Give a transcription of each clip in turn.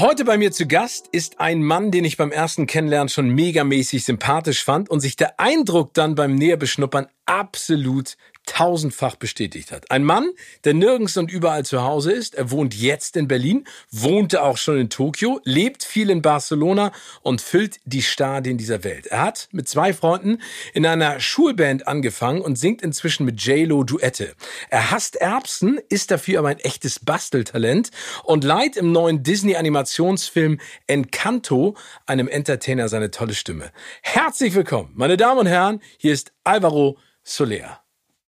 Heute bei mir zu Gast ist ein Mann, den ich beim ersten Kennenlernen schon megamäßig sympathisch fand und sich der Eindruck dann beim Näherbeschnuppern absolut tausendfach bestätigt hat. Ein Mann, der nirgends und überall zu Hause ist. Er wohnt jetzt in Berlin, wohnte auch schon in Tokio, lebt viel in Barcelona und füllt die Stadien dieser Welt. Er hat mit zwei Freunden in einer Schulband angefangen und singt inzwischen mit J-Lo Duette. Er hasst Erbsen, ist dafür aber ein echtes Basteltalent und leiht im neuen Disney-Animationsfilm Encanto einem Entertainer seine tolle Stimme. Herzlich willkommen, meine Damen und Herren, hier ist Alvaro Soler.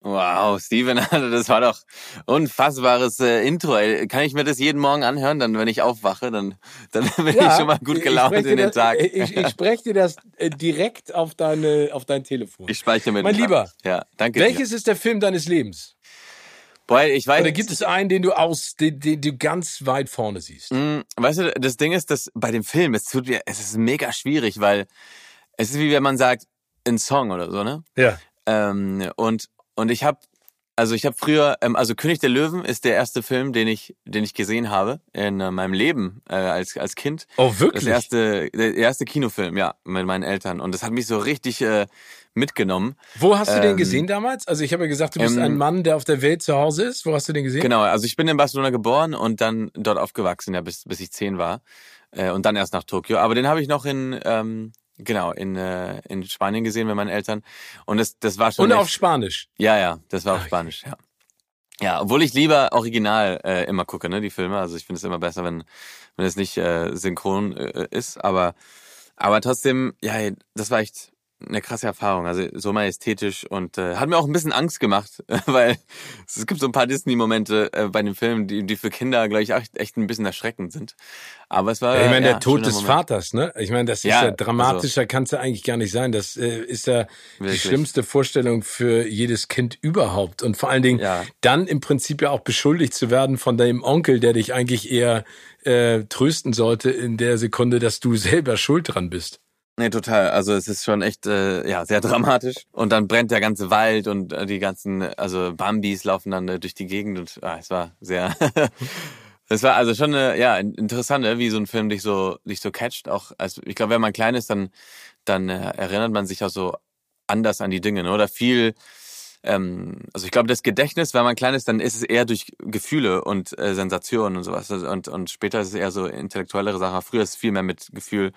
Wow, Steven, also das war doch unfassbares äh, Intro. Kann ich mir das jeden Morgen anhören? Dann, wenn ich aufwache, dann, dann bin ja, ich schon mal gut gelaunt in den das, Tag. Ich, ich spreche dir das äh, direkt auf deine, auf dein Telefon. Ich speichere mit. Mein Lieber, ja, danke. Welches dir. ist der Film deines Lebens? Boah, ich weiß. Oder gibt es einen, den du aus, den, den du ganz weit vorne siehst? Mm, weißt du, das Ding ist, dass bei dem Film, es tut mir, es ist mega schwierig, weil es ist wie wenn man sagt, ein Song oder so, ne? Ja. Ähm, und und ich habe also ich habe früher, ähm, also König der Löwen ist der erste Film, den ich, den ich gesehen habe in äh, meinem Leben äh, als als Kind. Oh wirklich? Das erste, der erste Kinofilm, ja, mit meinen Eltern. Und das hat mich so richtig äh, mitgenommen. Wo hast du Ähm, den gesehen damals? Also ich habe ja gesagt, du bist ähm, ein Mann, der auf der Welt zu Hause ist. Wo hast du den gesehen? Genau, also ich bin in Barcelona geboren und dann dort aufgewachsen, ja, bis bis ich zehn war äh, und dann erst nach Tokio. Aber den habe ich noch in ähm, genau in äh, in Spanien gesehen mit meinen Eltern und das das war schon Und echt- auf Spanisch. Ja, ja, das war auf Ach, Spanisch, ja. Ja, obwohl ich lieber original äh, immer gucke, ne, die Filme. Also ich finde es immer besser, wenn wenn es nicht äh, synchron äh, ist. Aber aber trotzdem, ja, das war echt eine krasse Erfahrung. Also so majestätisch und äh, hat mir auch ein bisschen Angst gemacht, weil es gibt so ein paar Disney-Momente äh, bei den Filmen, die die für Kinder, glaube ich, echt, echt ein bisschen erschreckend sind. Aber es war Ja, ich meine, ja, der Tod des Moment. Vaters, ne? Ich meine, das ist Ja, ja, dramatischer, kann's ja eigentlich gar nicht sein. Das äh, ist ja die Wirklich. schlimmste Vorstellung für jedes Kind überhaupt. Und vor allen Dingen Ja. dann im Prinzip ja auch beschuldigt zu werden von deinem Onkel, der dich eigentlich eher äh, trösten sollte in der Sekunde, dass du selber schuld dran bist. Nee, total. Also es ist schon echt äh, ja sehr dramatisch. Und dann brennt der ganze Wald und äh, die ganzen, also Bambis laufen dann äh, durch die Gegend und ah, es war sehr. Es war also schon äh, ja interessant, ne, wie so ein Film dich so dich so catcht. Auch als ich glaube, wenn man klein ist, dann dann äh, erinnert man sich auch so anders an die Dinge, ne? oder viel. Ähm, also ich glaube, das Gedächtnis, wenn man klein ist, dann ist es eher durch Gefühle und äh, Sensationen und sowas. Also, Und und später ist es eher so intellektuellere Sachen. Früher ist es viel mehr mit Gefühl.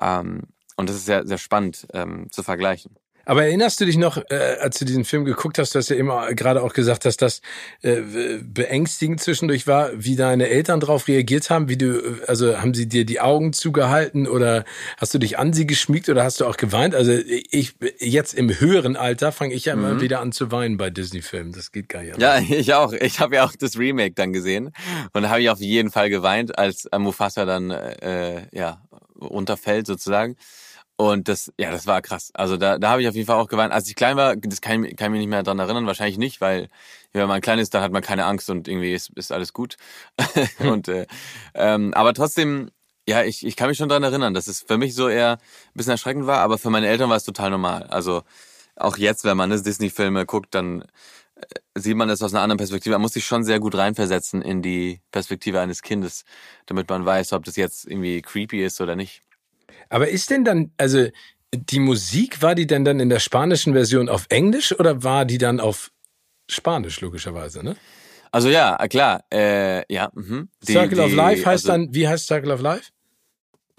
Ähm, und das ist sehr, sehr spannend ähm, zu vergleichen. Aber erinnerst du dich noch, äh, als du diesen Film geguckt hast, du hast ja immer gerade auch gesagt, dass das äh, beängstigend zwischendurch war, wie deine Eltern darauf reagiert haben, wie du, also haben sie dir die Augen zugehalten oder hast du dich an sie geschmiegt oder hast du auch geweint? Also ich jetzt im höheren Alter fange ich ja immer Mhm. wieder an zu weinen bei Disney-Filmen. Das geht gar nicht. Ja, ich auch. Ich habe ja auch das Remake dann gesehen und habe ich auf jeden Fall geweint, als Mufasa dann äh, ja runterfällt sozusagen. Und das, ja, das war krass. Also da, da habe ich auf jeden Fall auch geweint. Als ich klein war, das kann, ich- kann ich mich nicht mehr dran erinnern, wahrscheinlich nicht, weil wenn man klein ist, dann hat man keine Angst und irgendwie ist, ist alles gut. und äh, ähm, aber trotzdem, ja, ich, ich kann mich schon dran erinnern, dass es für mich so eher ein bisschen erschreckend war, aber für meine Eltern war es total normal. Also auch jetzt, wenn man ne, Disney-Filme guckt, dann äh, sieht man das aus einer anderen Perspektive. Man muss sich schon sehr gut reinversetzen in die Perspektive eines Kindes, damit man weiß, ob das jetzt irgendwie creepy ist oder nicht. Aber ist denn dann, also die Musik, war die denn dann in der spanischen Version auf Englisch oder war die dann auf Spanisch, logischerweise, ne? Also ja, klar, äh, ja. Mhm. Die- Circle of die- Life heißt also, dann, wie heißt Circle of Life?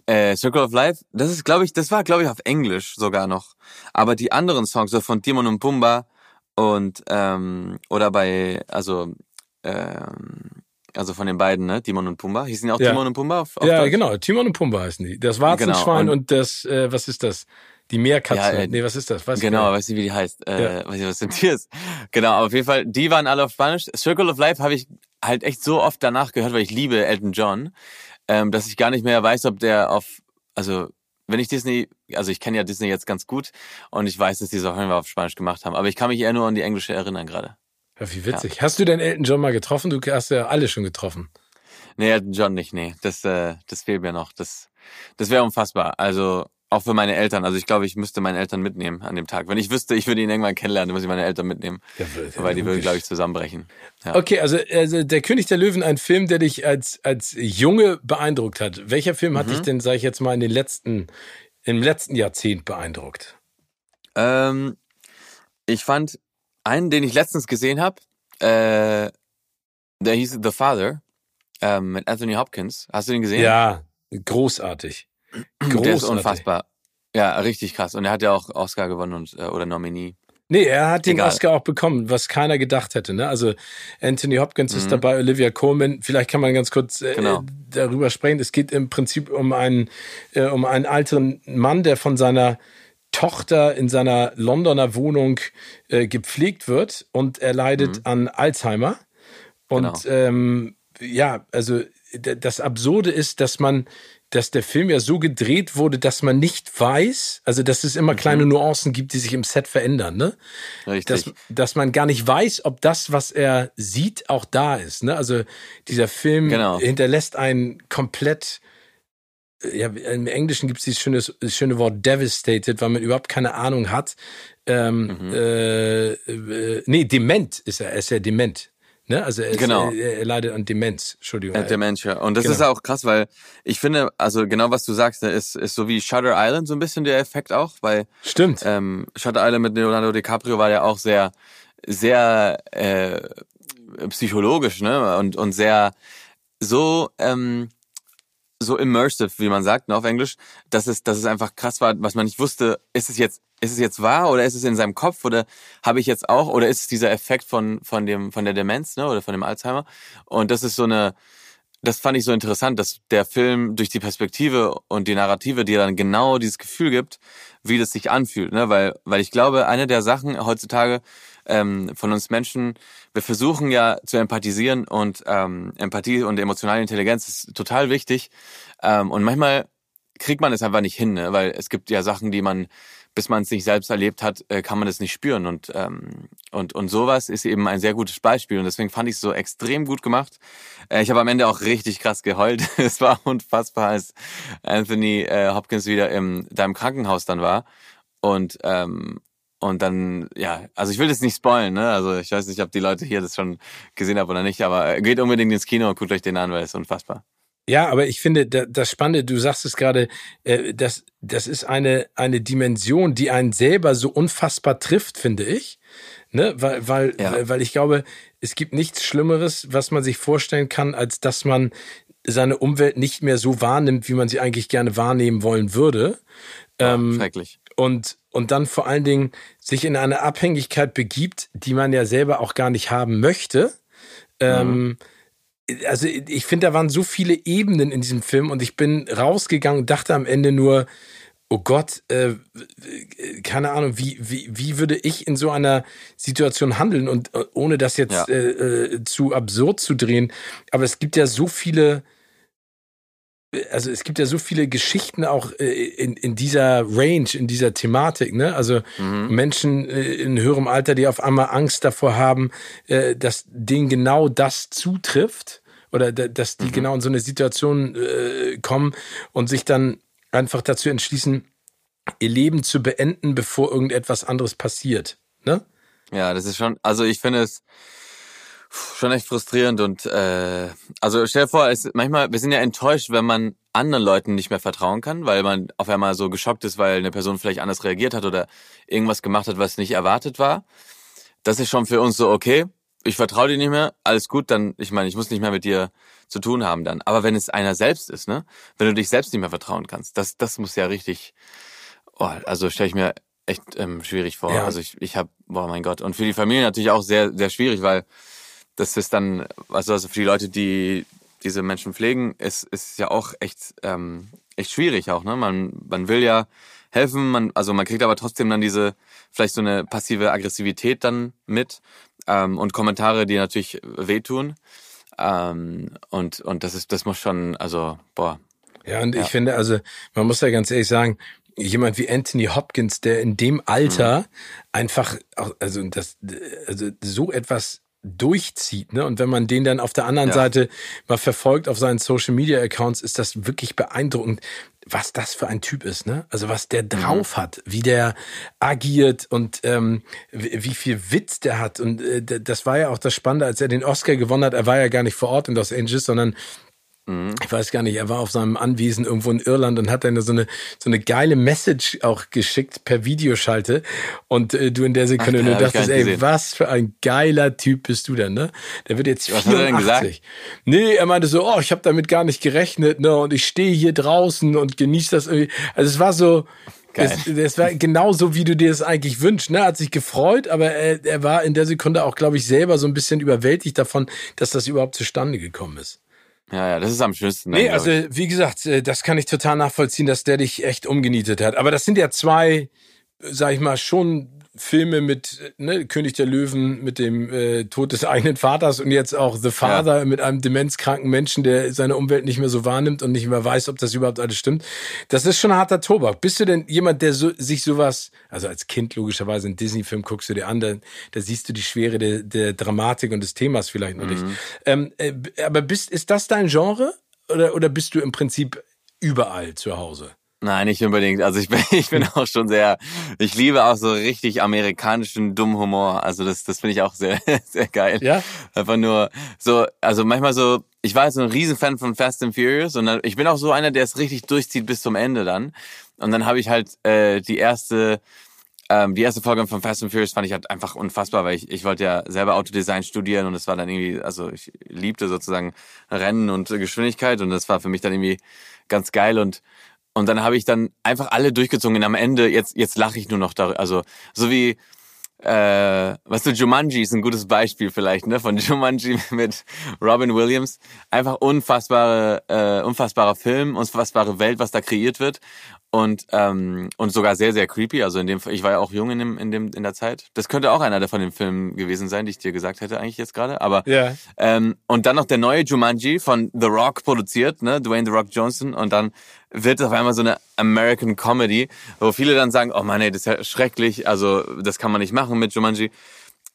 Äh, Circle of Life, das ist, glaube ich, das war, glaube ich, auf Englisch sogar noch. Aber die anderen Songs, so von Timon und Pumba Und ähm, oder bei, also ähm, also von den beiden, ne? Timon und Pumba. Hießen die auch Ja. Timon und Pumba? Ja, Deutsch? genau. Timon und Pumba heißen die. Das Warzenschwein Genau, und, das, äh, was ist das? Die Meerkatze. Ja, äh, nee, was ist das? Weiß ich Genau, nicht. weiß nicht, wie die heißt. Äh, Ja. Weiß nicht, was ein Tier ist. Genau, aber auf jeden Fall, die waren alle auf Spanisch. Circle of Life habe ich halt echt so oft danach gehört, weil ich liebe Elton John, ähm, dass ich gar nicht mehr weiß, ob der auf, also wenn ich Disney, also ich kenne ja Disney jetzt ganz gut und ich weiß, dass die Fall auf Spanisch gemacht haben, aber ich kann mich eher nur an die englische erinnern gerade. Ja, wie witzig. Hast du denn Elton John mal getroffen? Du hast ja alle schon getroffen. Nee, Elton John nicht, nee. Das, äh, das fehlt mir noch. Das, das wäre unfassbar. Also auch für meine Eltern. Also ich glaube, ich müsste meine Eltern mitnehmen an dem Tag. Wenn ich wüsste, ich würde ihn irgendwann kennenlernen, dann muss ich meine Eltern mitnehmen. Ja, weil die würden, glaube ich, zusammenbrechen. Ja. Okay, also, also der König der Löwen, ein Film, der dich als, als Junge beeindruckt hat. Welcher Film hat Mhm. dich denn, sage ich jetzt mal, in den letzten, im letzten Jahrzehnt beeindruckt? Ähm, ich fand einen, den ich letztens gesehen habe, äh, der hieß The Father ähm, mit Anthony Hopkins. Hast du den gesehen? Ja, großartig. Großartig. Der ist unfassbar. Ja, richtig krass. Und er hat ja auch Oscar gewonnen und äh, oder Nominee. Nee, er hat den Egal. Oscar auch bekommen, was keiner gedacht hätte. Ne? Also Anthony Hopkins ist Mhm. dabei, Olivia Colman. Vielleicht kann man ganz kurz äh, Genau. darüber sprechen. Es geht im Prinzip um einen, äh, um einen alten Mann, der von seiner Tochter in seiner Londoner Wohnung äh, gepflegt wird und er leidet Mhm. an Alzheimer. Und Genau. ähm, ja, also das Absurde ist, dass man, dass der Film ja so gedreht wurde, dass man nicht weiß, also dass es Mhm. immer kleine Nuancen gibt, die sich im Set verändern, ne? Richtig. Dass, dass man gar nicht weiß, ob das, was er sieht, auch da ist. Ne? Also dieser Film Genau. hinterlässt einen komplett, ja, im Englischen gibt es dieses schöne, das schöne Wort devastated, weil man überhaupt keine Ahnung hat. Ähm, Mhm. äh, äh, nee, dement ist er, er ist ja dement. Ne? Also er, ist, Genau. er, er leidet an Demenz, Entschuldigung. Äh, Dementia. Und das Genau. ist auch krass, weil ich finde, also genau was du sagst, ist, ist so wie Shutter Island so ein bisschen der Effekt auch, weil Stimmt. ähm, Shutter Island mit Leonardo DiCaprio war ja auch sehr, sehr äh, psychologisch, ne? Und, und sehr so, ähm, so immersive, wie man sagt, ne, auf Englisch, dass es, dass es einfach krass war, was man nicht wusste, ist es jetzt, ist es jetzt wahr oder ist es in seinem Kopf oder habe ich jetzt auch oder ist es dieser Effekt von, von dem, von der Demenz, ne, oder von dem Alzheimer? Und das ist so eine, das fand ich so interessant, dass der Film durch die Perspektive und die Narrative dir dann genau dieses Gefühl gibt, wie das sich anfühlt, ne? Weil, weil ich glaube, eine der Sachen heutzutage ähm, von uns Menschen, wir versuchen ja zu empathisieren und ähm, Empathie und emotionale Intelligenz ist total wichtig. Ähm, und manchmal kriegt man es einfach nicht hin, ne? weil es gibt ja Sachen, die man, bis man es nicht selbst erlebt hat, äh, kann man es nicht spüren. Und, ähm, und, und sowas ist eben ein sehr gutes Beispiel. Und deswegen fand ich es so extrem gut gemacht. Äh, ich habe am Ende auch richtig krass geheult. es war unfassbar, als Anthony äh, Hopkins wieder im, da im Krankenhaus dann war. Und, ähm, und dann, ja, also ich will das nicht spoilen, ne? Also ich weiß nicht, ob die Leute hier das schon gesehen haben oder nicht, aber äh, geht unbedingt ins Kino und guckt euch den an, weil es ist unfassbar. Ja, aber ich finde, da- das Spannende, du sagst es gerade, äh, das, das ist eine, eine Dimension, die einen selber so unfassbar trifft, finde ich. Ne? Weil, weil, Ja. weil ich glaube, es gibt nichts Schlimmeres, was man sich vorstellen kann, als dass man seine Umwelt nicht mehr so wahrnimmt, wie man sie eigentlich gerne wahrnehmen wollen würde. Ähm, Schrecklich. und, und dann vor allen Dingen sich in eine Abhängigkeit begibt, die man ja selber auch gar nicht haben möchte. Ähm, also ich finde, da waren so viele Ebenen in diesem Film und ich bin rausgegangen und dachte am Ende nur, oh Gott, äh, keine Ahnung, wie, wie, wie würde ich in so einer Situation handeln und äh, ohne das jetzt Ja. äh, äh, zu absurd zu drehen. Aber es gibt ja so viele, also es gibt ja so viele Geschichten auch äh, in, in dieser Range, in dieser Thematik, ne? Also Mhm. Menschen äh, in höherem Alter, die auf einmal Angst davor haben, äh, dass denen genau das zutrifft oder da- dass die Mhm. genau in so eine Situation kommen und sich dann einfach dazu entschließen, ihr Leben zu beenden, bevor irgendetwas anderes passiert. Ne? Ja, das ist schon, also ich finde es schon echt frustrierend und äh, also stell dir vor, es, manchmal, wir sind ja enttäuscht, wenn man anderen Leuten nicht mehr vertrauen kann, weil man auf einmal so geschockt ist, weil eine Person vielleicht anders reagiert hat oder irgendwas gemacht hat, was nicht erwartet war. Das ist schon für uns so, okay, ich vertraue dir nicht mehr, alles gut, dann, ich meine, ich muss nicht mehr mit dir zu tun haben dann. Aber wenn es einer selbst ist, ne, wenn du dich selbst nicht mehr vertrauen kannst, das, das muss ja richtig, oh, also stelle ich mir echt ähm, schwierig vor. Ja. Also ich, ich habe, boah mein Gott. Und für die Familie natürlich auch sehr, sehr schwierig, weil das ist dann, also, also für die Leute, die diese Menschen pflegen, ist, ist ja auch echt, ähm, echt schwierig auch. Ne? Man, man will ja helfen, man, also man kriegt aber trotzdem dann diese, vielleicht so eine passive Aggressivität dann mit ähm, und Kommentare, die natürlich wehtun. Ähm, und, und das ist, das muss schon, also, boah. Ja, und ja. ich finde, also, man muss ja ganz ehrlich sagen, jemand wie Anthony Hopkins, der in dem Alter mhm. einfach, also das, also so etwas durchzieht, ne? Und wenn man den dann auf der anderen ja. Seite mal verfolgt auf seinen Social Media Accounts, ist das wirklich beeindruckend, was das für ein Typ ist, ne? Also was der mhm. drauf mhm. hat, wie der agiert und ähm, wie viel Witz der hat. Und äh, das war ja auch das Spannende, als er den Oscar gewonnen hat. Er war ja gar nicht vor Ort in Los Angeles, sondern Mhm. Ich weiß gar nicht, er war auf seinem Anwesen irgendwo in Irland und hat dann so eine, so eine geile Message auch geschickt per Videoschalte. Und äh, du in der Sekunde Ach, nur dachtest, ey, gesehen. was für ein geiler Typ bist du denn, ne? Der wird jetzt was 84. Hat er denn gesagt? Nee, er meinte so, oh, ich habe damit gar nicht gerechnet, ne? Und ich stehe hier draußen und genieße das irgendwie. Also es war so, Geil. Das, das war genauso, wie du dir das eigentlich wünschst. Ne? Hat sich gefreut, aber er, er war in der Sekunde auch, glaube ich, selber so ein bisschen überwältigt davon, dass das überhaupt zustande gekommen ist. Ja, ja, das ist am schönsten. Nee, also wie gesagt, äh, das kann ich total nachvollziehen, dass der dich echt umgenietet hat. Aber das sind ja zwei, sag ich mal, schon Filme mit ne, König der Löwen, mit dem äh, Tod des eigenen Vaters und jetzt auch The Father ja. mit einem demenzkranken Menschen, der seine Umwelt nicht mehr so wahrnimmt und nicht mehr weiß, ob das überhaupt alles stimmt. Das ist schon ein harter Tobak. Bist du denn jemand, der so, sich sowas, also als Kind logischerweise einen Disney-Film guckst du dir an, da, da siehst du die Schwere der, der Dramatik und des Themas vielleicht noch mhm. nicht. Ähm, äh, aber bist, ist das dein Genre oder, oder bist du im Prinzip überall zu Hause? Nein, nicht unbedingt. Also ich bin, ich bin auch schon sehr, ich liebe auch so richtig amerikanischen dummen Humor. Also das, das finde ich auch sehr, sehr geil. Ja. Einfach nur so, also manchmal so, ich war jetzt so ein Riesenfan von Fast and Furious und dann, ich bin auch so einer, der es richtig durchzieht bis zum Ende dann. Und dann habe ich halt äh, die erste, ähm, die erste Folge von Fast and Furious fand ich halt einfach unfassbar, weil ich, ich wollte ja selber Autodesign studieren und es war dann irgendwie, also ich liebte sozusagen Rennen und Geschwindigkeit und das war für mich dann irgendwie ganz geil und und dann habe ich dann einfach alle durchgezogen und am Ende, jetzt, jetzt lache ich nur noch darüber. Also, so wie, äh, weißt du, Jumanji ist ein gutes Beispiel vielleicht, ne? Von Jumanji mit Robin Williams. Einfach unfassbare, äh, unfassbarer Film, unfassbare Welt, was da kreiert wird und ähm, und sogar sehr sehr creepy. Also in dem ich war ja auch jung in dem in dem in der Zeit. Das könnte auch einer von den Filmen gewesen sein, die ich dir gesagt hätte eigentlich jetzt gerade. Aber ja. ähm, und dann noch der neue Jumanji von The Rock produziert, ne, Dwayne The Rock Johnson. Und dann wird es auf einmal so eine American Comedy, wo viele dann sagen, oh Mann, ey, das ist ja schrecklich. Also das kann man nicht machen mit Jumanji.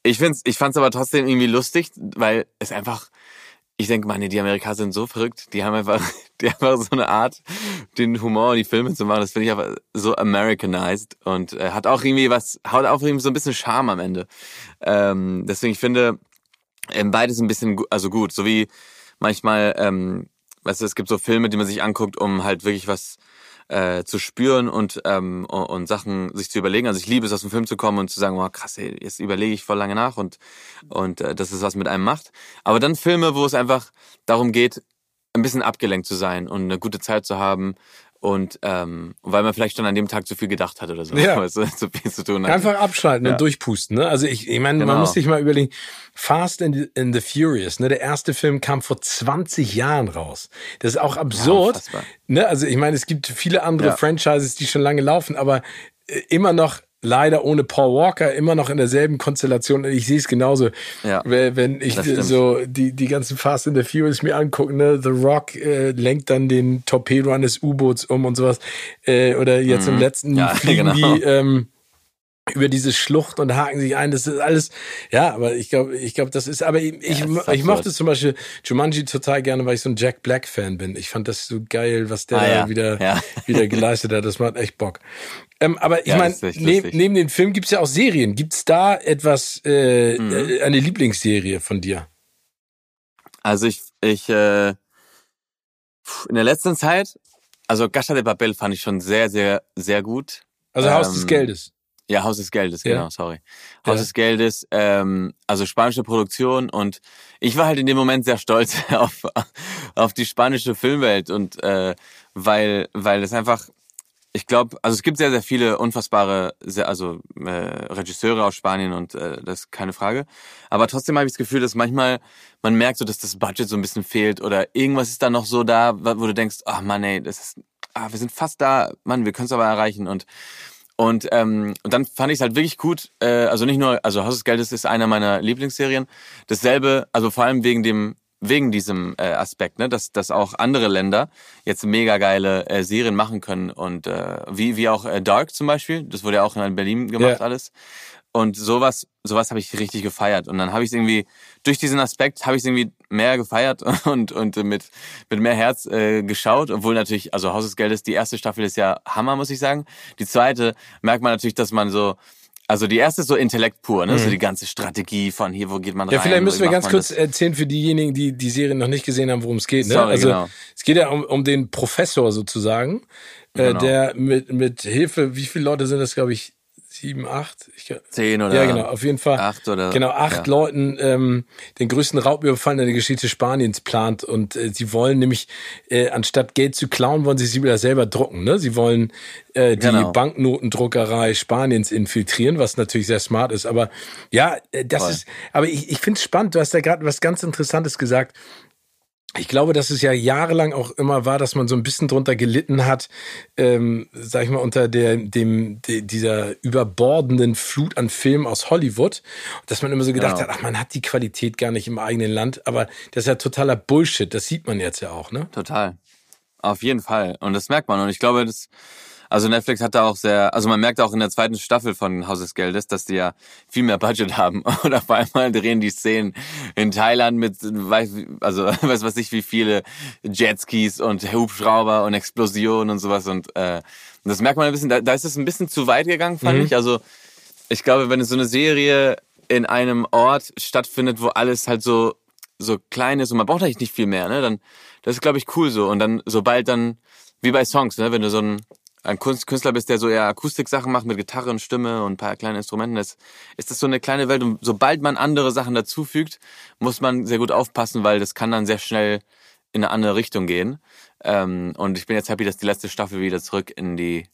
Ich find's, ich fand's aber trotzdem irgendwie lustig, weil es einfach ich denke, meine, die Amerikaner sind so verrückt, die haben einfach, die haben einfach so eine Art, den Humor und die Filme zu machen. Das finde ich aber so Americanized und äh, hat auch irgendwie was, haut auch irgendwie so ein bisschen Charme am Ende. Ähm, deswegen, ich finde, ähm, beides ein bisschen, also gut, so wie manchmal, ähm, weißt du, es gibt so Filme, die man sich anguckt, um halt wirklich was äh, zu spüren und, ähm, und Sachen sich zu überlegen. Also ich liebe es, aus dem Film zu kommen und zu sagen, wow, krass, ey, jetzt überlege ich voll lange nach und, und äh, dass es was mit einem macht. Aber dann Filme, wo es einfach darum geht, ein bisschen abgelenkt zu sein und eine gute Zeit zu haben, und ähm, weil man vielleicht schon an dem Tag zu viel gedacht hat oder so, ja. weil es zu viel zu tun hat. Einfach abschalten ja. und durchpusten. Ne? Also ich, ich meine, genau. man muss sich mal überlegen, Fast and the, and the Furious, ne? der erste Film kam vor 20 Jahren raus. Das ist auch absurd. Ja, ne? Also ich meine, es gibt viele andere Franchises, die schon lange laufen, aber äh, immer noch leider ohne Paul Walker immer noch in derselben Konstellation. Ich sehe es genauso. Ja, wenn ich so die, die ganzen Fast and the Furious mir angucke, ne, The Rock äh, lenkt dann den Torpedo eines U-Boots um und sowas. Äh, oder jetzt mhm. im letzten ja, fliegen genau. die ähm, über diese Schlucht und haken sich ein. Das ist alles, ja, aber ich glaube, ich glaube, das ist, aber ich, ja, ich, ich mochte zum Beispiel Jumanji total gerne, weil ich so ein Jack Black Fan bin. Ich fand das so geil, was der ah, ja. wieder, ja. wieder geleistet hat. Das macht echt Bock. Ähm, aber ich meine, neb, neben den Film gibt's ja auch Serien. Gibt's da etwas, äh, mhm. Äh, eine Lieblingsserie von dir? Also ich, ich, äh, in der letzten Zeit, also Gasha de Papel fand ich schon sehr, sehr, sehr gut. Also Haus ähm, des Geldes. Ja, Haus des Geldes, genau, ja. sorry. Haus ja. des Geldes, ähm, also spanische Produktion und ich war halt in dem Moment sehr stolz auf, auf die spanische Filmwelt und äh, weil, weil es einfach, ich glaube, also es gibt sehr, sehr viele unfassbare, sehr, also äh, Regisseure aus Spanien und äh, das ist keine Frage. Aber trotzdem habe ich das Gefühl, dass manchmal man merkt so, dass das Budget so ein bisschen fehlt oder irgendwas ist da noch so da, wo du denkst, ach Mann, ey, das ist, ah, wir sind fast da, Mann, wir können es aber erreichen und und, ähm, und dann fand ich es halt wirklich gut, äh, also nicht nur, also Haus des Geldes ist einer meiner Lieblingsserien. Dasselbe, also vor allem wegen dem wegen diesem äh, Aspekt, ne, dass, dass auch andere Länder jetzt mega geile äh, Serien machen können und äh, wie, wie auch äh, Dark zum Beispiel, das wurde ja auch in Berlin gemacht ja. alles. Und sowas, sowas habe ich richtig gefeiert. Und dann habe ich irgendwie, durch diesen Aspekt habe ich irgendwie mehr gefeiert und, und mit, mit mehr Herz äh, geschaut. Obwohl natürlich, also Haus des Geldes, die erste Staffel ist ja Hammer, muss ich sagen. Die zweite merkt man natürlich, dass man so, also die erste ist so Intellekt pur, ne? Mhm. So die ganze Strategie von hier, wo geht man ja, rein. Ja, vielleicht müssen wir ganz kurz das? erzählen für diejenigen, die die Serie noch nicht gesehen haben, worum es geht. Ne? Sorry, also genau. es geht ja um, um den Professor sozusagen, äh, genau. äh, der mit mit Hilfe, wie viele Leute sind das, glaube ich, sieben, acht, ich, zehn oder ja genau, auf jeden Fall acht oder genau acht ja. Leuten ähm, den größten Raubüberfall in der Geschichte Spaniens plant und äh, sie wollen nämlich äh, anstatt Geld zu klauen, wollen sie sie wieder selber drucken. Ne? Sie wollen äh, die genau. Banknotendruckerei Spaniens infiltrieren, was natürlich sehr smart ist. Aber ja, äh, das Voll. ist. Aber ich, ich finde es spannend. Du hast da gerade was ganz Interessantes gesagt ich glaube, dass es ja jahrelang auch immer war, dass man so ein bisschen drunter gelitten hat, ähm, sag ich mal, unter der, dem, de, dieser überbordenden Flut an Filmen aus Hollywood, dass man immer so gedacht genau. hat, ach, man hat die Qualität gar nicht im eigenen Land, aber das ist ja totaler Bullshit, das sieht man jetzt ja auch, ne? Total. Auf jeden Fall. Und das merkt man. Und ich glaube, das, also Netflix hat da auch sehr, also man merkt auch in der zweiten Staffel von Haus des Geldes, dass die ja viel mehr Budget haben. Und auf einmal drehen die Szenen in Thailand mit, also weiß was ich, wie viele Jetskis und Hubschrauber und Explosionen und sowas. Und äh, das merkt man ein bisschen, da, da ist es ein bisschen zu weit gegangen, fand mhm. ich. Also ich glaube, wenn so eine Serie in einem Ort stattfindet, wo alles halt so so klein ist und man braucht eigentlich nicht viel mehr, ne? Dann das ist glaube ich cool so und dann sobald dann wie bei Songs, ne, wenn du so ein ein Künstler bist, der so eher Akustiksachen macht mit Gitarre und Stimme und ein paar kleinen Instrumenten, ist, ist das so eine kleine Welt. Und sobald man andere Sachen dazufügt, muss man sehr gut aufpassen, weil das kann dann sehr schnell in eine andere Richtung gehen. Ähm, und ich bin jetzt happy, dass die letzte Staffel wieder zurück in die,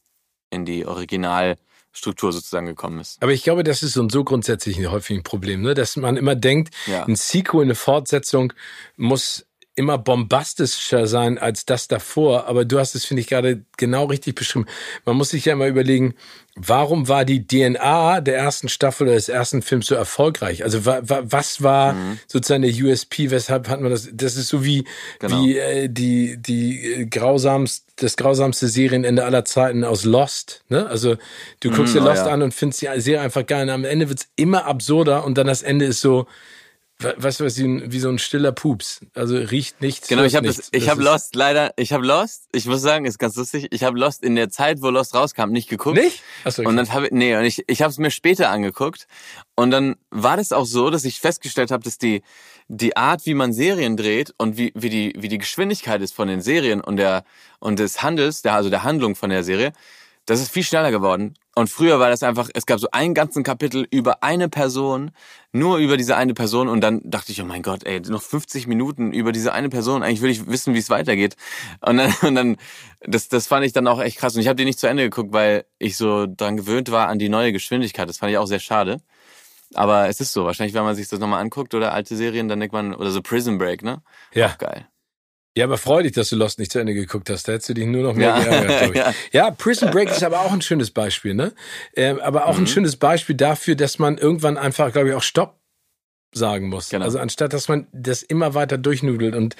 in die Originalstruktur sozusagen gekommen ist. Aber ich glaube, das ist so und so grundsätzlich ein häufiges Problem, ne? dass man immer denkt, ja. ein Sequel, eine Fortsetzung muss immer bombastischer sein als das davor. Aber du hast es, finde ich, gerade genau richtig beschrieben. Man muss sich ja immer überlegen, warum war die DNA der ersten Staffel oder des ersten Films so erfolgreich? Also wa, wa, was war mhm. sozusagen der USP? Weshalb hat man das? Das ist so wie, genau. wie äh, die, die äh, grausamste, das grausamste Serienende aller Zeiten aus Lost. Ne? Also du guckst mhm, dir Lost oh ja. an und findest die Serie einfach geil. Und am Ende wird's immer absurder und dann das Ende ist so, weißt du was, wie, so ein stiller Pups. Also riecht nichts. Genau, ich habe habe Lost leider, ich habe Lost, ich muss sagen, ist ganz lustig, ich habe Lost in der Zeit, wo Lost rauskam, nicht geguckt. Nicht? Achso, und dann habe nee, und ich ich habe es mir später angeguckt und dann war das auch so, dass ich festgestellt habe, dass die die Art, wie man Serien dreht und wie wie die wie die Geschwindigkeit ist von den Serien und der und des Handels, der also der Handlung von der Serie, das ist viel schneller geworden. Und früher war das einfach, es gab so einen ganzen Kapitel über eine Person, nur über diese eine Person. Und dann dachte ich, oh mein Gott, ey, noch 50 Minuten über diese eine Person. Eigentlich will ich wissen, wie es weitergeht. Und dann, und dann das, das fand ich dann auch echt krass. Und ich habe die nicht zu Ende geguckt, weil ich so dran gewöhnt war an die neue Geschwindigkeit. Das fand ich auch sehr schade. Aber es ist so. Wahrscheinlich, wenn man sich das nochmal anguckt oder alte Serien, dann denkt man, oder so Prison Break, ne? Ja. Auch geil. Ja, aber freu dich, dass du Lost nicht zu Ende geguckt hast. Da hättest du dich nur noch mehr ja. geärgert, glaube ich. ja. ja, Prison Break ist aber auch ein schönes Beispiel, ne? Ähm, aber auch mhm. ein schönes Beispiel dafür, dass man irgendwann einfach, glaube ich, auch Stopp sagen muss. Genau. Also anstatt, dass man das immer weiter durchnudelt. Und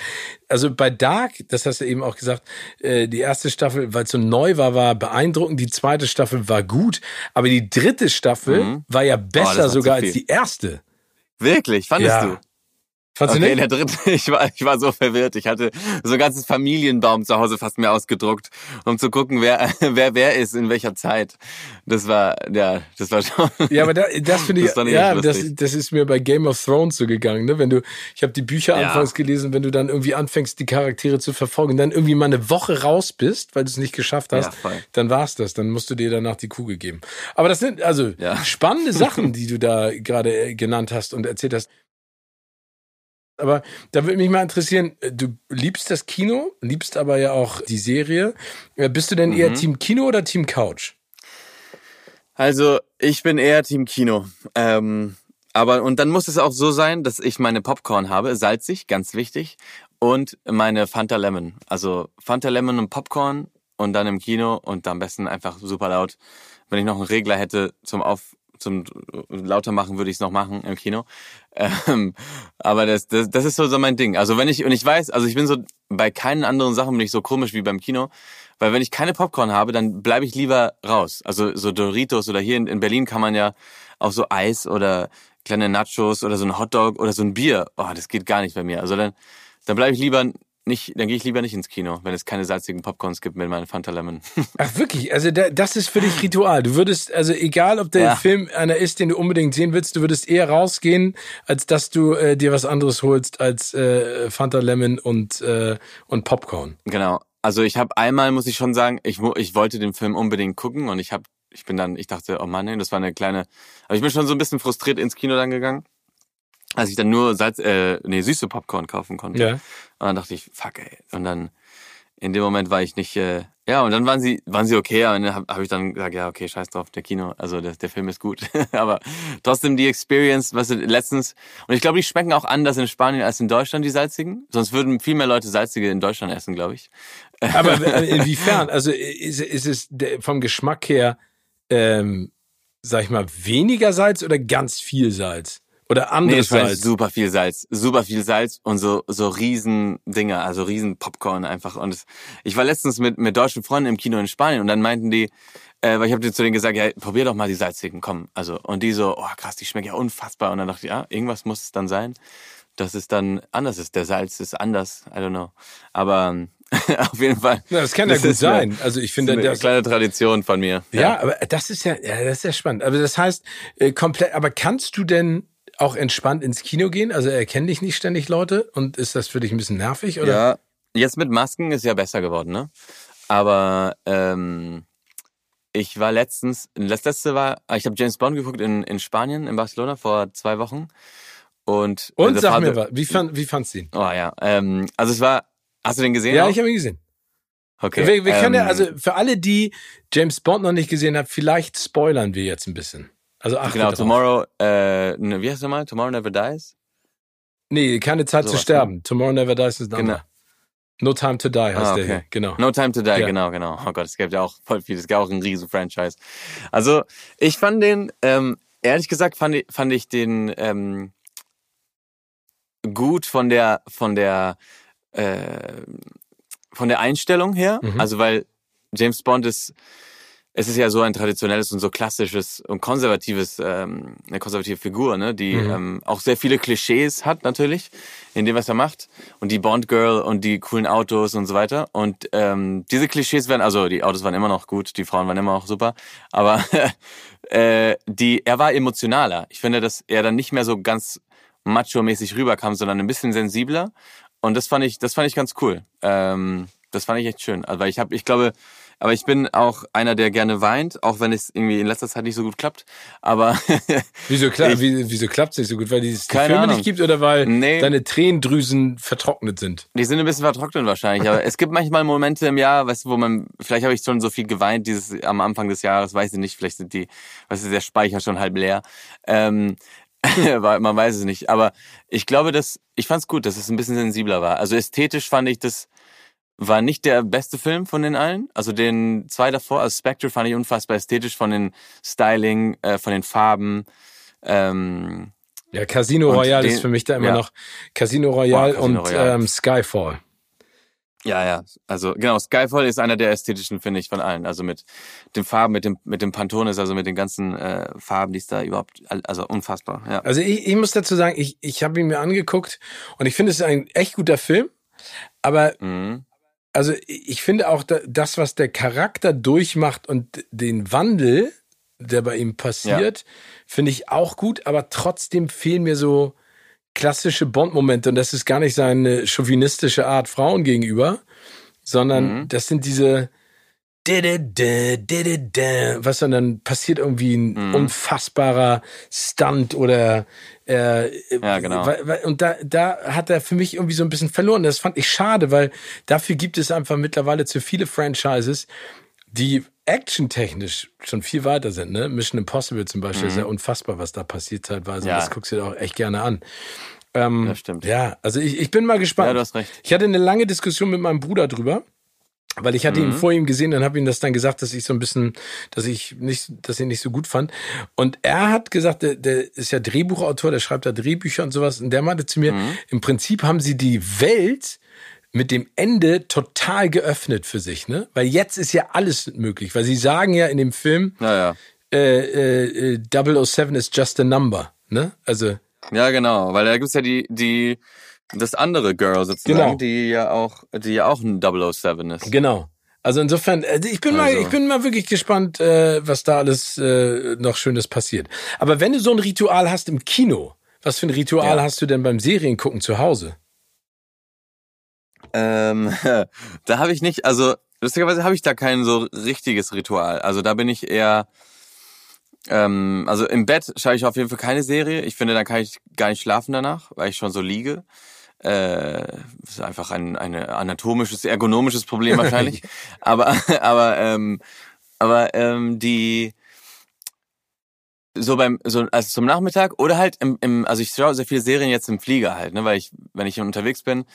also bei Dark, das hast du eben auch gesagt, äh, die erste Staffel, weil es so neu war, war beeindruckend. Die zweite Staffel war gut. Aber die dritte Staffel mhm. war ja besser oh, sogar als die erste. Wirklich? Fandest ja. du? Fandst okay, der dritten, ich war, ich war so verwirrt. Ich hatte so ein ganzes Familienbaum zu Hause fast mir ausgedruckt, um zu gucken, wer, wer, wer ist in welcher Zeit. Das war, ja, das war schon. Ja, aber da, das finde ich, das ja, das, das ist mir bei Game of Thrones so gegangen, ne? Wenn du, ich habe die Bücher ja. anfangs gelesen, wenn du dann irgendwie anfängst, die Charaktere zu verfolgen, dann irgendwie mal eine Woche raus bist, weil du es nicht geschafft hast, ja, dann war's das. Dann musst du dir danach die Kugel geben. Aber das sind also ja. spannende Sachen, die du da gerade genannt hast und erzählt hast. Aber da würde mich mal interessieren, äh, du liebst das Kino, liebst aber ja auch die Serie. Äh, bist du denn mhm. eher Team Kino oder Team Couch? Also, ich bin eher Team Kino. Ähm, aber, und dann muss es auch so sein, dass ich meine Popcorn habe, salzig, ganz wichtig, und meine Fanta Lemon. Also Fanta Lemon und Popcorn und dann im Kino und am besten einfach super laut. Wenn ich noch einen Regler hätte zum Auf, zum lauter machen, würde ich es noch machen im Kino. Ähm, aber das, das, das ist so, so mein Ding. Also wenn ich, und ich weiß, also ich bin so, bei keinen anderen Sachen bin ich so komisch wie beim Kino. Weil wenn ich keine Popcorn habe, dann bleibe ich lieber raus. Also so Doritos oder hier in, in Berlin kann man ja auch so Eis oder kleine Nachos oder so ein Hotdog oder so ein Bier. Oh, das geht gar nicht bei mir. Also dann, dann bleibe ich lieber nicht, dann gehe ich lieber nicht ins Kino, wenn es keine salzigen Popcorns gibt mit meinen Fanta Lemon. Ach wirklich? Also das ist für dich Ritual. Du würdest, also egal ob der ja. Film einer ist, den du unbedingt sehen willst, du würdest eher rausgehen, als dass du äh, dir was anderes holst als äh, Fanta Lemon und, äh, und Popcorn. Genau. Also ich habe einmal, muss ich schon sagen, ich, ich wollte den Film unbedingt gucken und ich habe, ich bin dann, ich dachte, oh Mann, das war eine kleine, aber ich bin schon so ein bisschen frustriert ins Kino dann gegangen als ich dann nur Salz, äh, nee, süße Popcorn kaufen konnte. Ja. Und dann dachte ich, fuck ey. Und dann in dem Moment war ich nicht, äh, ja, und dann waren sie, waren sie okay, und dann habe hab ich dann gesagt, ja, okay, scheiß drauf, der Kino, also der, der Film ist gut. Aber trotzdem die Experience, was letztens, und ich glaube, die schmecken auch anders in Spanien als in Deutschland, die salzigen. Sonst würden viel mehr Leute salzige in Deutschland essen, glaube ich. Aber inwiefern? Also ist, ist es vom Geschmack her, ähm, sag ich mal, weniger Salz oder ganz viel Salz? Oder anderes nee, Salz? Super viel Salz, super viel Salz und so so riesen Dinger, also riesen Popcorn einfach. Und es, ich war letztens mit mit deutschen Freunden im Kino in Spanien und dann meinten die, äh, weil ich habe zu denen gesagt, ja, probier doch mal die salzigen, komm. Also und die so, oh krass, die schmecken ja unfassbar. Und dann dachte ich, ja, irgendwas muss es dann sein, dass es dann anders ist. Der Salz ist anders, I don't know. Aber auf jeden Fall. Ja, das kann ja gut sein. Also ich finde, das ist eine kleine Tradition von mir. Ja, ja, aber das ist ja, ja, das ist ja spannend. Aber das heißt, äh, komplett. Aber kannst du denn auch entspannt ins Kino gehen? Also erkennen dich nicht ständig Leute und ist das für dich ein bisschen nervig? Oder? Ja, jetzt mit Masken ist ja besser geworden, ne? Aber ähm, ich war letztens, das letzte war, ich habe James Bond geguckt in, in Spanien, in Barcelona vor zwei Wochen. Und, und sag mir was, wie, fand, wie fandst du ihn? Oh ja, ähm, also es war, hast du den gesehen? Ja, auch? ich habe ihn gesehen. Okay. Wir, wir ähm, können ja, ähm, also für alle, die James Bond noch nicht gesehen haben, vielleicht spoilern wir jetzt ein bisschen. Also achte Genau. Tomorrow, äh, ne, wie heißt der mal? Tomorrow Never Dies? Nee, keine Zeit so zu sterben. Ne? Tomorrow Never Dies ist genau. No Time to Die heißt ah, okay. der hier, genau. No Time to Die, ja. genau, genau. Oh Gott, es gibt ja auch voll viel, es gab auch ein riesen Franchise. Also, ich fand den, ähm, ehrlich gesagt, fand ich, fand ich den ähm, gut von der, von der, äh, von der Einstellung her. Mhm. Also, weil James Bond ist, es ist ja so ein traditionelles und so klassisches und konservatives, ähm, eine konservative Figur, ne, die mhm. ähm, auch sehr viele Klischees hat natürlich in dem, was er macht und die Bond Girl und die coolen Autos und so weiter und ähm, diese Klischees werden, also die Autos waren immer noch gut, die Frauen waren immer noch super, aber äh, die, er war emotionaler. Ich finde, dass er dann nicht mehr so ganz macho-mäßig rüberkam, sondern ein bisschen sensibler und das fand ich, das fand ich ganz cool. Ähm, das fand ich echt schön, also, weil ich habe, ich glaube aber ich bin auch einer, der gerne weint, auch wenn es irgendwie in letzter Zeit nicht so gut klappt. Aber wieso, klar, ich, wieso klappt es nicht so gut? Weil es die Filme Ahnung. nicht gibt oder weil nee. deine Tränendrüsen vertrocknet sind? Die sind ein bisschen vertrocknet wahrscheinlich. Aber es gibt manchmal Momente im Jahr, weißt du, wo man, vielleicht habe ich schon so viel geweint dieses am Anfang des Jahres, weiß ich nicht, vielleicht sind die, weißt du, der Speicher schon halb leer. Ähm, man weiß es nicht. Aber ich glaube, dass ich fand es gut, dass es ein bisschen sensibler war. Also ästhetisch fand ich das war nicht der beste Film von den allen. Also den zwei davor, also Spectre fand ich unfassbar ästhetisch von den Styling, äh, von den Farben. Ähm, ja, Casino Royale den, ist für mich da immer ja. noch Casino Royale Boah, Casino und Royale. Ähm, Skyfall. Ja, ja, also genau, Skyfall ist einer der ästhetischen, finde ich, von allen. Also mit den Farben, mit dem mit dem Pantones, also mit den ganzen äh, Farben, die es da überhaupt, also unfassbar. Ja. Also ich, ich muss dazu sagen, ich ich habe ihn mir angeguckt und ich finde es ist ein echt guter Film, aber mhm also ich finde auch das, was der Charakter durchmacht und den Wandel, der bei ihm passiert, ja. finde ich auch gut, aber trotzdem fehlen mir so klassische Bond-Momente und das ist gar nicht seine chauvinistische Art Frauen gegenüber, sondern mhm. das sind diese, was dann passiert irgendwie ein mhm. unfassbarer Stunt oder äh, ja, genau. Und da, da hat er für mich irgendwie so ein bisschen verloren. Das fand ich schade, weil dafür gibt es einfach mittlerweile zu viele Franchises, die actiontechnisch schon viel weiter sind. Ne? Mission Impossible zum Beispiel mhm. ist ja unfassbar, was da passiert teilweise. Ja. Das guckst du dir auch echt gerne an. Ähm, das stimmt. Ja, also ich, ich bin mal gespannt. Ja, du hast recht. Ich hatte eine lange Diskussion mit meinem Bruder drüber. Weil ich hatte mhm. ihn vor ihm gesehen und habe ihm das dann gesagt, dass ich so ein bisschen, dass ich nicht, dass ich nicht so gut fand. Und er hat gesagt, der, der ist ja Drehbuchautor, der schreibt da Drehbücher und sowas. Und der meinte zu mir, mhm. im Prinzip haben sie die Welt mit dem Ende total geöffnet für sich, ne? Weil jetzt ist ja alles möglich. Weil sie sagen ja in dem Film, naja. äh, äh, 007 is just a number, ne? Also. Ja, genau, weil da gibt's ja die, die, das andere Girl sozusagen, genau. die ja auch, die ja auch ein 007 ist. Genau. Also insofern, also ich bin also. mal, ich bin mal wirklich gespannt, äh, was da alles äh, noch Schönes passiert. Aber wenn du so ein Ritual hast im Kino, was für ein Ritual ja. hast du denn beim Seriengucken zu Hause? Ähm, da habe ich nicht, also lustigerweise habe ich da kein so richtiges Ritual. Also da bin ich eher, ähm, also im Bett schaue ich auf jeden Fall keine Serie. Ich finde, dann kann ich gar nicht schlafen danach, weil ich schon so liege. Äh, ist einfach ein, ein anatomisches, ergonomisches Problem wahrscheinlich. aber, aber, ähm, aber ähm, die so beim so also zum Nachmittag oder halt im, im also ich schaue sehr viele Serien jetzt im Flieger halt, ne, weil ich wenn ich unterwegs bin,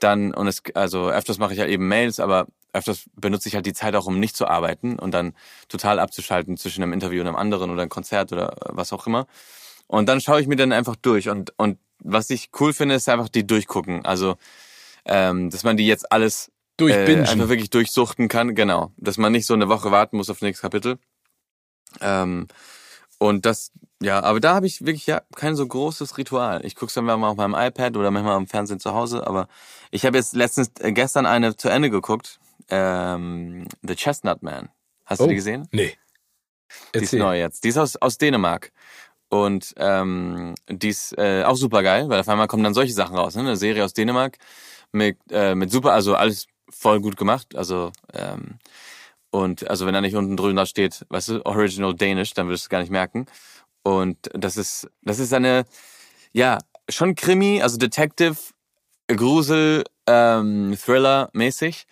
dann und es also öfters mache ich halt eben Mails, aber öfters benutze ich halt die Zeit auch um nicht zu arbeiten und dann total abzuschalten zwischen einem Interview und einem anderen oder ein Konzert oder was auch immer. Und dann schaue ich mir dann einfach durch und und was ich cool finde, ist einfach die durchgucken. Also, ähm, dass man die jetzt alles äh, einfach wirklich durchsuchten kann. Genau. Dass man nicht so eine Woche warten muss auf das nächste Kapitel. Ähm, und das, ja, aber da habe ich wirklich ja kein so großes Ritual. Ich gucke es dann mal auf meinem iPad oder manchmal am Fernsehen zu Hause. Aber ich habe jetzt letztens äh, gestern eine zu Ende geguckt. Ähm, The Chestnut Man. Hast oh, du die gesehen? Nee. Die ist neu jetzt. Die ist aus, aus Dänemark. Und ähm, die ist äh, auch super geil, weil auf einmal kommen dann solche Sachen raus. Ne? Eine Serie aus Dänemark mit, äh, mit super, also alles voll gut gemacht. Also ähm, und also wenn da nicht unten drüber steht, weißt du, Original Danish, dann würdest du es gar nicht merken. Und das ist, das ist eine, ja, schon Krimi, also Detective, Grusel, ähm, Thriller mäßig.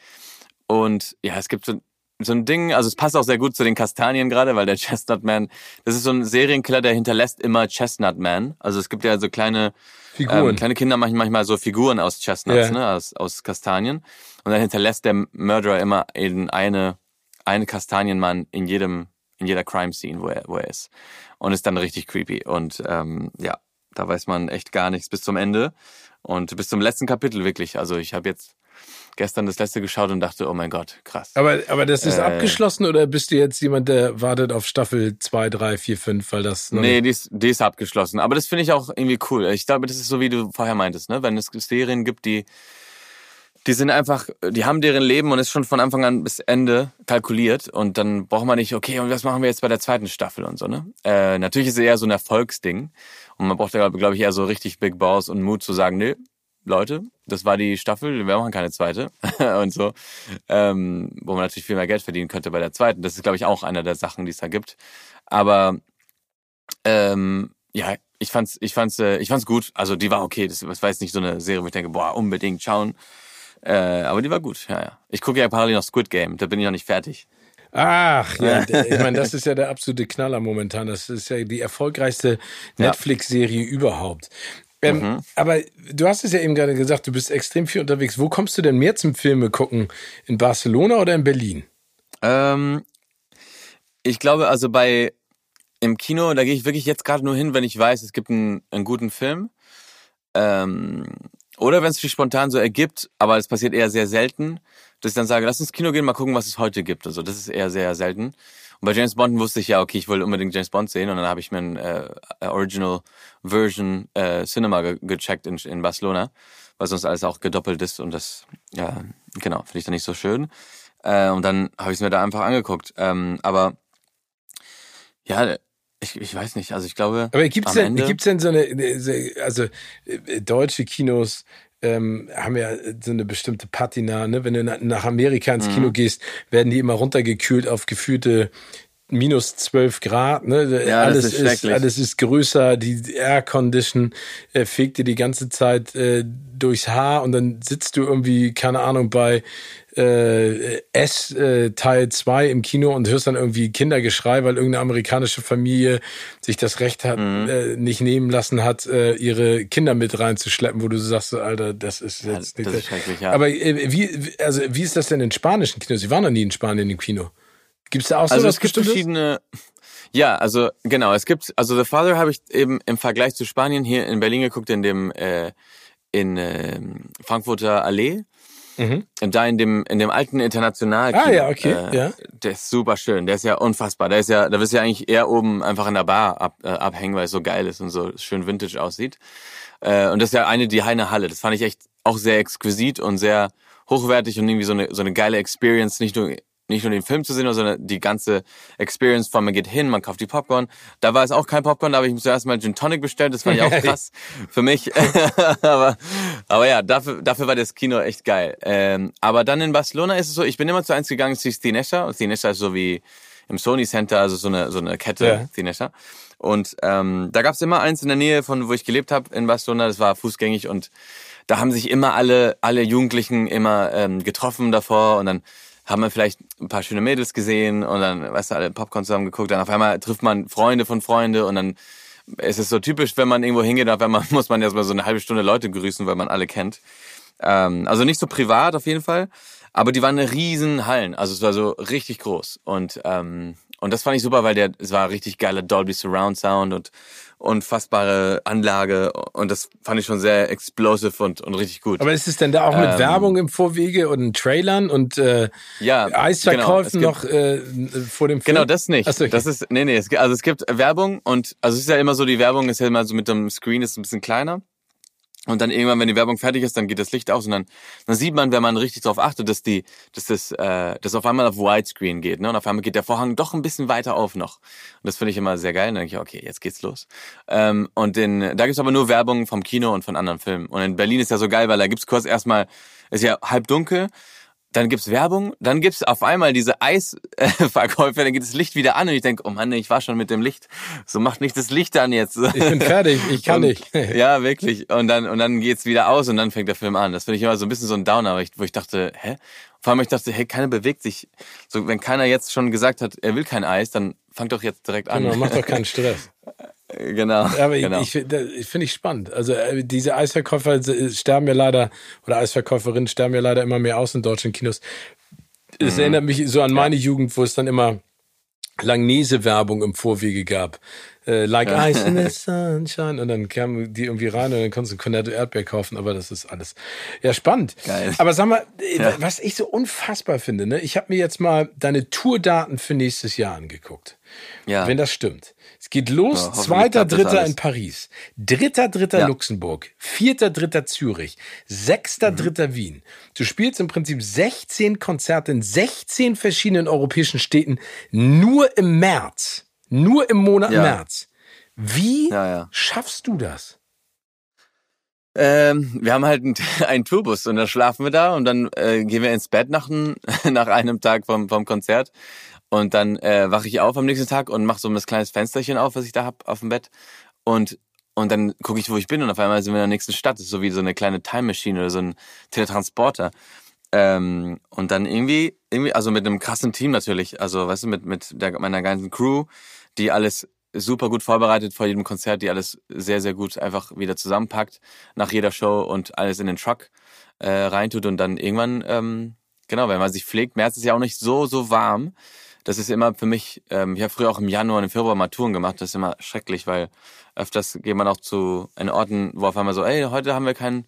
Und ja, es gibt so so ein Ding, also es passt auch sehr gut zu den Kastanien gerade, weil der Chestnut Man, das ist so ein Serienkiller, der hinterlässt immer Chestnut Man. Also es gibt ja so kleine Figuren. Ähm, kleine Kinder machen manchmal so Figuren aus Chestnuts, ja. ne, aus, aus Kastanien. Und dann hinterlässt der Murderer immer eben eine, eine Kastanienmann in jedem, in jeder Crime Scene, wo er, wo er ist. Und ist dann richtig creepy. Und ähm, ja, da weiß man echt gar nichts bis zum Ende. Und bis zum letzten Kapitel wirklich. Also ich habe jetzt gestern das letzte geschaut und dachte, oh mein Gott, krass. Aber, aber das ist äh, abgeschlossen oder bist du jetzt jemand, der wartet auf Staffel 2, 3, 4, 5, weil das. Nee, die ist, die ist abgeschlossen. Aber das finde ich auch irgendwie cool. Ich glaube, das ist so, wie du vorher meintest, ne? Wenn es Serien gibt, die, die sind einfach, die haben deren Leben und ist schon von Anfang an bis Ende kalkuliert und dann braucht man nicht, okay, und was machen wir jetzt bei der zweiten Staffel und so, ne? Äh, natürlich ist es eher so ein Erfolgsding und man braucht da, glaube ich, eher so richtig Big Balls und Mut zu sagen, nee, Leute, das war die Staffel, wir machen keine zweite und so, ähm, wo man natürlich viel mehr Geld verdienen könnte bei der zweiten. Das ist, glaube ich, auch einer der Sachen, die es da gibt. Aber ähm, ja, ich fand's, ich fand's, äh, ich fand's gut. Also die war okay. Das, das war jetzt nicht so eine Serie, wo ich denke, boah, unbedingt schauen. Äh, aber die war gut. Ja, ja. Ich gucke ja parallel noch Squid Game. Da bin ich noch nicht fertig. Ach, ja, ich meine, das ist ja der absolute Knaller momentan. Das ist ja die erfolgreichste Netflix-Serie überhaupt. Ähm, mhm. Aber du hast es ja eben gerade gesagt, du bist extrem viel unterwegs. Wo kommst du denn mehr zum Filme gucken? In Barcelona oder in Berlin? Ähm, ich glaube, also bei im Kino, da gehe ich wirklich jetzt gerade nur hin, wenn ich weiß, es gibt einen, einen guten Film. Ähm, oder wenn es sich spontan so ergibt, aber es passiert eher sehr selten, dass ich dann sage, lass ins Kino gehen, mal gucken, was es heute gibt. Also das ist eher sehr selten. Und bei James Bond wusste ich ja, okay, ich will unbedingt James Bond sehen und dann habe ich mir ein äh, Original Version äh, Cinema ge gecheckt in, in Barcelona, weil sonst alles auch gedoppelt ist und das, ja, genau, finde ich dann nicht so schön. Äh, und dann habe ich es mir da einfach angeguckt. Ähm, aber ja, ich, ich weiß nicht, also ich glaube. Aber gibt's denn, Ende, gibt's denn so eine, also äh, deutsche Kinos, ähm, haben ja so eine bestimmte Patina. Ne? Wenn du nach Amerika ins Kino mhm. gehst, werden die immer runtergekühlt auf gefühlte minus 12 Grad, ne? Ja, alles ist, ist alles ist größer, die Air Condition äh, fegt dir die ganze Zeit äh, durchs Haar und dann sitzt du irgendwie keine Ahnung bei äh, S äh, Teil 2 im Kino und hörst dann irgendwie Kindergeschrei, weil irgendeine amerikanische Familie sich das Recht hat, mhm. äh, nicht nehmen lassen hat, äh, ihre Kinder mit reinzuschleppen, wo du sagst, Alter, das ist jetzt ja, nicht. Das ist schrecklich, ja. Aber äh, wie, also wie ist das denn in spanischen Kinos? Sie waren noch nie in Spanien im Kino. Gibt's da auch so also es gibt verschiedene. Ja, also genau, es gibt also The Father habe ich eben im Vergleich zu Spanien hier in Berlin geguckt in dem äh, in äh, Frankfurter Allee. Mhm. Und da in dem in dem alten International. Ah ja, okay, äh, ja. Der ist super schön. Der ist ja unfassbar. Der ist ja, da wirst du ja eigentlich eher oben einfach in der Bar ab, äh, abhängen, weil es so geil ist und so schön vintage aussieht. Äh, und das ist ja eine die Heine Halle. Das fand ich echt auch sehr exquisit und sehr hochwertig und irgendwie so eine so eine geile Experience, nicht nur nicht nur den Film zu sehen, sondern die ganze Experience von man geht hin, man kauft die Popcorn. Da war es auch kein Popcorn, da habe ich mir zuerst mal Gin Tonic bestellt, das fand ich auch krass für mich. aber, aber ja, dafür, dafür war das Kino echt geil. Ähm, aber dann in Barcelona ist es so, ich bin immer zu eins gegangen zu Stinesha. Und Stinesha ist so wie im Sony Center, also so eine, so eine Kette, ja. Stinesha. Und ähm, da gab es immer eins in der Nähe von, wo ich gelebt habe in Barcelona, das war fußgängig und da haben sich immer alle, alle Jugendlichen immer ähm, getroffen davor und dann haben wir vielleicht ein paar schöne Mädels gesehen und dann, weißt du, alle Popcorn zusammen geguckt, dann auf einmal trifft man Freunde von Freunde und dann ist es so typisch, wenn man irgendwo hingeht, auf einmal muss man erstmal so eine halbe Stunde Leute grüßen, weil man alle kennt. Ähm, also nicht so privat auf jeden Fall, aber die waren eine riesen Hallen, also es war so richtig groß. Und ähm, und das fand ich super, weil der es war richtig geiler Dolby Surround Sound und unfassbare Anlage und das fand ich schon sehr explosive und, und richtig gut. Aber ist es denn da auch mit ähm, Werbung im Vorwege und Trailern und äh, ja, Eisverkäufen genau, noch äh, vor dem Film? Genau, das nicht. Achso, okay. Das ist nee, nee, es, also es gibt Werbung und also es ist ja immer so die Werbung ist ja immer so mit dem Screen ist ein bisschen kleiner und dann irgendwann, wenn die Werbung fertig ist, dann geht das Licht aus und dann, dann sieht man, wenn man richtig darauf achtet, dass die, dass das, äh, dass auf einmal auf Widescreen geht, ne? Und auf einmal geht der Vorhang doch ein bisschen weiter auf noch. Und das finde ich immer sehr geil. Und dann denke ich, okay, jetzt geht's los. Ähm, und in, da gibt's aber nur Werbung vom Kino und von anderen Filmen. Und in Berlin ist ja so geil, weil da gibt's kurz erstmal, ist ja halb dunkel dann gibt's Werbung, dann gibt's auf einmal diese Eisverkäufer, dann geht das Licht wieder an und ich denke, oh Mann, ich war schon mit dem Licht. So macht nicht das Licht an jetzt. Ich bin fertig, ich kann und, nicht. ja, wirklich. Und dann und dann geht's wieder aus und dann fängt der Film an. Das finde ich immer so ein bisschen so ein Downer, wo ich dachte, hä? Vor allem ich dachte, hey, keiner bewegt sich. So, wenn keiner jetzt schon gesagt hat, er will kein Eis, dann fang doch jetzt direkt an. Genau, mach doch keinen Stress. Genau. Aber genau. ich, ich, finde ich spannend. Also äh, diese Eisverkäufer sterben ja leider, oder Eisverkäuferinnen sterben ja leider immer mehr aus in deutschen Kinos. Es mhm. erinnert mich so an meine ja. Jugend, wo es dann immer Langnese-Werbung im Vorwege gab. Äh, like ja. Ice in the Sunshine. Und dann kamen die irgendwie rein und dann konntest du Cornetto Erdbeer kaufen, aber das ist alles. Ja, spannend. Geil. Aber sag mal, äh, ja. was ich so unfassbar finde, ne? Ich habe mir jetzt mal deine Tourdaten für nächstes Jahr angeguckt. Ja. Wenn das stimmt. Geht los, ja, zweiter, dritter in Paris, dritter, dritter ja. Luxemburg, vierter, dritter Zürich, sechster, mhm. dritter Wien. Du spielst im Prinzip 16 Konzerte in 16 verschiedenen europäischen Städten nur im März. Nur im Monat ja. März. Wie schaffst du das? Ähm, wir haben halt einen, einen Tourbus und da schlafen wir da und dann äh, gehen wir ins Bett nach, ein, nach einem Tag vom, vom Konzert und dann äh, wache ich auf am nächsten Tag und mache so ein kleines Fensterchen auf, was ich da hab auf dem Bett. Und, und dann gucke ich, wo ich bin und auf einmal sind wir in der nächsten Stadt. Das ist so wie so eine kleine Time Machine oder so ein Teletransporter. Ähm, und dann irgendwie, irgendwie, also mit einem krassen Team natürlich, also weißt du, mit, mit der, meiner ganzen Crew, die alles super gut vorbereitet vor jedem Konzert, die alles sehr, sehr gut einfach wieder zusammenpackt nach jeder Show und alles in den Truck äh, reintut und dann irgendwann, ähm, genau, wenn man sich pflegt, März ist ja auch nicht so, so warm das ist immer für mich, ähm, ich habe früher auch im Januar und im Februar mal Touren gemacht, das ist immer schrecklich, weil öfters geht man auch zu einen Orten, wo auf einmal so, ey, heute haben wir kein,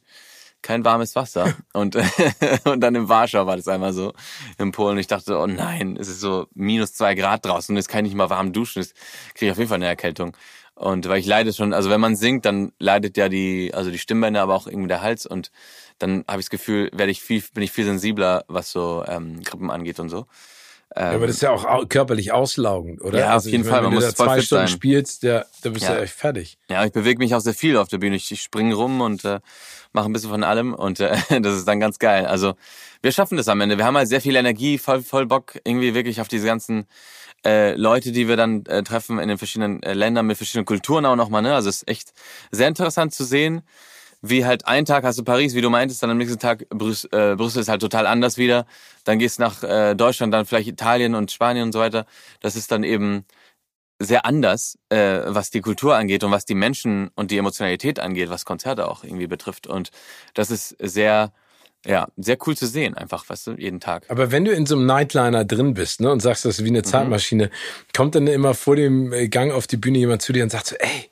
kein warmes Wasser. Und, und dann in Warschau war das einmal so, in Polen. Ich dachte, oh nein, es ist so minus zwei Grad draußen und jetzt kann ich nicht mal warm duschen, jetzt kriege ich auf jeden Fall eine Erkältung. Und weil ich leide schon, also wenn man singt, dann leidet ja die, also die Stimmbänder, aber auch irgendwie der Hals und dann habe ich das Gefühl, werde ich viel, bin ich viel sensibler, was so ähm, Grippen angeht und so. Ähm, ja, aber das ist ja auch körperlich auslaugend, oder? Ja, also auf jeden meine, Fall. Wenn Man du muss da zwei Stunden sein. spielst, ja, dann bist du Ja. ja echt fertig. Ja, ich bewege mich auch sehr viel auf der Bühne. Ich, ich springe rum und äh, mache ein bisschen von allem und äh, das ist dann ganz geil. Also wir schaffen das am Ende. Wir haben halt sehr viel Energie, voll, voll Bock irgendwie wirklich auf diese ganzen äh, Leute, die wir dann äh, treffen in den verschiedenen äh, Ländern mit verschiedenen Kulturen auch nochmal. Ne? Also es ist echt sehr interessant zu sehen, wie halt einen Tag hast du Paris, wie du meintest, dann am nächsten Tag Brüs äh, Brüssel ist halt total anders wieder. Dann gehst nach äh, Deutschland, dann vielleicht Italien und Spanien und so weiter. Das ist dann eben sehr anders, äh, was die Kultur angeht und was die Menschen und die Emotionalität angeht, was Konzerte auch irgendwie betrifft. Und das ist sehr, ja, sehr cool zu sehen, einfach, weißt du, jeden Tag. Aber wenn du in so einem Nightliner drin bist, ne, und sagst, das ist wie eine Zeitmaschine, kommt dann immer vor dem äh, Gang auf die Bühne jemand zu dir und sagt so, ey,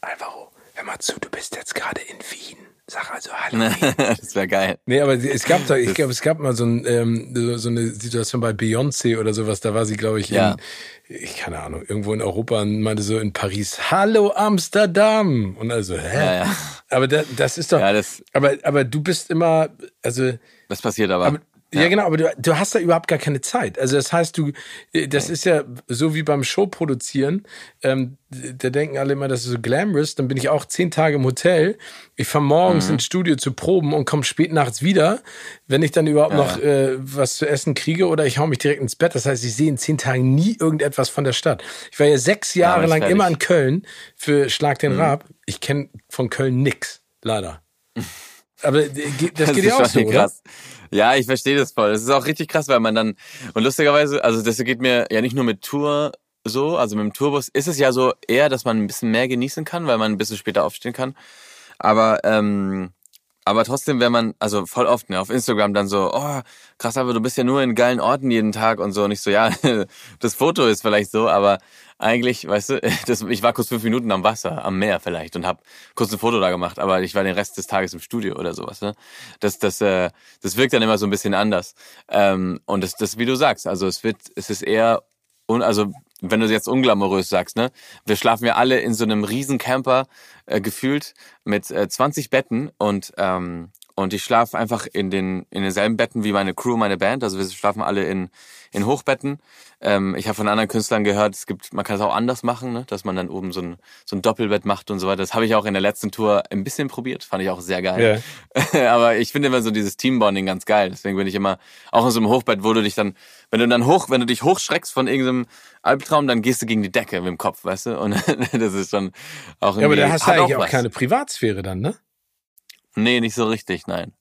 Alvaro, hör mal zu, du bist jetzt gerade in Wien. Sag also Hallo. das wäre geil. Nee, aber es gab da, ich glaube, es gab mal so, ein, ähm, so, so eine Situation bei Beyoncé oder sowas, da war sie, glaube ich, Ja. in, ich keine Ahnung, irgendwo in Europa und meinte so in Paris, Hallo Amsterdam. Und also, hä? Ja, ja. Aber da, das ist doch, Ja, das, aber, aber du bist immer, also, das passiert aber. aber ja. genau, aber du, du hast da überhaupt gar keine Zeit. Also das heißt, du, äh, das ist ja so wie beim Show produzieren. Ähm, da denken alle immer, das ist so glamorous. Dann bin ich auch zehn Tage im Hotel. Ich fahre morgens ins Studio zu proben und komme spät nachts wieder, wenn ich dann überhaupt Ja, noch äh, was zu essen kriege oder ich hau mich direkt ins Bett. Das heißt, ich sehe in zehn Tagen nie irgendetwas von der Stadt. Ich war ja sechs Jahre bist lang fertig. immer in Köln für Schlag den Rab. Ich kenne von Köln nix, leider. Aber äh, geht- das, geht ja auch so, oder? Ja, ich verstehe das voll. Das ist auch richtig krass, weil man dann, und lustigerweise, also das geht mir ja nicht nur mit Tour so, also mit dem Tourbus ist es ja so eher, dass man ein bisschen mehr genießen kann, weil man ein bisschen später aufstehen kann. Aber, ähm, aber trotzdem, wenn man, also voll oft, ne, auf Instagram dann so, oh, krass, aber du bist ja nur in geilen Orten jeden Tag und so. Und ich so, ja, das Foto ist vielleicht so, aber eigentlich, weißt du, das, ich war kurz fünf Minuten am Wasser, am Meer vielleicht und hab kurz ein Foto da gemacht, aber ich war den Rest des Tages im Studio oder sowas. Ne? Das, das, äh, das wirkt dann immer so ein bisschen anders. Ähm, und das, das, wie du sagst, also es wird, es ist eher, un, also wenn du jetzt unglamourös sagst, ne, wir schlafen ja alle in so einem riesen Camper äh, gefühlt mit äh, 20 Betten und ähm, und ich schlafe einfach in den in denselben Betten wie meine Crew, meine Band. Also wir schlafen alle in in Hochbetten. Ähm, ich habe von anderen Künstlern gehört, es gibt, man kann es auch anders machen, ne? dass man dann oben so ein so ein Doppelbett macht und so weiter. Das habe ich auch in der letzten Tour ein bisschen probiert, fand ich auch sehr geil. Aber ich finde immer so dieses Teambonding ganz geil. Deswegen bin ich immer auch in so einem Hochbett, wo du dich dann, wenn du dann hoch, wenn du dich hochschreckst von irgendeinem Albtraum, dann gehst du gegen die Decke mit dem Kopf, weißt du? Und das ist schon auch Ja, aber irgendwie- da hast du eigentlich auch was. keine Privatsphäre dann, ne? Nee, nicht so richtig, nein.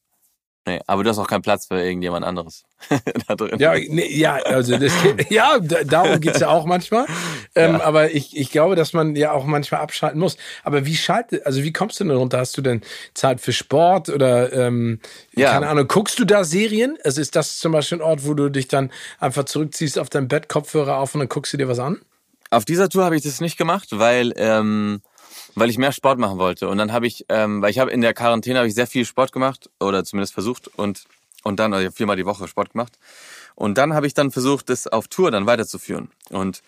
Nee, aber du hast auch keinen Platz für irgendjemand anderes da drin. Ja, nee, ja, also das, ja, da- darum geht's ja auch manchmal. Ähm, Ja. Aber ich, ich glaube, dass man ja auch manchmal abschalten muss. Aber wie schaltet, also wie kommst du denn runter? Hast du denn Zeit für Sport oder ähm, Ja. keine Ahnung, guckst du da Serien? Also ist das zum Beispiel ein Ort, wo du dich dann einfach zurückziehst auf dein Bett, Kopfhörer auf und dann guckst du dir was an? Auf dieser Tour habe ich das nicht gemacht, weil ähm, weil ich mehr Sport machen wollte. Und dann habe ich, ähm, weil ich habe in der Quarantäne habe ich sehr viel Sport gemacht oder zumindest versucht und und dann also viermal die Woche Sport gemacht. Und dann habe ich dann versucht, das auf Tour dann weiterzuführen. Und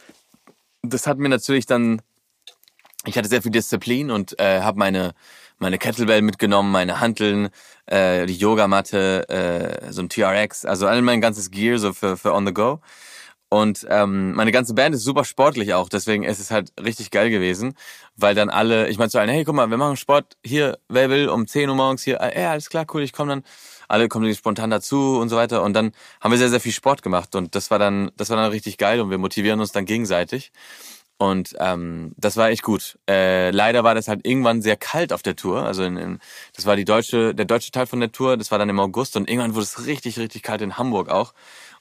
das hat mir natürlich dann, ich hatte sehr viel Disziplin und äh, habe meine meine Kettlebell mitgenommen, meine Hanteln, äh, die Yogamatte, äh, so ein TRX, also all mein ganzes Gear so für für on the go. Und ähm, meine ganze Band ist super sportlich auch, deswegen ist es halt richtig geil gewesen, weil dann alle, ich meine zu allen, hey, guck mal, wir machen Sport hier, wer will, um 10 Uhr morgens hier, äh, ja, alles klar, cool, ich komme dann. Alle kommen spontan dazu und so weiter. Und dann haben wir sehr, sehr viel Sport gemacht und das war dann, das war dann richtig geil und wir motivieren uns dann gegenseitig. Und ähm, das war echt gut. Äh, leider war das halt irgendwann sehr kalt auf der Tour. Also in, in, das war die deutsche, der deutsche Teil von der Tour. Das war dann im August und irgendwann wurde es richtig, richtig kalt in Hamburg auch.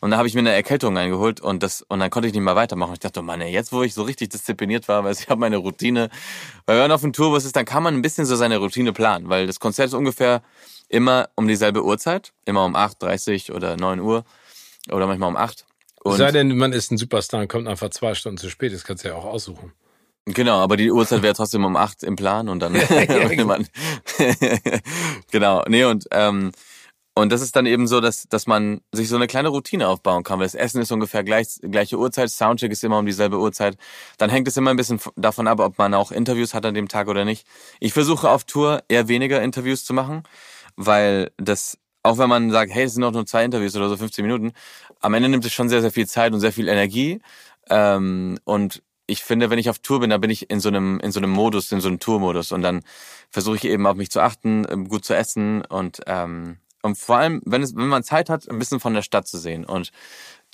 Und da habe ich mir eine Erkältung eingeholt und das und dann konnte ich nicht mehr weitermachen. Ich dachte, oh Mann, ey, jetzt wo ich so richtig diszipliniert war, weil ich habe meine Routine. Weil wenn man auf dem Tourbus ist, dann kann man ein bisschen so seine Routine planen, weil das Konzert ist ungefähr immer um dieselbe Uhrzeit, immer um 8:30 oder 9 Uhr oder manchmal um 8. Und Sei denn, man ist ein Superstar und kommt einfach zwei Stunden zu spät. Das kannst du ja auch aussuchen. Genau, aber die Uhrzeit wäre trotzdem um acht im Plan und dann genau. man, genau, nee und ähm, und das ist dann eben so, dass dass man sich so eine kleine Routine aufbauen kann, weil das Essen ist ungefähr gleich gleiche Uhrzeit, Soundcheck ist immer um dieselbe Uhrzeit. Dann hängt es immer ein bisschen davon ab, ob man auch Interviews hat an dem Tag oder nicht. Ich versuche auf Tour eher weniger Interviews zu machen, weil das auch wenn man sagt, hey, es sind noch nur zwei Interviews oder so 15 Minuten, am Ende nimmt es schon sehr, sehr viel Zeit und sehr viel Energie. Ähm, und ich finde, wenn ich auf Tour bin, dann bin ich in so einem, in so einem Modus, in so einem Tourmodus. Und dann versuche ich eben auf mich zu achten, ähm, gut zu essen und, ähm, und vor allem, wenn es, wenn man Zeit hat, ein bisschen von der Stadt zu sehen. Und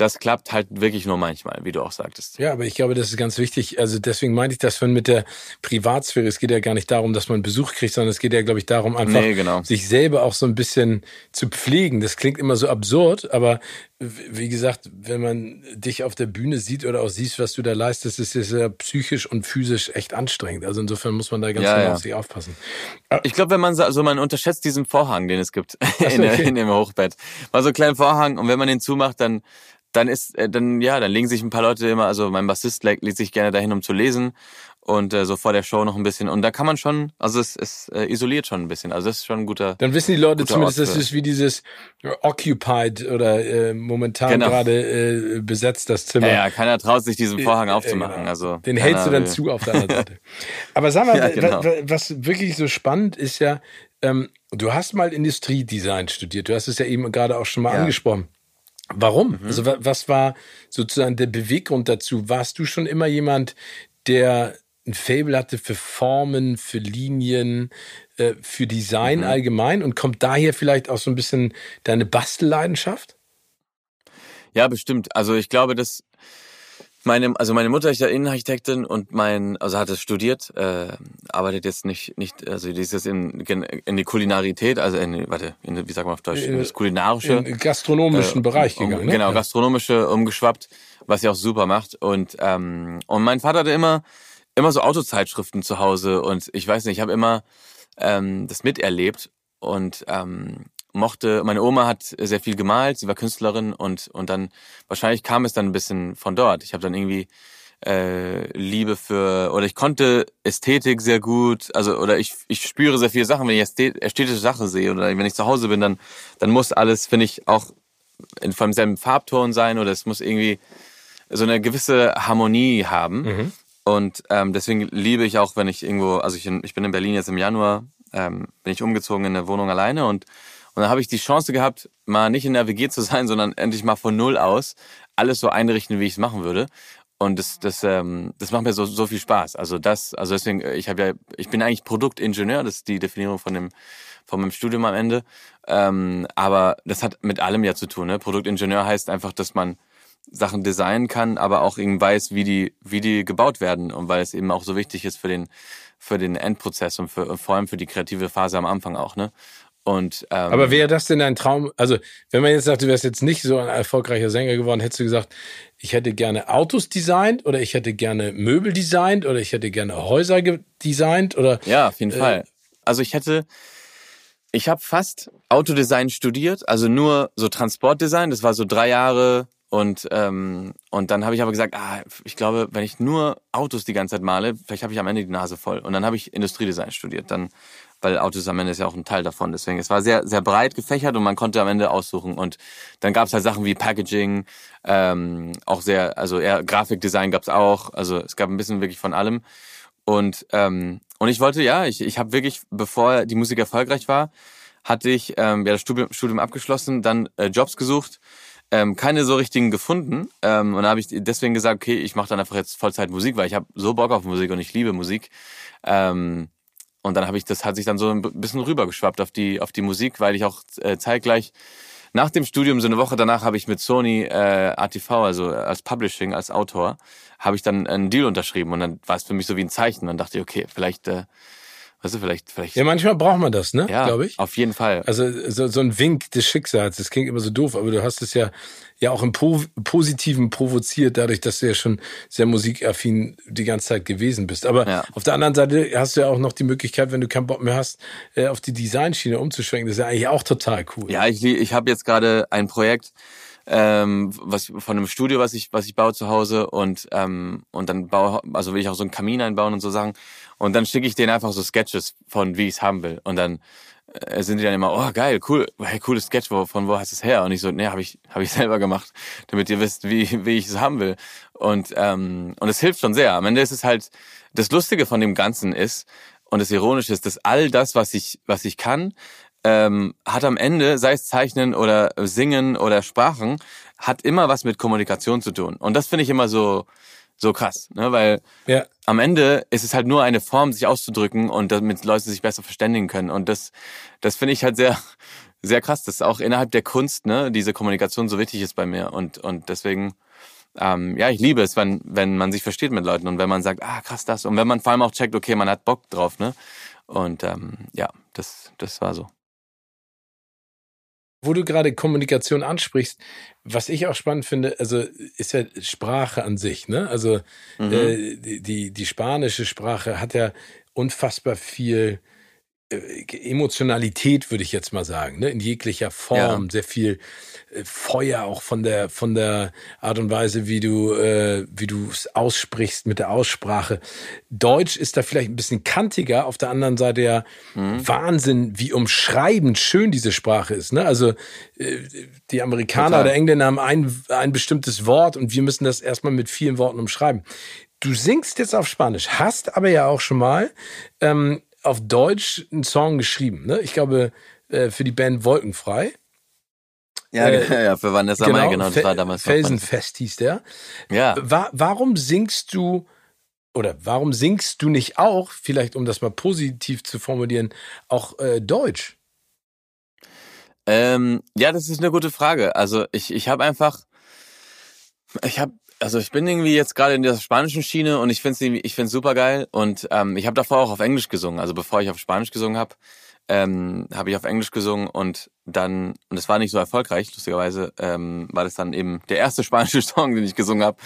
das klappt halt wirklich nur manchmal, wie du auch sagtest. Ja, aber ich glaube, das ist ganz wichtig. Also deswegen meinte ich das von mit der Privatsphäre. Es geht ja gar nicht darum, dass man Besuch kriegt, sondern es geht ja, glaube ich, darum, einfach Nee, genau. sich selber auch so ein bisschen zu pflegen. Das klingt immer so absurd, aber wie gesagt, wenn man dich auf der Bühne sieht oder auch siehst, was du da leistest, ist es ja psychisch und physisch echt anstrengend. Also insofern muss man da ganz Ja, genau ja. auf sich aufpassen. Ich glaube, wenn man so, also man unterschätzt diesen Vorhang, den es gibt so, in, okay. in dem Hochbett. Mal so einen kleinen Vorhang und wenn man den zumacht, dann dann ist äh, dann ja, dann legen sich ein paar Leute immer, also mein Bassist legt, sich gerne dahin, um zu lesen und äh, so vor der Show noch ein bisschen und da kann man schon, also es, es äh, isoliert schon ein bisschen, also das ist schon ein guter. Dann wissen die Leute zumindest, Ort das für- ist wie dieses Occupied oder äh, momentan Genau. gerade äh, besetzt das Zimmer. Ja, ja, keiner traut sich diesen Vorhang Äh, aufzumachen, genau. also Den keiner hältst du dann zu auf der anderen Seite. Aber sag mal, Ja, genau. wa- wa- was wirklich so spannend ist ja, ähm, du hast mal Industriedesign studiert. Du hast es ja eben gerade auch schon mal Ja. Angesprochen. Warum? Also wa- was war sozusagen der Beweggrund dazu? Warst du schon immer jemand, der ein Fable hatte für Formen, für Linien, äh, für Design Mhm. allgemein und kommt daher vielleicht auch so ein bisschen deine Bastelleidenschaft? Ja, bestimmt. Also ich glaube, dass meine, also meine Mutter ist ja Innenarchitektin und mein, also hat es studiert, äh, arbeitet jetzt nicht, nicht, also die ist jetzt in, in die Kulinarität, also in, warte, in, wie sagt man auf Deutsch, in das kulinarische. Im gastronomischen äh, Bereich um, gegangen. ne? Genau, gastronomische umgeschwappt, was sie auch super macht. Und ähm, und mein Vater hatte immer immer so Autozeitschriften zu Hause und ich weiß nicht, ich habe immer ähm, das miterlebt und ähm, mochte. Meine Oma hat sehr viel gemalt, sie war Künstlerin und und dann wahrscheinlich kam es dann ein bisschen von dort. Ich habe dann irgendwie äh, Liebe für oder ich konnte Ästhetik sehr gut, also oder ich ich spüre sehr viele Sachen, wenn ich ästhet- ästhetische Sachen sehe oder wenn ich zu Hause bin, dann dann muss alles, finde ich, auch in von selben Farbton sein oder es muss irgendwie so eine gewisse Harmonie haben. Mhm. Und ähm, deswegen liebe ich auch, wenn ich irgendwo, also ich, in, ich bin in Berlin jetzt im Januar, ähm, bin ich umgezogen in eine Wohnung alleine und und dann habe ich die Chance gehabt, mal nicht in der WG zu sein, sondern endlich mal von null aus alles so einrichten, wie ich es machen würde. Und das, das, ähm, das macht mir so, so viel Spaß. Also das, also deswegen, äh, ich habe ja, ich bin eigentlich Produktingenieur, das ist die Definition von dem, von meinem Studium am Ende. Ähm, aber das hat mit allem ja zu tun. Ne? Produktingenieur heißt einfach, dass man Sachen designen kann, aber auch eben weiß, wie die, wie die gebaut werden und weil es eben auch so wichtig ist für den, für den Endprozess und für, vor allem für die kreative Phase am Anfang auch, ne? Und ähm, Aber wäre das denn ein Traum? Also, wenn man jetzt sagt, du wärst jetzt nicht so ein erfolgreicher Sänger geworden, hättest du gesagt, ich hätte gerne Autos designt oder ich hätte gerne Möbel designt oder ich hätte gerne Häuser designt oder Ja, auf jeden Äh, Fall. Also ich hätte, ich habe fast Autodesign studiert, also nur so Transportdesign. Das war so drei Jahre und ähm, und dann habe ich aber gesagt, ah, ich glaube, wenn ich nur Autos die ganze Zeit male, vielleicht habe ich am Ende die Nase voll. Und dann habe ich Industriedesign studiert, dann weil Autos am Ende ist ja auch ein Teil davon. Deswegen, es war sehr sehr breit gefächert und man konnte am Ende aussuchen. Und dann gab es halt Sachen wie Packaging, ähm, auch sehr, also eher Grafikdesign gab es auch. Also es gab ein bisschen wirklich von allem. Und ähm, und ich wollte, ja, ich, ich habe wirklich, bevor die Musik erfolgreich war, hatte ich ähm, ja das Studium, Studium abgeschlossen, dann äh, Jobs gesucht, ähm, keine so richtigen gefunden. Ähm, und da habe ich deswegen gesagt, okay, ich mache dann einfach jetzt Vollzeit Musik, weil ich habe so Bock auf Musik und ich liebe Musik. Ähm, und dann habe ich, das hat sich dann so ein bisschen rübergeschwappt auf die, auf die Musik, weil ich auch äh, zeitgleich nach dem Studium, so eine Woche danach, habe ich mit Sony äh, ATV, also als Publishing, als Autor, habe ich dann einen Deal unterschrieben und dann war es für mich so wie ein Zeichen. Dann dachte ich, okay, vielleicht, äh, weißt du, vielleicht, vielleicht, ja, manchmal braucht man das, ne? ja, Glaube ich. auf jeden Fall. Also so, so ein Wink des Schicksals, das klingt immer so doof, aber du hast es ja ja auch im po Positiven provoziert, dadurch, dass du ja schon sehr musikaffin die ganze Zeit gewesen bist. Aber Ja. auf der anderen Seite hast du ja auch noch die Möglichkeit, wenn du keinen Bock mehr hast, äh, auf die Designschiene umzuschwenken. Das ist ja eigentlich auch total cool. Ja, ich, ich habe jetzt gerade ein Projekt ähm, was von einem Studio, was ich was ich baue zu Hause und ähm, und dann baue also will ich auch so einen Kamin einbauen und so Sachen. Und dann schicke ich denen einfach so Sketches von wie ich es haben will. Und dann äh, sind die dann immer oh geil cool hey cooles Sketch von wo hast du es her? Und ich so nee habe ich habe ich selber gemacht damit ihr wisst wie wie ich es haben will. Und ähm, und es hilft schon sehr. Am Ende ist es halt das Lustige von dem Ganzen ist und das Ironische ist, dass all das, was ich, was ich kann, ähm, hat am Ende, sei es Zeichnen oder Singen oder Sprachen, hat immer was mit Kommunikation zu tun. Und das finde ich immer so, so krass, ne? weil ja. am Ende ist es halt nur eine Form, sich auszudrücken und damit Leute sich besser verständigen können. Und das, das finde ich halt sehr, sehr krass, dass auch innerhalb der Kunst ne, diese Kommunikation so wichtig ist bei mir. Und, und deswegen, ähm, ja, ich liebe es, wenn, wenn man sich versteht mit Leuten und wenn man sagt, ah, krass, das. Und wenn man vor allem auch checkt, okay, man hat Bock drauf, ne? Und ähm, ja, das, das war so. Wo du gerade Kommunikation ansprichst, was ich auch spannend finde, also ist ja Sprache an sich, ne? Also mhm. äh, die, die spanische Sprache hat ja unfassbar viel Emotionalität, würde ich jetzt mal sagen, ne? in jeglicher Form, ja. sehr viel äh, Feuer auch von der von der Art und Weise, wie du äh, wie du es aussprichst mit der Aussprache. Deutsch ist da vielleicht ein bisschen kantiger, auf der anderen Seite ja mhm. Wahnsinn, wie umschreibend schön diese Sprache ist. Ne? Also äh, die Amerikaner Total. oder Engländer haben ein ein bestimmtes Wort und wir müssen das erstmal mit vielen Worten umschreiben. Du singst jetzt auf Spanisch, hast aber ja auch schon mal ähm, auf Deutsch einen Song geschrieben. Ne? Ich glaube, äh, für die Band Wolkenfrei. Ja, äh, ja, für Vanessa genau, Mai, genau, das war damals. Felsenfest hieß der. Ja. Wa warum singst du oder warum singst du nicht auch, vielleicht um das mal positiv zu formulieren, auch äh, Deutsch? Ähm, ja, das ist eine gute Frage. Also ich, ich habe einfach, ich habe also ich bin irgendwie jetzt gerade in der spanischen Schiene und ich finde es ich find's super geil und ähm, ich habe davor auch auf Englisch gesungen. Also bevor ich auf Spanisch gesungen habe, ähm, habe ich auf Englisch gesungen und dann und es war nicht so erfolgreich. Lustigerweise ähm, war das dann eben der erste spanische Song, den ich gesungen habe,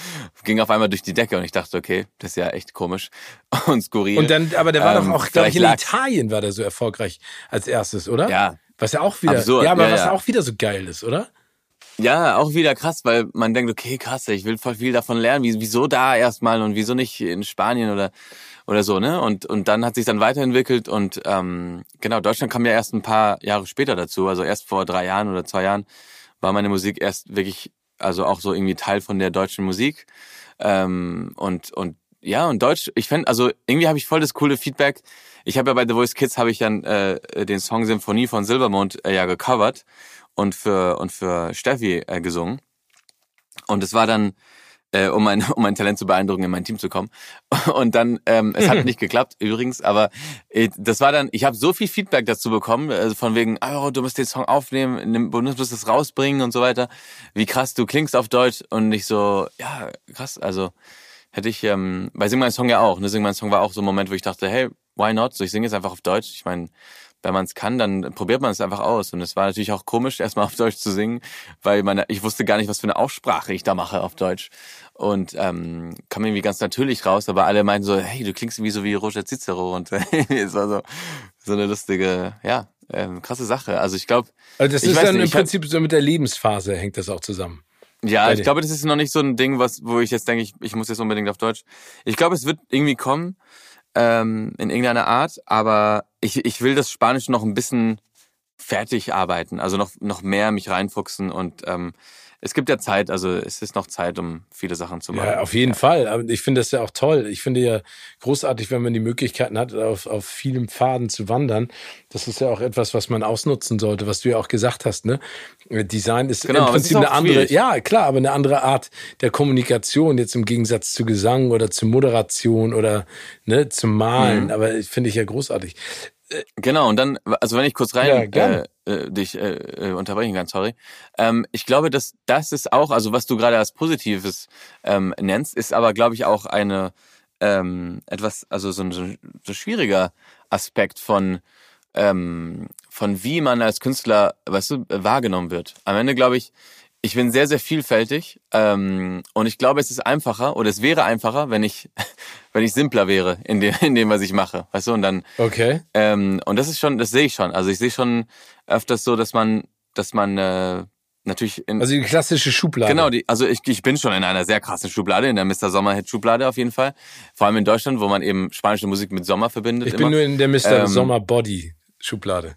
ging auf einmal durch die Decke und ich dachte, okay, das ist ja echt komisch und skurril. Und dann, aber der war ähm, doch auch, glaube ich, in Italien war der so erfolgreich als erstes, oder? Ja. Was ja auch wieder, absurd. ja, aber ja, was ja. auch wieder so geil ist, oder? Ja, auch wieder krass, weil man denkt, okay, krass, ich will voll viel davon lernen. Wieso da erstmal und wieso nicht in Spanien oder oder so, ne? Und und dann hat sich dann weiterentwickelt und ähm, genau, Deutschland kam ja erst ein paar Jahre später dazu. Also erst vor drei Jahren oder zwei Jahren war meine Musik erst wirklich, also auch so irgendwie Teil von der deutschen Musik. Ähm, und und ja, und Deutsch, ich fände, also irgendwie habe ich voll das coole Feedback. Ich habe ja bei The Voice Kids habe ich dann äh, den Song Symphonie von Silbermond äh, ja gecovert und für und für Steffi äh, gesungen. Und es war dann, äh, um mein um mein Talent zu beeindrucken, in mein Team zu kommen. Und dann, ähm, es hat nicht geklappt übrigens, aber äh, das war dann, ich habe so viel Feedback dazu bekommen, also von wegen, oh, du musst den Song aufnehmen, du musst es rausbringen und so weiter. Wie krass du klingst auf Deutsch und nicht so, ja, krass, also hätte ich, ähm, bei Sing mein Song ja auch, ne, Sing mein Song war auch so ein Moment, wo ich dachte, hey, why not? So, ich singe jetzt einfach auf Deutsch. Ich meine, wenn man es kann, dann probiert man es einfach aus. Und es war natürlich auch komisch, erstmal auf Deutsch zu singen, weil meine, ich wusste gar nicht, was für eine Aussprache ich da mache auf Deutsch. Und ähm, kam irgendwie ganz natürlich raus, aber alle meinten so, hey, du klingst irgendwie so wie Roger Cicero. Und es war so, so eine lustige, ja, ähm, krasse Sache. Also ich glaube. Also das ist dann nicht, im Prinzip so mit der Lebensphase hängt das auch zusammen. Ja, ich glaube, das ist noch nicht so ein Ding, was, wo ich jetzt denke, ich, ich muss jetzt unbedingt auf Deutsch. Ich glaube, es wird irgendwie kommen ähm, in irgendeiner Art, aber ich, ich will das Spanische noch ein bisschen fertig arbeiten, also noch, noch mehr mich reinfuchsen und ähm, es gibt ja Zeit, also es ist noch Zeit, um viele Sachen zu machen. Ja, auf jeden ja. Fall. Aber ich finde das ja auch toll. Ich finde ja großartig, wenn man die Möglichkeiten hat, auf, auf vielen Pfaden zu wandern. Das ist ja auch etwas, was man ausnutzen sollte, was du ja auch gesagt hast. Ne? Design ist genau, im Prinzip ist eine andere, schwierig. ja klar, aber eine andere Art der Kommunikation, jetzt im Gegensatz zu Gesang oder zu Moderation oder ne, zum Malen. Mhm. Aber finde ich ja großartig. Genau, und dann, also wenn ich kurz rein ja, äh, äh, dich äh, äh, unterbrechen kann, sorry. Ähm, ich glaube, dass das ist auch, also was du gerade als Positives ähm, nennst, ist aber, glaube ich, auch eine ähm, etwas, also so ein, so ein schwieriger Aspekt von ähm, von wie man als Künstler, weißt du, wahrgenommen wird. Am Ende glaube ich, ich bin sehr, sehr vielfältig ähm, und ich glaube, es ist einfacher oder es wäre einfacher, wenn ich, wenn ich simpler wäre in dem, in dem, was ich mache, weißt du? Und dann. Okay. Ähm, und das ist schon, das sehe ich schon. Also ich sehe schon öfters so, dass man, dass man äh, natürlich in. Also die klassische Schublade. Genau, die, also ich, ich bin schon in einer sehr krassen Schublade, in der Mr. Sommerhit Schublade auf jeden Fall. Vor allem in Deutschland, wo man eben spanische Musik mit Sommer verbindet. Ich bin nur in der Mr. Ähm, Sommer Body Schublade.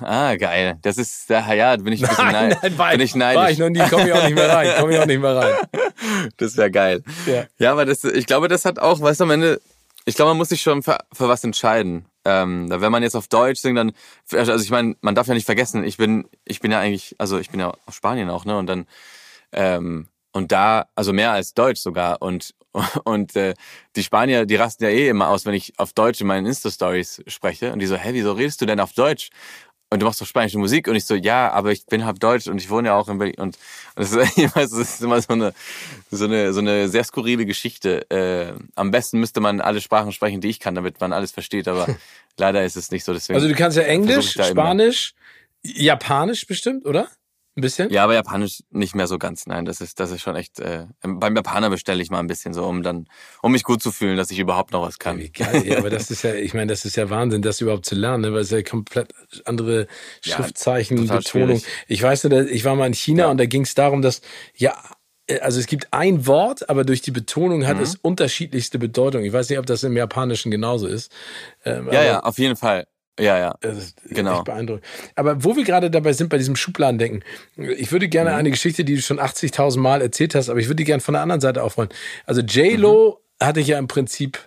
Ah, geil. Das ist, ja, bin ich ein bisschen nein, nein, war, bin ich neidisch. War ich noch nie, komm ich auch nicht mehr rein, komm ich auch nicht mehr rein. Das wäre geil. Ja. ja, aber das, ich glaube, das hat auch, weißt du, am Ende, ich glaube, man muss sich schon für, für was entscheiden. Ähm, wenn man jetzt auf Deutsch singt, dann, also ich meine, man darf ja nicht vergessen, ich bin, ich bin ja eigentlich, also ich bin ja aus Spanien auch, ne? Und dann, ähm, und da, also mehr als Deutsch sogar. Und, und äh, die Spanier, die rasten ja eh immer aus, wenn ich auf Deutsch in meinen Insta-Stories spreche. Und die so, hä, wieso redest du denn auf Deutsch? Und du machst doch spanische Musik und ich so, ja, aber ich bin halb deutsch und ich wohne ja auch in Berlin und, und das, ist, das ist immer so eine, so eine, so eine sehr skurrile Geschichte. Äh, am besten müsste man alle Sprachen sprechen, die ich kann, damit man alles versteht, aber leider ist es nicht so. Deswegen also du kannst ja Englisch, Spanisch, Japanisch bestimmt, oder? Ein bisschen? Ja, aber Japanisch nicht mehr so ganz. Nein, das ist, das ist schon echt. Äh, beim Japaner bestelle ich mal ein bisschen so, um dann, um mich gut zu fühlen, dass ich überhaupt noch was kann. Wie geil, ja, aber das ist ja, ich meine, das ist ja Wahnsinn, das überhaupt zu lernen, ne? weil es ja komplett andere Schriftzeichen, ja, Betonung. Schwierig. Ich weiß nur, ich war mal in China ja. und da ging es darum, dass ja also es gibt ein Wort, aber durch die Betonung hat mhm. es unterschiedlichste Bedeutung. Ich weiß nicht, ob das im Japanischen genauso ist. Ähm, ja, ja, auf jeden Fall. Ja, ja. Das ist genau. echt beeindruckend. Aber wo wir gerade dabei sind, bei diesem Schubladendenken, ich würde gerne mhm. eine Geschichte, die du schon 80.000 Mal erzählt hast, aber ich würde die gerne von der anderen Seite aufrollen. Also J-Lo mhm. hatte ja im Prinzip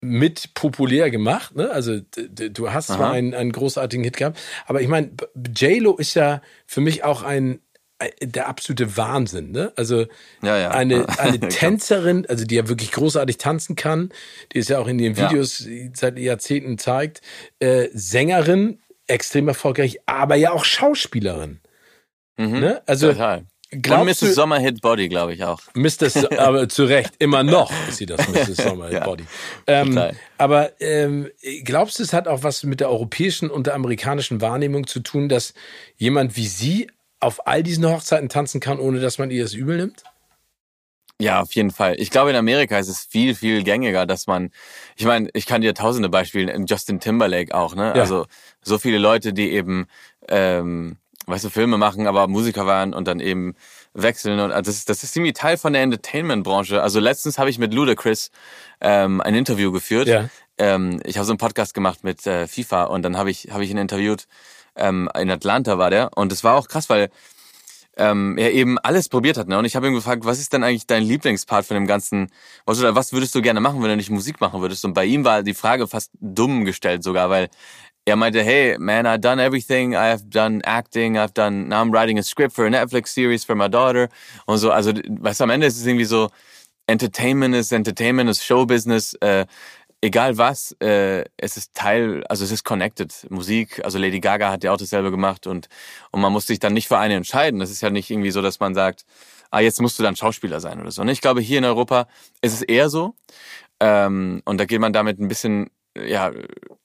mit populär gemacht, ne? Also du hast Aha. zwar einen, einen großartigen Hit gehabt, aber ich meine, J-Lo ist ja für mich auch ein der absolute Wahnsinn, ne? Also ja, ja. eine eine Tänzerin, also die ja wirklich großartig tanzen kann, die es ja auch in den Videos ja. seit Jahrzehnten zeigt, äh, Sängerin, extrem erfolgreich, aber ja auch Schauspielerin. Mhm. Ne? Also Total. Glaubst Und Mrs. Sommer Hit Body, glaube ich auch. Mr. So aber zu Recht, immer noch ist sie das Mrs. Sommer Hit ja, Body. Ähm, aber ähm, glaubst du, es hat auch was mit der europäischen und der amerikanischen Wahrnehmung zu tun, dass jemand wie sie auf all diesen Hochzeiten tanzen kann, ohne dass man ihr das übel nimmt? Ja, auf jeden Fall. Ich glaube, in Amerika ist es viel, viel gängiger, dass man, ich meine, ich kann dir tausende Beispiele, Justin Timberlake auch, ne? Ja. Also so viele Leute, die eben, ähm, weißt du, Filme machen, aber Musiker waren und dann eben wechseln. Und also das, das ist irgendwie Teil von der Entertainment-Branche. Also letztens habe ich mit Ludacris ähm, ein Interview geführt. Ja. Ähm, ich habe so einen Podcast gemacht mit äh, FIFA und dann habe ich, hab ich ihn interviewt ähm, in Atlanta war der. Und es war auch krass, weil ähm, er eben alles probiert hat. Ne? Und ich habe ihn gefragt, was ist denn eigentlich dein Lieblingspart von dem ganzen, was, oder was würdest du gerne machen, wenn du nicht Musik machen würdest? Und bei ihm war die Frage fast dumm gestellt sogar, weil er meinte, hey, man, I've done everything. I've done acting. I've done, now I'm writing a script for a Netflix series for my daughter. Und so, also, weißt am Ende ist es irgendwie so, Entertainment ist Entertainment, ist Showbusiness. Äh, egal was, äh, es ist Teil, also es ist connected. Musik, also Lady Gaga hat ja auch dasselbe gemacht und, und man muss sich dann nicht für eine entscheiden. Das ist ja nicht irgendwie so, dass man sagt, ah, jetzt musst du dann Schauspieler sein oder so. Und ich glaube, hier in Europa ist es eher so. Ähm, und da geht man damit ein bisschen, ja,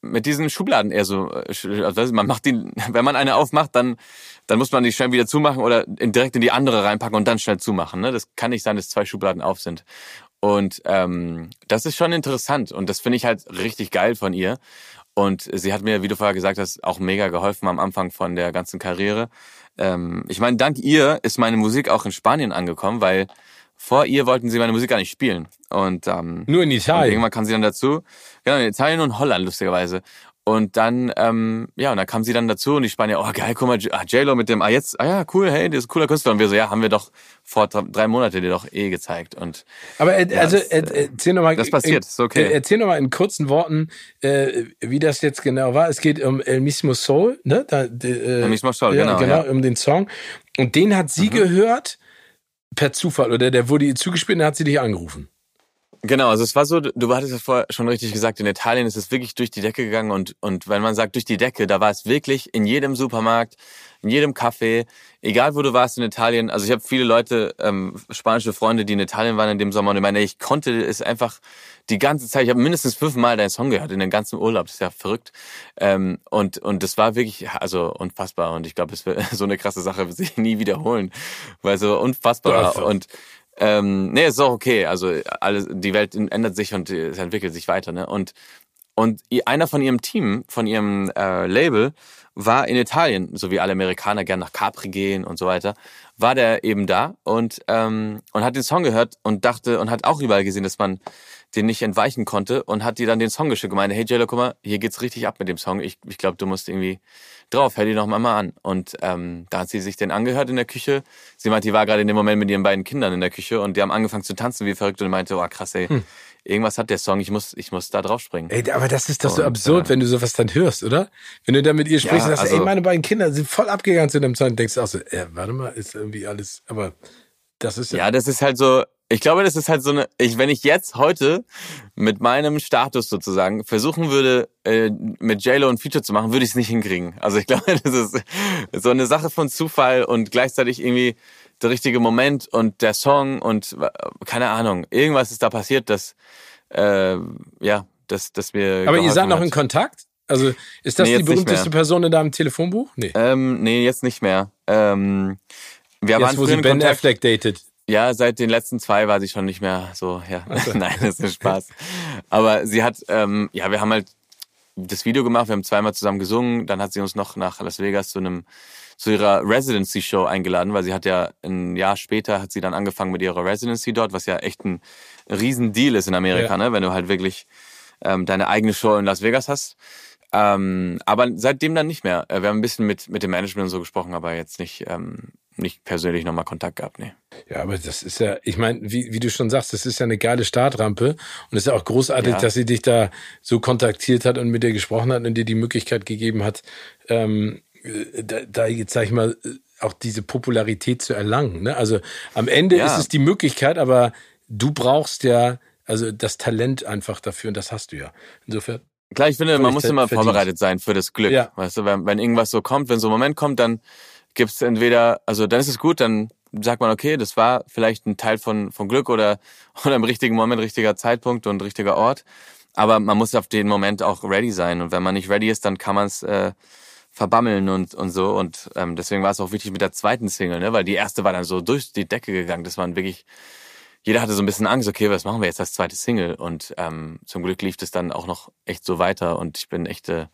mit diesen Schubladen eher so, äh, also man macht die, wenn man eine aufmacht, dann, dann muss man die schnell wieder zumachen oder direkt in die andere reinpacken und dann schnell zumachen. Ne? Das kann nicht sein, dass zwei Schubladen auf sind. Und ähm, das ist schon interessant und das finde ich halt richtig geil von ihr. Und sie hat mir, wie du vorher gesagt hast, auch mega geholfen am Anfang von der ganzen Karriere. Ähm, ich meine, dank ihr ist meine Musik auch in Spanien angekommen, weil vor ihr wollten sie meine Musik gar nicht spielen. Und ähm, nur in Italien. Und irgendwann kam sie dann dazu. Genau, in Italien und Holland lustigerweise. Und dann, ähm, ja, und dann kam sie dann dazu und die Spanier, oh geil, guck mal, ah, J-Lo mit dem, ah jetzt, ah ja, cool, hey, der ist ein cooler Künstler. Und wir so, ja, haben wir doch vor drei Monaten dir doch eh gezeigt. Und Aber äh, also das, äh, erzähl nochmal. Das passiert, ist okay. Äh, erzähl nochmal in kurzen Worten, äh, wie das jetzt genau war. Es geht um El Mismo Soul, ne? Da, äh, El Mismo Soul, ja, genau. Genau, ja. um den Song. Und den hat sie mhm. gehört per Zufall oder der wurde ihr zugespielt und hat sie dich angerufen. Genau, also es war so, du hattest es vorher schon richtig gesagt, in Italien ist es wirklich durch die Decke gegangen und, und wenn man sagt durch die Decke, da war es wirklich in jedem Supermarkt, in jedem Café, egal wo du warst in Italien. Also ich habe viele Leute, ähm, spanische Freunde, die in Italien waren in dem Sommer und ich meine, ich konnte es einfach die ganze Zeit, ich habe mindestens fünfmal deinen Song gehört in den ganzen Urlaub, das ist ja verrückt. Ähm, und, und das war wirklich, also unfassbar und ich glaube, es wird so eine krasse Sache wird sich nie wiederholen, weil so unfassbar ja, und ähm, nee, ist auch okay. Also alles, die Welt ändert sich und es entwickelt sich weiter. Ne? Und und einer von ihrem Team, von ihrem äh, Label, war in Italien, so wie alle Amerikaner gern nach Capri gehen und so weiter, war der eben da und ähm, und hat den Song gehört und dachte und hat auch überall gesehen, dass man den nicht entweichen konnte und hat dir dann den Song geschickt und meinte, hey JLo, guck mal, hier geht's richtig ab mit dem Song. Ich, ich glaube, du musst irgendwie drauf, hör die noch mal, mal an. Und ähm, da hat sie sich den angehört in der Küche. Sie meinte, die war gerade in dem Moment mit ihren beiden Kindern in der Küche und die haben angefangen zu tanzen wie verrückt und meinte, oh krass, ey, hm. irgendwas hat der Song, ich muss, ich muss da drauf springen. Ey, aber das ist doch so absurd, äh, wenn du sowas dann hörst, oder? Wenn du da mit ihr sprichst ja, und sagst, also, ey, meine beiden Kinder sind voll abgegangen zu dem Song, denkst du auch so, äh, warte mal, ist irgendwie alles, aber das ist ja. Ja, das ist halt so, ich glaube, das ist halt so eine, ich, wenn ich jetzt heute mit meinem Status sozusagen versuchen würde, äh, mit JLo ein Feature zu machen, würde ich es nicht hinkriegen. Also ich glaube, das ist so eine Sache von Zufall und gleichzeitig irgendwie der richtige Moment und der Song und keine Ahnung, irgendwas ist da passiert, dass äh, ja, dass, dass wir. Aber ihr seid noch in Kontakt? Also ist das nee, die berühmteste Person in deinem Telefonbuch? Nee. Ähm, nee, jetzt nicht mehr. Ähm, wir jetzt, waren wo sie Ben Kontakt. Affleck datet. Ja, seit den letzten zwei war sie schon nicht mehr so, ja. Also. Nein, das ist Spaß. Aber sie hat, ähm, ja, wir haben halt das Video gemacht, wir haben zweimal zusammen gesungen, dann hat sie uns noch nach Las Vegas zu einem zu ihrer Residency Show eingeladen, weil sie hat ja ein Jahr später hat sie dann angefangen mit ihrer Residency dort, was ja echt ein Riesendeal ist in Amerika, ja. ne, wenn du halt wirklich ähm, deine eigene Show in Las Vegas hast. Ähm, aber seitdem dann nicht mehr. Äh, wir haben ein bisschen mit mit dem Management und so gesprochen, aber jetzt nicht ähm, nicht persönlich nochmal Kontakt gehabt, nee. Ja, aber das ist ja, ich meine, wie, wie du schon sagst, das ist ja eine geile Startrampe und es ist ja auch großartig, ja. dass sie dich da so kontaktiert hat und mit dir gesprochen hat und dir die Möglichkeit gegeben hat, ähm, äh, da, da jetzt sag ich mal, auch diese Popularität zu erlangen. Ne? Also am Ende ja. ist es die Möglichkeit, aber du brauchst ja also das Talent einfach dafür und das hast du ja. Insofern. Klar, ich finde, man muss immer verdient. vorbereitet sein für das Glück. Ja. Weißt du, wenn, wenn irgendwas so kommt, wenn so ein Moment kommt, dann gibt es entweder, also dann ist es gut, dann sagt man, okay, das war vielleicht ein Teil von, von Glück oder, oder im richtigen Moment, richtiger Zeitpunkt und richtiger Ort. Aber man muss auf den Moment auch ready sein. Und wenn man nicht ready ist, dann kann man es äh, verbammeln und, und so. Und ähm, deswegen war es auch wichtig mit der zweiten Single, ne? weil die erste war dann so durch die Decke gegangen. Das waren wirklich, jeder hatte so ein bisschen Angst, okay, was machen wir jetzt als zweite Single? Und ähm, zum Glück lief es dann auch noch echt so weiter. Und ich bin echt äh,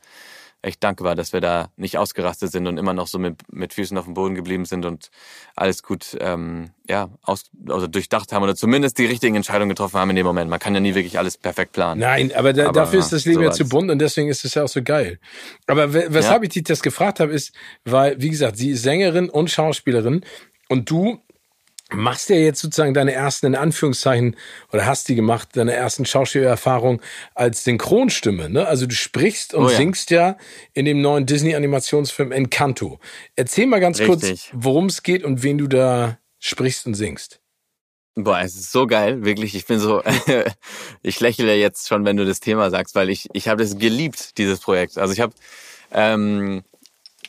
echt dankbar, dass wir da nicht ausgerastet sind und immer noch so mit, mit Füßen auf dem Boden geblieben sind und alles gut ähm, ja, aus, also durchdacht haben oder zumindest die richtigen Entscheidungen getroffen haben in dem Moment. Man kann ja nie wirklich alles perfekt planen. Nein, aber, da, aber dafür ist das Leben so ja zu bunt und deswegen ist es ja auch so geil. Aber weshalb ja. ich dich das gefragt habe, ist, weil, wie gesagt, sie ist Sängerin und Schauspielerin und du machst ja jetzt sozusagen deine ersten, in Anführungszeichen, oder hast die gemacht, deine ersten Schauspielerfahrung als Synchronstimme. Ne? Also du sprichst und oh ja. singst ja in dem neuen Disney-Animationsfilm Encanto. Erzähl mal ganz Richtig. kurz, worum es geht und wen du da sprichst und singst. Boah, es ist so geil, wirklich. Ich bin so, ich lächle jetzt schon, wenn du das Thema sagst, weil ich, ich habe das geliebt, dieses Projekt. Also ich habe ähm,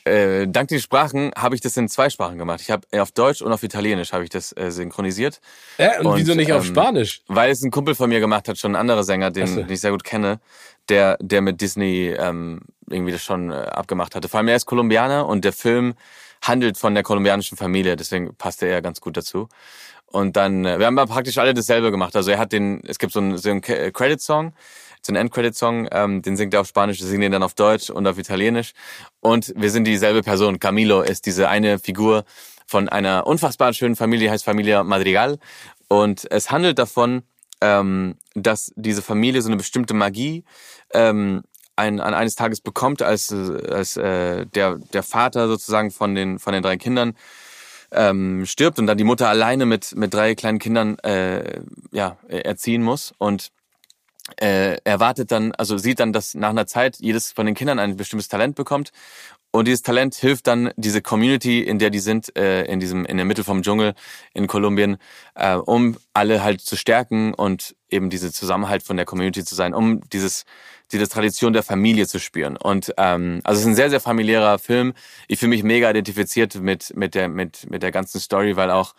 äh, dank den Sprachen habe ich das in zwei Sprachen gemacht. Ich habe äh, auf Deutsch und auf Italienisch habe ich das äh, synchronisiert. Äh, und, und wieso nicht ähm, auf Spanisch? Weil es ein Kumpel von mir gemacht hat, schon ein anderer Sänger, den, so. den ich sehr gut kenne, der, der mit Disney ähm, irgendwie das schon äh, abgemacht hatte. Vor allem er ist Kolumbianer und der Film handelt von der kolumbianischen Familie, deswegen passte er ganz gut dazu. Und dann, äh, wir haben praktisch alle dasselbe gemacht. Also er hat den, es gibt so einen, so einen Credit-Song, so einen Endcredit-Song, ähm, den singt er auf Spanisch, wir singen den dann auf Deutsch und auf Italienisch. Und wir sind dieselbe Person. Camilo ist diese eine Figur von einer unfassbar schönen Familie, heißt Familia Madrigal. Und es handelt davon, ähm, dass diese Familie so eine bestimmte Magie ähm, ein, an eines Tages bekommt, als, als äh, der, der Vater sozusagen von den, von den drei Kindern ähm, stirbt und dann die Mutter alleine mit, mit drei kleinen Kindern äh, ja, erziehen muss. Und äh, erwartet dann, also sieht dann, dass nach einer Zeit jedes von den Kindern ein bestimmtes Talent bekommt und dieses Talent hilft dann diese Community, in der die sind, äh, in diesem in der Mitte vom Dschungel in Kolumbien, äh, um alle halt zu stärken und eben diese Zusammenhalt von der Community zu sein, um dieses diese Tradition der Familie zu spüren. Und ähm, also es ist ein sehr sehr familiärer Film. Ich fühle mich mega identifiziert mit mit der mit mit der ganzen Story, weil auch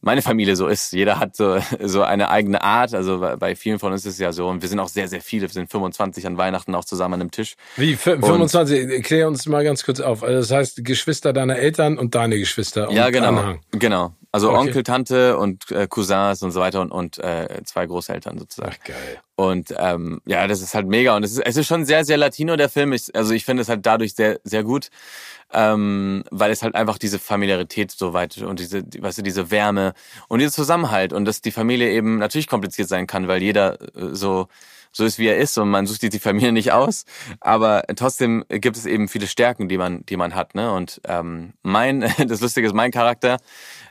meine Familie so ist. Jeder hat so, so eine eigene Art. Also bei vielen von uns ist es ja so. Und wir sind auch sehr, sehr viele. Wir sind 25 an Weihnachten auch zusammen an einem Tisch. Wie? 25? Erklär uns mal ganz kurz auf. Also das heißt, Geschwister deiner Eltern und deine Geschwister. ja, genau. Anhang. Genau. Also Okay. Onkel, Tante und äh, Cousins und so weiter und, und äh, zwei Großeltern sozusagen. Ach, geil. Und ähm, ja, das ist halt mega. Und es ist, es ist schon sehr, sehr Latino, der Film. Ich, also ich finde es halt dadurch sehr, sehr gut, ähm, weil es halt einfach diese Familiarität so weit und diese, die- weißt du, diese Wärme und dieser Zusammenhalt und dass die Familie eben natürlich kompliziert sein kann, weil jeder äh, so so ist, wie er ist und man sucht die Familie nicht aus. Aber trotzdem gibt es eben viele Stärken, die man, die man hat. Ne? Und ähm, mein, das Lustige ist, mein Charakter,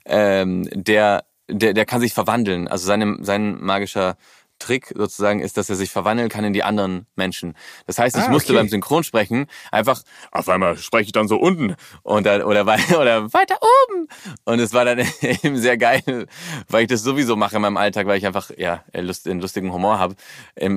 ähm, der, der, der kann sich verwandeln. Also seine, sein magischer Trick sozusagen ist, dass er sich verwandeln kann in die anderen Menschen. Das heißt, ich Ah, musste okay. beim Synchronsprechen einfach auf einmal spreche ich dann so unten und dann, oder oder weiter oben und es war dann eben sehr geil, weil ich das sowieso mache in meinem Alltag, weil ich einfach ja Lust, einen lustigen Humor habe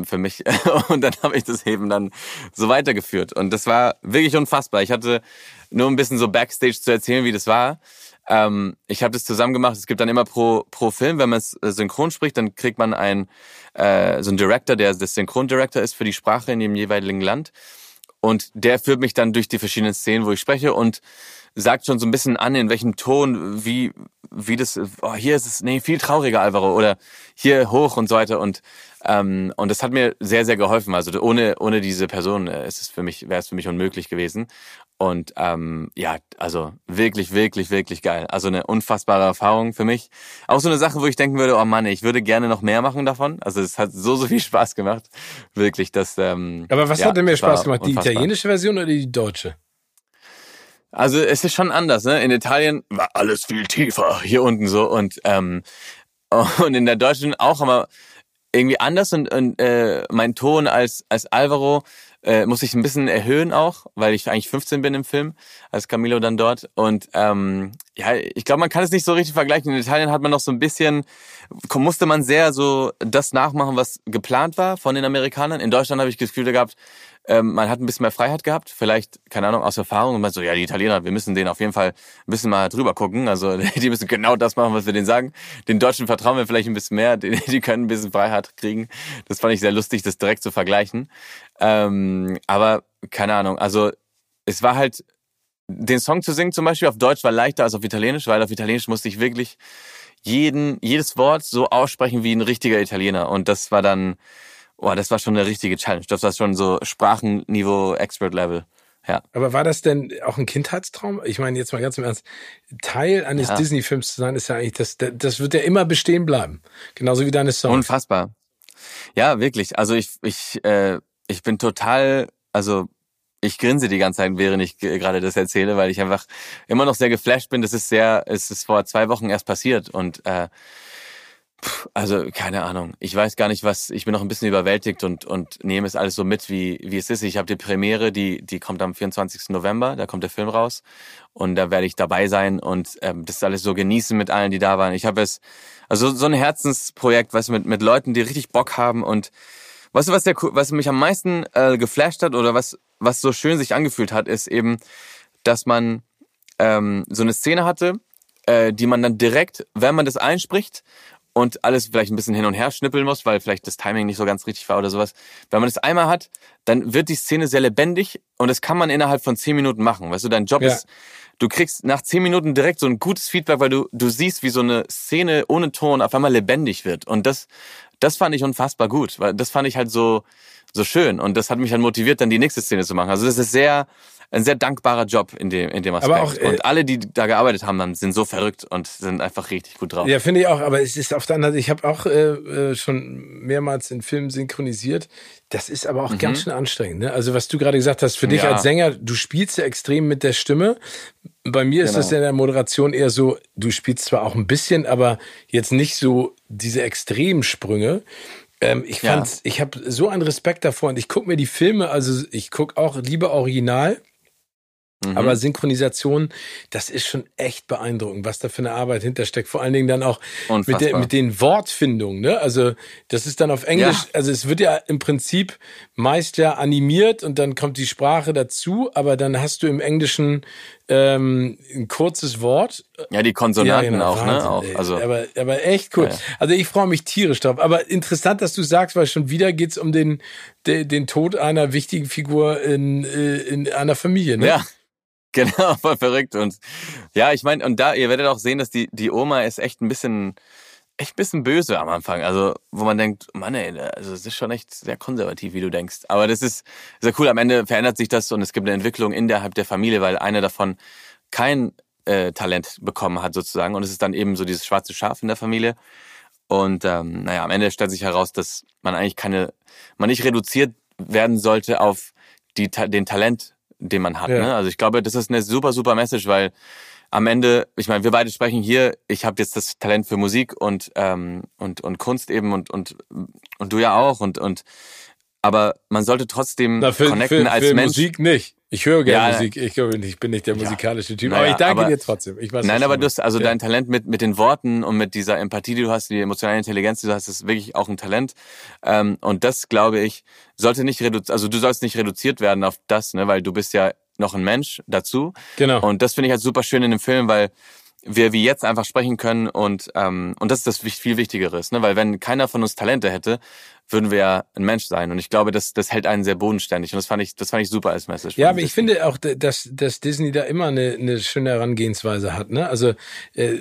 für mich und dann habe ich das eben dann so weitergeführt und das war wirklich unfassbar. Ich hatte nur ein bisschen so Backstage zu erzählen, wie das war. Ähm, ich habe das zusammen gemacht. Es gibt dann immer pro, pro Film, wenn man es äh, synchron spricht, dann kriegt man einen, äh, so einen Director, der das Synchrondirector ist für die Sprache in dem jeweiligen Land. Und der führt mich dann durch die verschiedenen Szenen, wo ich spreche und sagt schon so ein bisschen an, in welchem Ton, wie, wie das, oh, hier ist es, nee, viel trauriger, Alvaro, oder hier hoch und so weiter. Und, ähm, und das hat mir sehr, sehr geholfen. Also ohne, ohne diese Person äh, ist es für mich, wäre es für mich unmöglich gewesen. Und ähm, ja, also wirklich, wirklich, wirklich geil. Also eine unfassbare Erfahrung für mich. Auch so eine Sache, wo ich denken würde, oh Mann, ich würde gerne noch mehr machen davon. Also es hat so, so viel Spaß gemacht. Wirklich, das. Ähm, Aber was ja, hat denn mehr Spaß gemacht? Die unfassbar. italienische Version oder die deutsche? Also es ist schon anders, ne? In Italien war alles viel tiefer hier unten so und ähm, und in der deutschen auch, aber irgendwie anders und, und äh, mein Ton als als Alvaro äh, muss ich ein bisschen erhöhen auch, weil ich eigentlich 15 bin im Film als Camilo dann dort und ähm, ja, ich glaube, man kann es nicht so richtig vergleichen. In Italien hat man noch so ein bisschen musste man sehr so das nachmachen, was geplant war von den Amerikanern. In Deutschland habe ich das Gefühl gehabt, ähm, man hat ein bisschen mehr Freiheit gehabt, vielleicht, keine Ahnung, aus Erfahrung. Und man so, ja, die Italiener, wir müssen denen auf jeden Fall ein bisschen mal drüber gucken. Also die müssen genau das machen, was wir denen sagen. Den Deutschen vertrauen wir vielleicht ein bisschen mehr, die, die können ein bisschen Freiheit kriegen. Das fand ich sehr lustig, das direkt zu vergleichen. Ähm, aber keine Ahnung, also es war halt, den Song zu singen zum Beispiel auf Deutsch war leichter als auf Italienisch, weil auf Italienisch musste ich wirklich jeden, jedes Wort so aussprechen wie ein richtiger Italiener. Und das war dann, boah, das war schon eine richtige Challenge. Das war schon so Sprachenniveau, Expert-Level. Ja. Aber war das denn auch ein Kindheitstraum? Ich meine, jetzt mal ganz im Ernst, Teil eines Ja. Disney-Films zu sein, ist ja eigentlich, das, das wird ja immer bestehen bleiben. Genauso wie deine Songs. Unfassbar. Ja, wirklich. Also ich, ich, äh, ich bin total, also ich grinse die ganze Zeit, während ich ge- gerade das erzähle, weil ich einfach immer noch sehr geflasht bin. Das ist sehr, es ist vor zwei Wochen erst passiert und äh, also keine Ahnung. Ich weiß gar nicht, was. Ich bin noch ein bisschen überwältigt und und nehme es alles so mit, wie wie es ist. Ich habe die Premiere, die die kommt am 24. November. Da kommt der Film raus und da werde ich dabei sein und ähm, das alles so genießen mit allen, die da waren. Ich habe es also so ein Herzensprojekt, was mit mit Leuten, die richtig Bock haben und Weißt du, was, der, was mich am meisten äh, geflasht hat oder was, was so schön sich angefühlt hat, ist eben, dass man ähm, so eine Szene hatte, äh, die man dann direkt, wenn man das einspricht und alles vielleicht ein bisschen hin und her schnippeln muss, weil vielleicht das Timing nicht so ganz richtig war oder sowas. Wenn man das einmal hat, dann wird die Szene sehr lebendig und das kann man innerhalb von zehn Minuten machen. Weißt du, dein Job Ja. ist, du kriegst nach zehn Minuten direkt so ein gutes Feedback, weil du, du siehst, wie so eine Szene ohne Ton auf einmal lebendig wird. Und das, das fand ich unfassbar gut, weil das fand ich halt so, so schön. Und das hat mich halt motiviert, dann die nächste Szene zu machen. Also das ist sehr, ein sehr dankbarer Job in dem, in dem Aspekt. Aber auch, äh, und alle, die da gearbeitet haben, dann sind so verrückt und sind einfach richtig gut drauf. Ja, finde ich auch, aber es ist auf der anderen Seite, ich habe auch äh, äh, schon mehrmals in Filmen synchronisiert. Das ist aber auch ganz schön anstrengend. Ne? Also was du gerade gesagt hast, für dich Mhm. Ja. als Sänger, du spielst ja extrem mit der Stimme. Bei mir ist Genau. das ja in der Moderation eher so, du spielst zwar auch ein bisschen, aber jetzt nicht so diese extremen Sprünge. Ähm, ich Ja. fand's, ich habe so einen Respekt davor und ich gucke mir die Filme, also ich gucke auch lieber Original. Mhm. Aber Synchronisation, das ist schon echt beeindruckend, was da für eine Arbeit hintersteckt. Vor allen Dingen dann auch mit, der, mit den Wortfindungen. Ne? Also das ist dann auf Englisch, Ja. also es wird ja im Prinzip meist ja animiert und dann kommt die Sprache dazu, aber dann hast du im Englischen ähm, ein kurzes Wort. ja, die Konsonanten genau, auch, ne? Wahnsinn, Auch, ey. also, aber, aber echt cool. Ja, ja. Also ich freue mich tierisch drauf. Aber interessant, dass du sagst, weil schon wieder geht's um den, den, den Tod einer wichtigen Figur in, äh, in einer Familie. Ne? ja. Genau, voll verrückt. Und ja, ich meine, und da, ihr werdet auch sehen, dass die, die Oma ist echt ein bisschen, echt ein bisschen böse am Anfang. Also, wo man denkt, Mann, ey, also es ist schon echt sehr konservativ, wie du denkst. Aber das ist sehr cool. Am Ende verändert sich das und es gibt eine Entwicklung innerhalb der Familie, weil einer davon kein äh, Talent bekommen hat, sozusagen. Und es ist dann eben so dieses schwarze Schaf in der Familie. Und ähm, naja, am Ende stellt sich heraus, dass man eigentlich keine, man nicht reduziert werden sollte auf die, den Talent, den man hat. Ja. Ne? Also ich glaube, das ist eine super, super Message, weil am Ende, ich meine, wir beide sprechen hier, ich habe jetzt das Talent für Musik und, ähm, und, und Kunst eben und, und, und du ja auch und, und aber man sollte trotzdem Na, für, connecten für, als für Mensch. Musik nicht. Ich höre gerne ja, Musik. Ich, ich bin nicht der musikalische Typ. Naja, aber ich danke aber, dir trotzdem. Ich weiß, nein, aber du hast also dein Talent mit, mit den Worten und mit dieser Empathie, die du hast, die emotionale Intelligenz, die du hast, ist wirklich auch ein Talent. Ähm, und das, glaube ich, sollte nicht reduziert, also du sollst nicht reduziert werden auf das, ne, weil du bist ja noch ein Mensch dazu. Genau. Und das finde ich halt super schön in dem Film, weil wir wie jetzt einfach sprechen können und ähm, und das ist das viel Wichtigeres, ne? Weil wenn keiner von uns Talente hätte, würden wir ja ein Mensch sein. Und ich glaube, das, das hält einen sehr bodenständig. Und das fand ich, das fand ich super als Message. Ja, aber ich finde auch, dass, dass Disney da immer eine, eine schöne Herangehensweise hat. Ne? Also äh,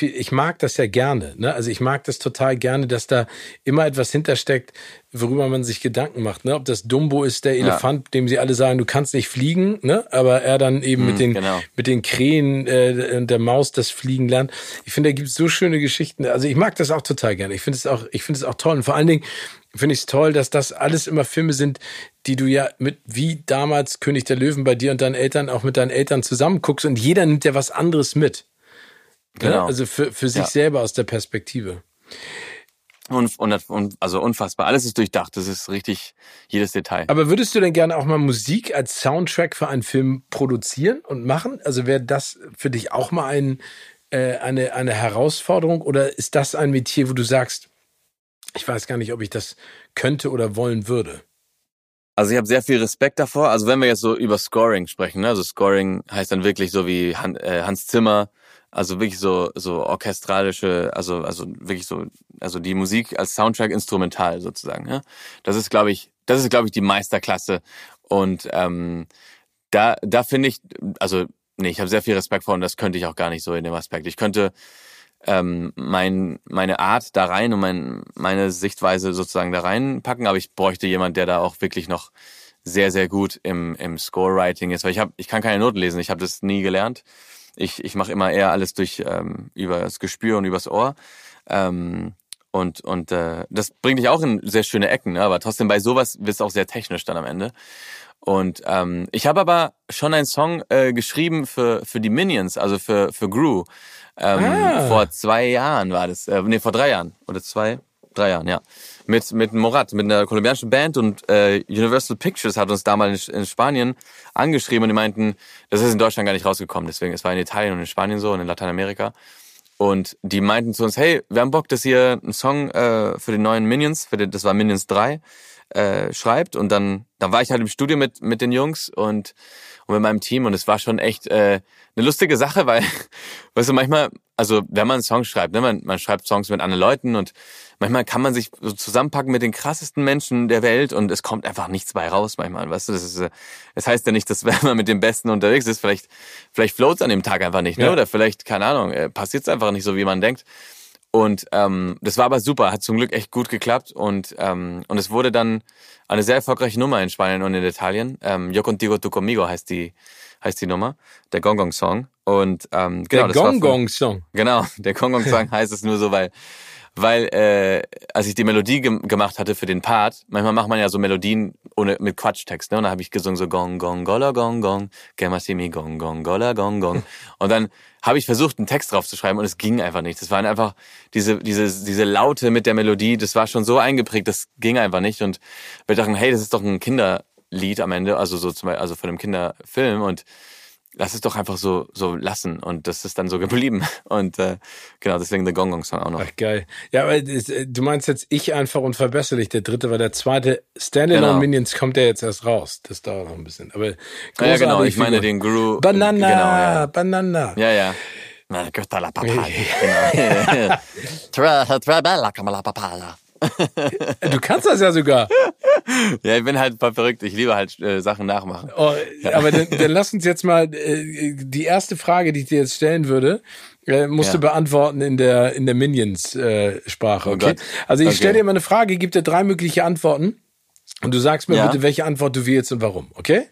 ich mag das ja gerne. Ne? Also ich mag das total gerne, dass da immer etwas hintersteckt, worüber man sich Gedanken macht. Ne? Ob das Dumbo ist, der Elefant, ja. dem sie alle sagen, du kannst nicht fliegen, ne? aber er dann eben mhm, mit den genau. mit den Krähen äh, und der Maus das Fliegen lernt. Ich finde, da gibt es so schöne Geschichten. Also ich mag das auch total gerne. Ich finde es auch, ich finde es auch toll. Und vor allen Dingen finde ich es toll, dass das alles immer Filme sind, die du ja mit, wie damals König der Löwen bei dir und deinen Eltern, auch mit deinen Eltern zusammen guckst und jeder nimmt ja was anderes mit. Genau. Ja? Also für, für sich ja. selber aus der Perspektive. Und, und, und, also unfassbar. Alles ist durchdacht. Das ist richtig jedes Detail. Aber würdest du denn gerne auch mal Musik als Soundtrack für einen Film produzieren und machen? Also wäre das für dich auch mal ein, äh, eine, eine Herausforderung oder ist das ein Metier, wo du sagst, ich weiß gar nicht, ob ich das könnte oder wollen würde. Also ich habe sehr viel Respekt davor. Also wenn wir jetzt so über Scoring sprechen, ne? also Scoring heißt dann wirklich so wie äh, Hans Zimmer, also wirklich so so orchestralische, also also wirklich so, also die Musik als Soundtrack instrumental sozusagen. Ja? Das ist, glaube ich, das ist, glaube ich, die Meisterklasse. Und ähm, da da finde ich, also nee, ich habe sehr viel Respekt vor und das könnte ich auch gar nicht so in dem Aspekt. Ich könnte ähm, mein, meine Art da rein und mein, meine Sichtweise sozusagen da reinpacken, aber ich bräuchte jemand, der da auch wirklich noch sehr, sehr gut im, im Score-Writing ist, weil ich, hab, ich kann keine Noten lesen, ich habe das nie gelernt. Ich, ich mache immer eher alles durch ähm, über das Gespür und übers Ohr. Ähm, und und äh, das bringt dich auch in sehr schöne Ecken, ne? aber trotzdem bei sowas wird es auch sehr technisch dann am Ende. Und ähm, ich habe aber schon einen Song äh, geschrieben für für die Minions, also für für Gru. Ähm, ah. Vor zwei Jahren war das, äh, nee, vor drei Jahren oder zwei, drei Jahren, ja. Mit mit Morat, mit einer kolumbianischen Band und äh, Universal Pictures hat uns damals in, in Spanien angeschrieben und die meinten, das ist in Deutschland gar nicht rausgekommen, deswegen es war in Italien und in Spanien so und in Lateinamerika. Und die meinten zu uns, hey, wir haben Bock, dass ihr einen Song äh, für die neuen Minions, für die, das war Minions 3, äh, schreibt. Und dann, dann war ich halt im Studio mit, mit den Jungs und und mit meinem Team und es war schon echt äh, eine lustige Sache, weil, weißt du, manchmal, also wenn man Songs schreibt, ne, man, man schreibt Songs mit anderen Leuten und manchmal kann man sich so zusammenpacken mit den krassesten Menschen der Welt und es kommt einfach nichts bei raus manchmal, weißt du, das ist, das heißt ja nicht, dass wenn man mit dem Besten unterwegs ist, vielleicht, vielleicht floats an dem Tag einfach nicht, ne, ja. oder vielleicht, keine Ahnung, äh, passiert es einfach nicht so, wie man denkt. Und ähm, das war aber super, hat zum Glück echt gut geklappt und ähm, und es wurde dann eine sehr erfolgreiche Nummer in Spanien und in Italien. Ähm, Yo contigo tu conmigo heißt die heißt die Nummer, der Gong Gong Song und ähm, genau der Gong Gong Song. Genau, der Gong Gong Song heißt es nur so, weil weil äh, als ich die Melodie ge gemacht hatte für den Part, manchmal macht man ja so Melodien ohne mit Quatschtext, ne? Und dann habe ich gesungen so Gong Gong Golla Gong Gong, Gemasimi Gong Gong Golla Gong Gong. Und dann habe ich versucht, einen Text drauf zu schreiben und es ging einfach nicht. Das waren einfach diese diese diese Laute mit der Melodie, das war schon so eingeprägt, das ging einfach nicht. Und wir dachten, hey, das ist doch ein Kinderlied am Ende, also so zum Beispiel, also von einem Kinderfilm und lass es doch einfach so so lassen und das ist dann so geblieben und äh, genau deswegen der Gong Gong Song auch noch. Ach geil. Ja, aber äh, du meinst jetzt ich einfach unverbesserlich der dritte, weil der zweite Standalone genau. Minions kommt ja jetzt erst raus. Das dauert noch ein bisschen. Aber ja, genau. Ich meine den Guru. Banana, genau, ja. Banana. Ja, ja. Na, Götter la Papaya. genau. Tra, tra bella come la papaya. Du kannst das ja sogar. Ja, ich bin halt voll verrückt. Ich liebe halt äh, Sachen nachmachen. Oh, aber dann, dann lass uns jetzt mal äh, die erste Frage, die ich dir jetzt stellen würde, äh, musst Ja. du beantworten in der in der Minions äh, Sprache. Oh Okay. Gott. Also ich Okay. stelle dir mal eine Frage, gib dir drei mögliche Antworten und du sagst mir Ja. bitte, welche Antwort du wählst und warum. Okay?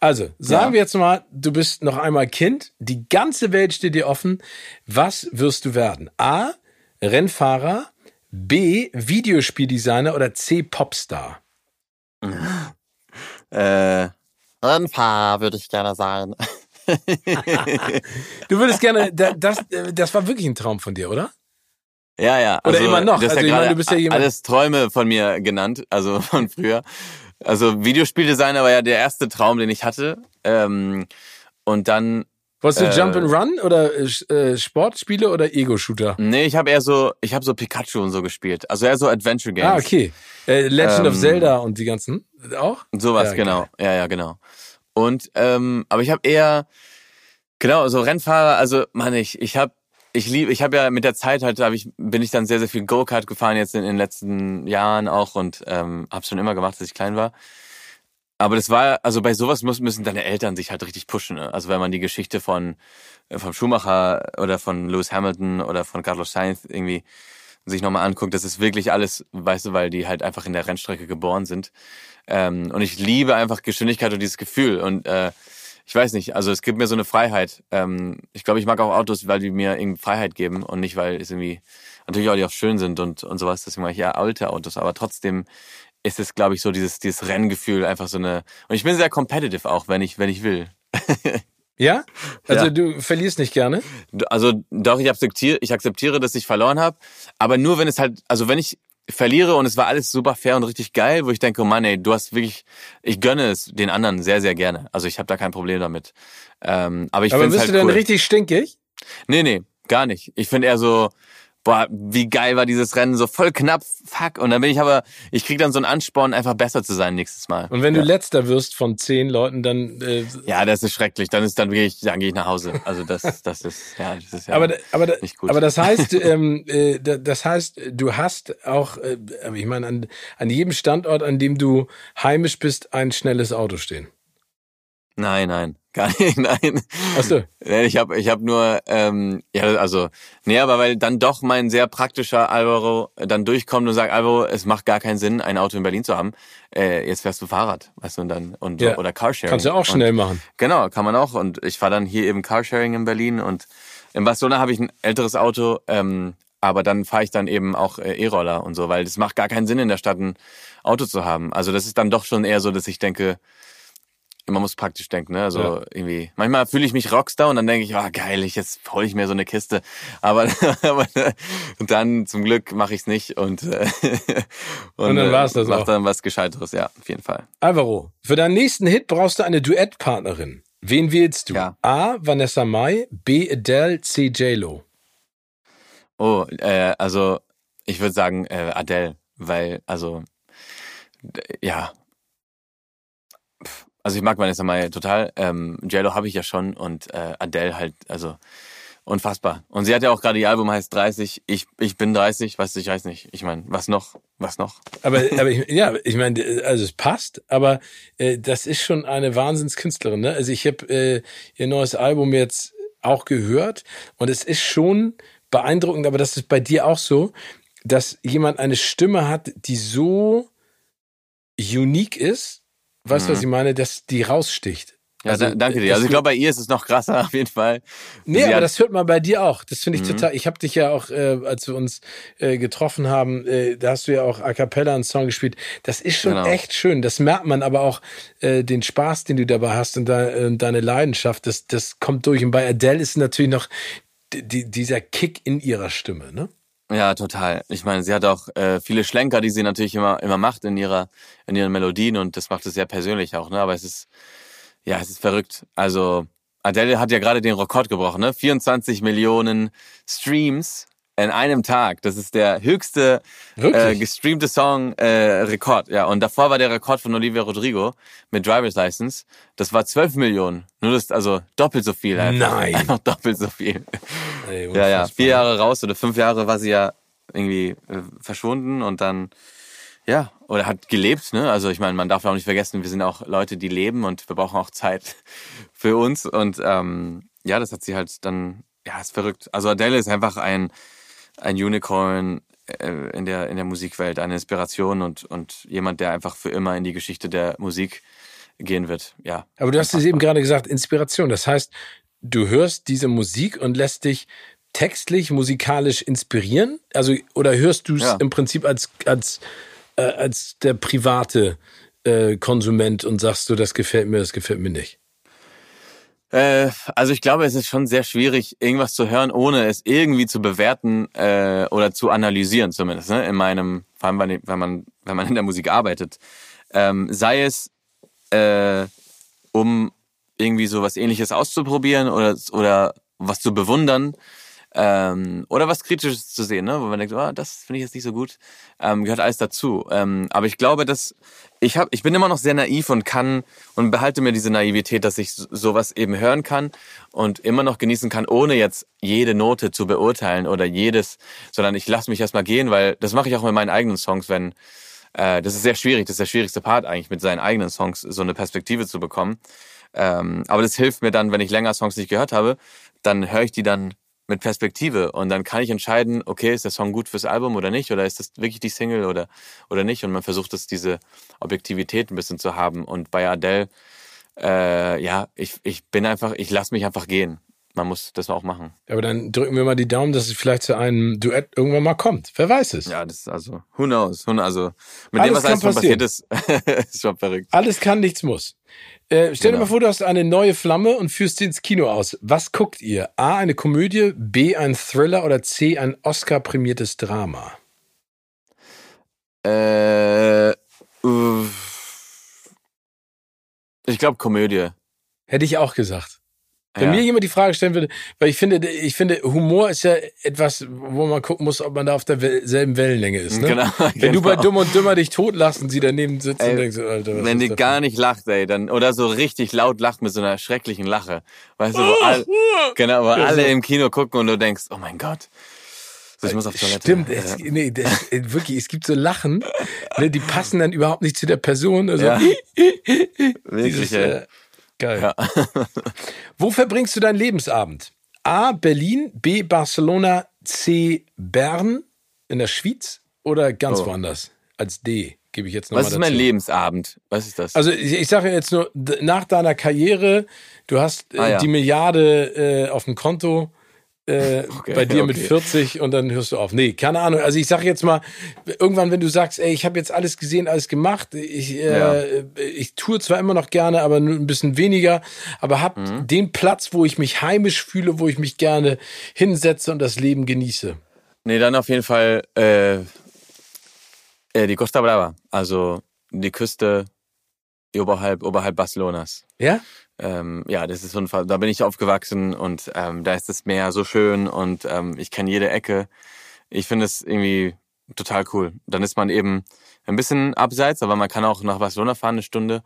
Also sagen Ja. wir jetzt mal, du bist noch einmal Kind, die ganze Welt steht dir offen. Was wirst du werden? A. Rennfahrer, B. Videospieldesigner oder C. Popstar? Äh, Rennfahrer würde ich gerne sein. Du würdest gerne, da- das, äh, das war wirklich ein Traum von dir, oder? Ja, ja. Oder immer noch. Das ist Also ja meine, du bist ja jemand- alles Träume von mir genannt, also von früher. Also Videospieldesigner war ja der erste Traum, den ich hatte. Ähm, und dann, Wolltest du Äh, Jump and Run oder äh, äh, Sportspiele oder Ego-Shooter? nee, ich habe eher so, ich habe so Pikachu und so gespielt. Also eher so Adventure Games. Ah, okay. Äh, Legend of Ähm, Zelda und die ganzen auch? Sowas, Ja, genau. geil. Ja, ja, genau. Und ähm, aber ich habe eher genau so Rennfahrer. Also, Mann, ich ich habe ich liebe, ich habe ja mit der Zeit halt, hab ich bin ich dann sehr sehr viel Go Kart gefahren jetzt in, in den letzten Jahren auch und ähm, habe schon immer gemacht, als ich klein war. Aber das war also bei sowas muss, müssen deine Eltern sich halt richtig pushen. Ne? Also wenn man die Geschichte von äh, vom Schumacher oder von Lewis Hamilton oder von Carlos Sainz irgendwie sich nochmal anguckt, das ist wirklich alles, weißt du, weil die halt einfach in der Rennstrecke geboren sind. Ähm, und ich liebe einfach Geschwindigkeit und dieses Gefühl. Und äh, ich weiß nicht, also es gibt mir so eine Freiheit. Ähm, ich glaube, ich mag auch Autos, weil die mir irgendwie Freiheit geben und nicht, weil es irgendwie natürlich auch die auch schön sind und, und sowas. Deswegen mag ich eher alte Autos. Aber trotzdem ist es, glaube ich, so dieses, dieses Renngefühl einfach so eine. Und ich bin sehr competitive auch, wenn ich, wenn ich will. Ja? Also Ja. du verlierst nicht gerne? Also doch, ich akzeptiere, ich akzeptiere, dass ich verloren habe, aber nur wenn es halt, also wenn ich verliere und es war alles super fair und richtig geil, wo ich denke, oh Mann, ey, du hast wirklich, ich gönne es den anderen sehr, sehr gerne. Also ich habe da kein Problem damit. Ähm, aber ich Aber bist es du halt denn cool. richtig stinkig? Nee, nee, gar nicht. Ich finde eher so, boah, wie geil war dieses Rennen, so voll knapp, fuck. Und dann bin ich aber, ich krieg dann so einen Ansporn, einfach besser zu sein nächstes Mal. Und wenn du ja. letzter wirst von zehn Leuten, dann äh, ja, das ist schrecklich. Dann ist dann wirklich, dann gehe ich nach Hause. Also das, das ist, ja, das ist ja. aber, aber, nicht gut. aber das heißt, ähm, äh, da- das heißt, du hast auch, äh, ich meine, an, an jedem Standort, an dem du heimisch bist, ein schnelles Auto stehen. Nein, nein, gar nicht, nein. Achso. Nee, Ich habe ich hab nur, ähm, ja, also, nee, aber weil dann doch mein sehr praktischer Alvaro dann durchkommt und sagt, Alvaro, es macht gar keinen Sinn, ein Auto in Berlin zu haben. Äh, jetzt fährst du Fahrrad, weißt du, und dann, und, Ja. oder Carsharing. Kannst du auch schnell Und, machen. genau, kann man auch. Und ich fahre dann hier eben Carsharing in Berlin und in Barcelona habe ich ein älteres Auto, ähm, aber dann fahre ich dann eben auch äh, E-Roller und so, weil das macht gar keinen Sinn, in der Stadt ein Auto zu haben. Also das ist dann doch schon eher so, dass ich denke, man muss praktisch denken, ne? Also Ja. irgendwie. Manchmal fühle ich mich Rockstar und dann denke ich, ah geil, ich jetzt hole ich mir so eine Kiste. Aber, aber und dann zum Glück mache ich es nicht und äh, Und dann war's das mach auch. dann was Gescheiteres, ja, auf jeden Fall. Alvaro, für deinen nächsten Hit brauchst du eine Duettpartnerin. Wen wählst du? Ja. A. Vanessa Mai, B. Adele, C. J-Lo. Oh, äh, also ich würde sagen äh, Adele, weil also ja. Also ich mag Vanessa Mai total. Ähm, JLo habe ich ja schon und äh, Adele halt, also unfassbar. Und sie hat ja auch gerade ihr Album heißt 30. Ich ich bin 30, weißt du, ich weiß nicht. Ich meine, was noch? Was noch? Aber, aber ich, ja, ich meine, also es passt, aber äh, das ist schon eine Wahnsinnskünstlerin. Ne? Also ich habe äh, ihr neues Album jetzt auch gehört und es ist schon beeindruckend, aber das ist bei dir auch so, dass jemand eine Stimme hat, die so unique ist, weißt du, was Mhm. ich meine, dass die raussticht. Ja, Also, da, danke dir. das Also ich glaube, bei ihr ist es noch krasser auf jeden Fall. Nee, Sie aber das hört man bei dir auch. Das finde ich Mhm. total. Ich habe dich ja auch, äh, als wir uns äh, getroffen haben, äh, da hast du ja auch a cappella einen Song gespielt. Das ist schon Genau. echt schön. Das merkt man aber auch äh, den Spaß, den du dabei hast und, de äh, deine Leidenschaft. Das, das kommt durch. Und bei Adele ist natürlich noch die, dieser Kick in ihrer Stimme. Ne? Ja, total. Ich meine, sie hat auch äh, viele Schlenker, die sie natürlich immer immer macht in ihrer in ihren Melodien und das macht es sehr persönlich auch, ne? Aber es ist ja, es ist verrückt. Also Adele hat ja gerade den Rekord gebrochen, ne? 24 Millionen Streams in einem Tag. Das ist der höchste äh, gestreamte Song äh, Rekord. Ja, und davor war der Rekord von Olivia Rodrigo mit Driver's License. Das war 12 Millionen. Nur das also doppelt so viel einfach. Nein. Einfach doppelt so viel. Ey, Ja, ja, vier Jahre raus oder fünf Jahre war sie ja irgendwie äh, verschwunden und dann ja, oder hat gelebt, ne? Also ich meine, man darf auch nicht vergessen, wir sind auch Leute, die leben und wir brauchen auch Zeit für uns. Und ähm, ja, das hat sie halt dann, ja, ist verrückt. Also Adele ist einfach ein, ein Unicorn äh, in der, in der Musikwelt, eine Inspiration und, und jemand, der einfach für immer in die Geschichte der Musik gehen wird. Ja. Aber du hast es eben gerade gesagt, Inspiration. Das heißt, du hörst diese Musik und lässt dich textlich, musikalisch inspirieren? Also, oder hörst du es ja. im Prinzip als, als, äh, als der private äh, Konsument und sagst du, das gefällt mir, das gefällt mir nicht? Äh, also ich glaube, es ist schon sehr schwierig, irgendwas zu hören, ohne es irgendwie zu bewerten äh, oder zu analysieren, zumindest. Ne? In meinem, vor allem wenn man, wenn man in der Musik arbeitet. Ähm, sei es, äh, um irgendwie so was ähnliches auszuprobieren oder, oder was zu bewundern ähm, oder was Kritisches zu sehen, ne? wo man denkt, oh, das finde ich jetzt nicht so gut, ähm, gehört alles dazu. Ähm, aber ich glaube, dass ich hab, ich bin immer noch sehr naiv und kann und behalte mir diese Naivität, dass ich sowas eben hören kann und immer noch genießen kann, ohne jetzt jede Note zu beurteilen oder jedes, sondern ich lasse mich erstmal gehen, weil das mache ich auch mit meinen eigenen Songs, wenn äh, das ist sehr schwierig, das ist der schwierigste Part eigentlich, mit seinen eigenen Songs so eine Perspektive zu bekommen. Ähm, aber das hilft mir dann, wenn ich länger Songs nicht gehört habe, dann höre ich die dann mit Perspektive und dann kann ich entscheiden, okay, ist der Song gut fürs Album oder nicht oder ist das wirklich die Single oder oder nicht und man versucht es diese Objektivität ein bisschen zu haben und bei Adele äh, ja, ich ich bin einfach, ich lasse mich einfach gehen. Man muss das auch machen. Aber dann drücken wir mal die Daumen, dass es vielleicht zu einem Duett irgendwann mal kommt. Wer weiß es? Ja, das ist also, who knows? Also, mit alles dem, was alles schon passiert ist, ist schon verrückt. Alles kann, nichts muss. Äh, stell genau. dir mal vor, du hast eine neue Flamme und führst sie ins Kino aus. Was guckt ihr? A, eine Komödie, B, ein Thriller oder C, ein Oscar-prämiertes Drama? Äh, ich glaube Komödie. Hätte ich auch gesagt. Wenn ja. mir jemand die Frage stellen würde, weil ich finde, ich finde, Humor ist ja etwas, wo man gucken muss, ob man da auf derselben Wellenlänge ist. Ne? Genau, Wenn genau. du bei Dumm und Dümmer dich totlassen, sie daneben sitzen ey, und denkst, Alter, was Wenn die gar nicht lacht, ey, dann, oder so richtig laut lacht mit so einer schrecklichen Lache. Weißt du, wo, all, genau, wo ja, alle so. im Kino gucken und du denkst, oh mein Gott. So, ich muss auf Toilette. Stimmt, es, nee, das, wirklich, es gibt so Lachen, ne, die passen dann überhaupt nicht zu der Person. Also, ja. Wirklich, dieses, äh, Geil. Ja. Wo verbringst du deinen Lebensabend? A. Berlin, B. Barcelona, C. Bern in der Schweiz oder ganz oh. woanders? Als D gebe ich jetzt noch Was ist mein Lebensabend? Was ist das? Also ich, ich sage jetzt nur, nach deiner Karriere, du hast äh, ah, ja. die Milliarde äh, auf dem Konto, äh, okay, bei dir okay. mit 40 und dann hörst du auf. Nee, keine Ahnung. Also ich sage jetzt mal, irgendwann, wenn du sagst, ey, ich habe jetzt alles gesehen, alles gemacht, ich, äh, ja. ich tue zwar immer noch gerne, aber nur ein bisschen weniger, aber hab mhm. den Platz, wo ich mich heimisch fühle, wo ich mich gerne hinsetze und das Leben genieße. Nee, dann auf jeden Fall äh, äh, die Costa Brava, also die Küste oberhalb, oberhalb Barcelonas. Ja? Ähm, ja, das ist so ein Fall. Da bin ich aufgewachsen und ähm, da ist das Meer so schön und ähm, ich kenne jede Ecke. Ich finde es irgendwie total cool. Dann ist man eben ein bisschen abseits, aber man kann auch nach Barcelona fahren eine Stunde.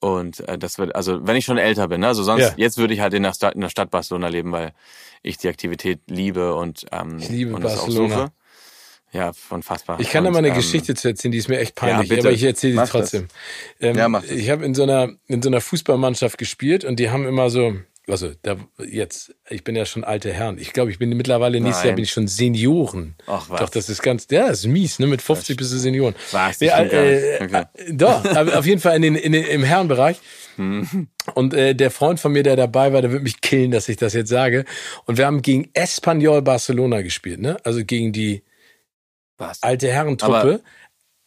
Und äh, das wird, also wenn ich schon älter bin, ne? also sonst, ja. jetzt würde ich halt in der, Stadt, in der Stadt Barcelona leben, weil ich die Aktivität liebe und, ähm, ich liebe und Barcelona. das auch suche. Ja, unfassbar. Ich kann da mal eine ähm, Geschichte zu erzählen, die ist mir echt peinlich, ja, aber ich erzähle sie trotzdem. Ähm, ja, mach das. Ich habe in so einer in so einer Fußballmannschaft gespielt und die haben immer so, also da jetzt, ich bin ja schon alte Herren. Ich glaube, ich bin mittlerweile nächstes Jahr bin ich schon Senioren. Ach was. Doch, das ist ganz, ja, das ist mies, ne? Mit 50 bist du Senioren. Was? Ja, äh, okay. Doch, aber auf jeden Fall in den, in den, im Herrenbereich. Hm. Und äh, der Freund von mir, der dabei war, der wird mich killen, dass ich das jetzt sage. Und wir haben gegen Espanyol Barcelona gespielt, ne? Also gegen die was? Alte Herrentruppe. Aber,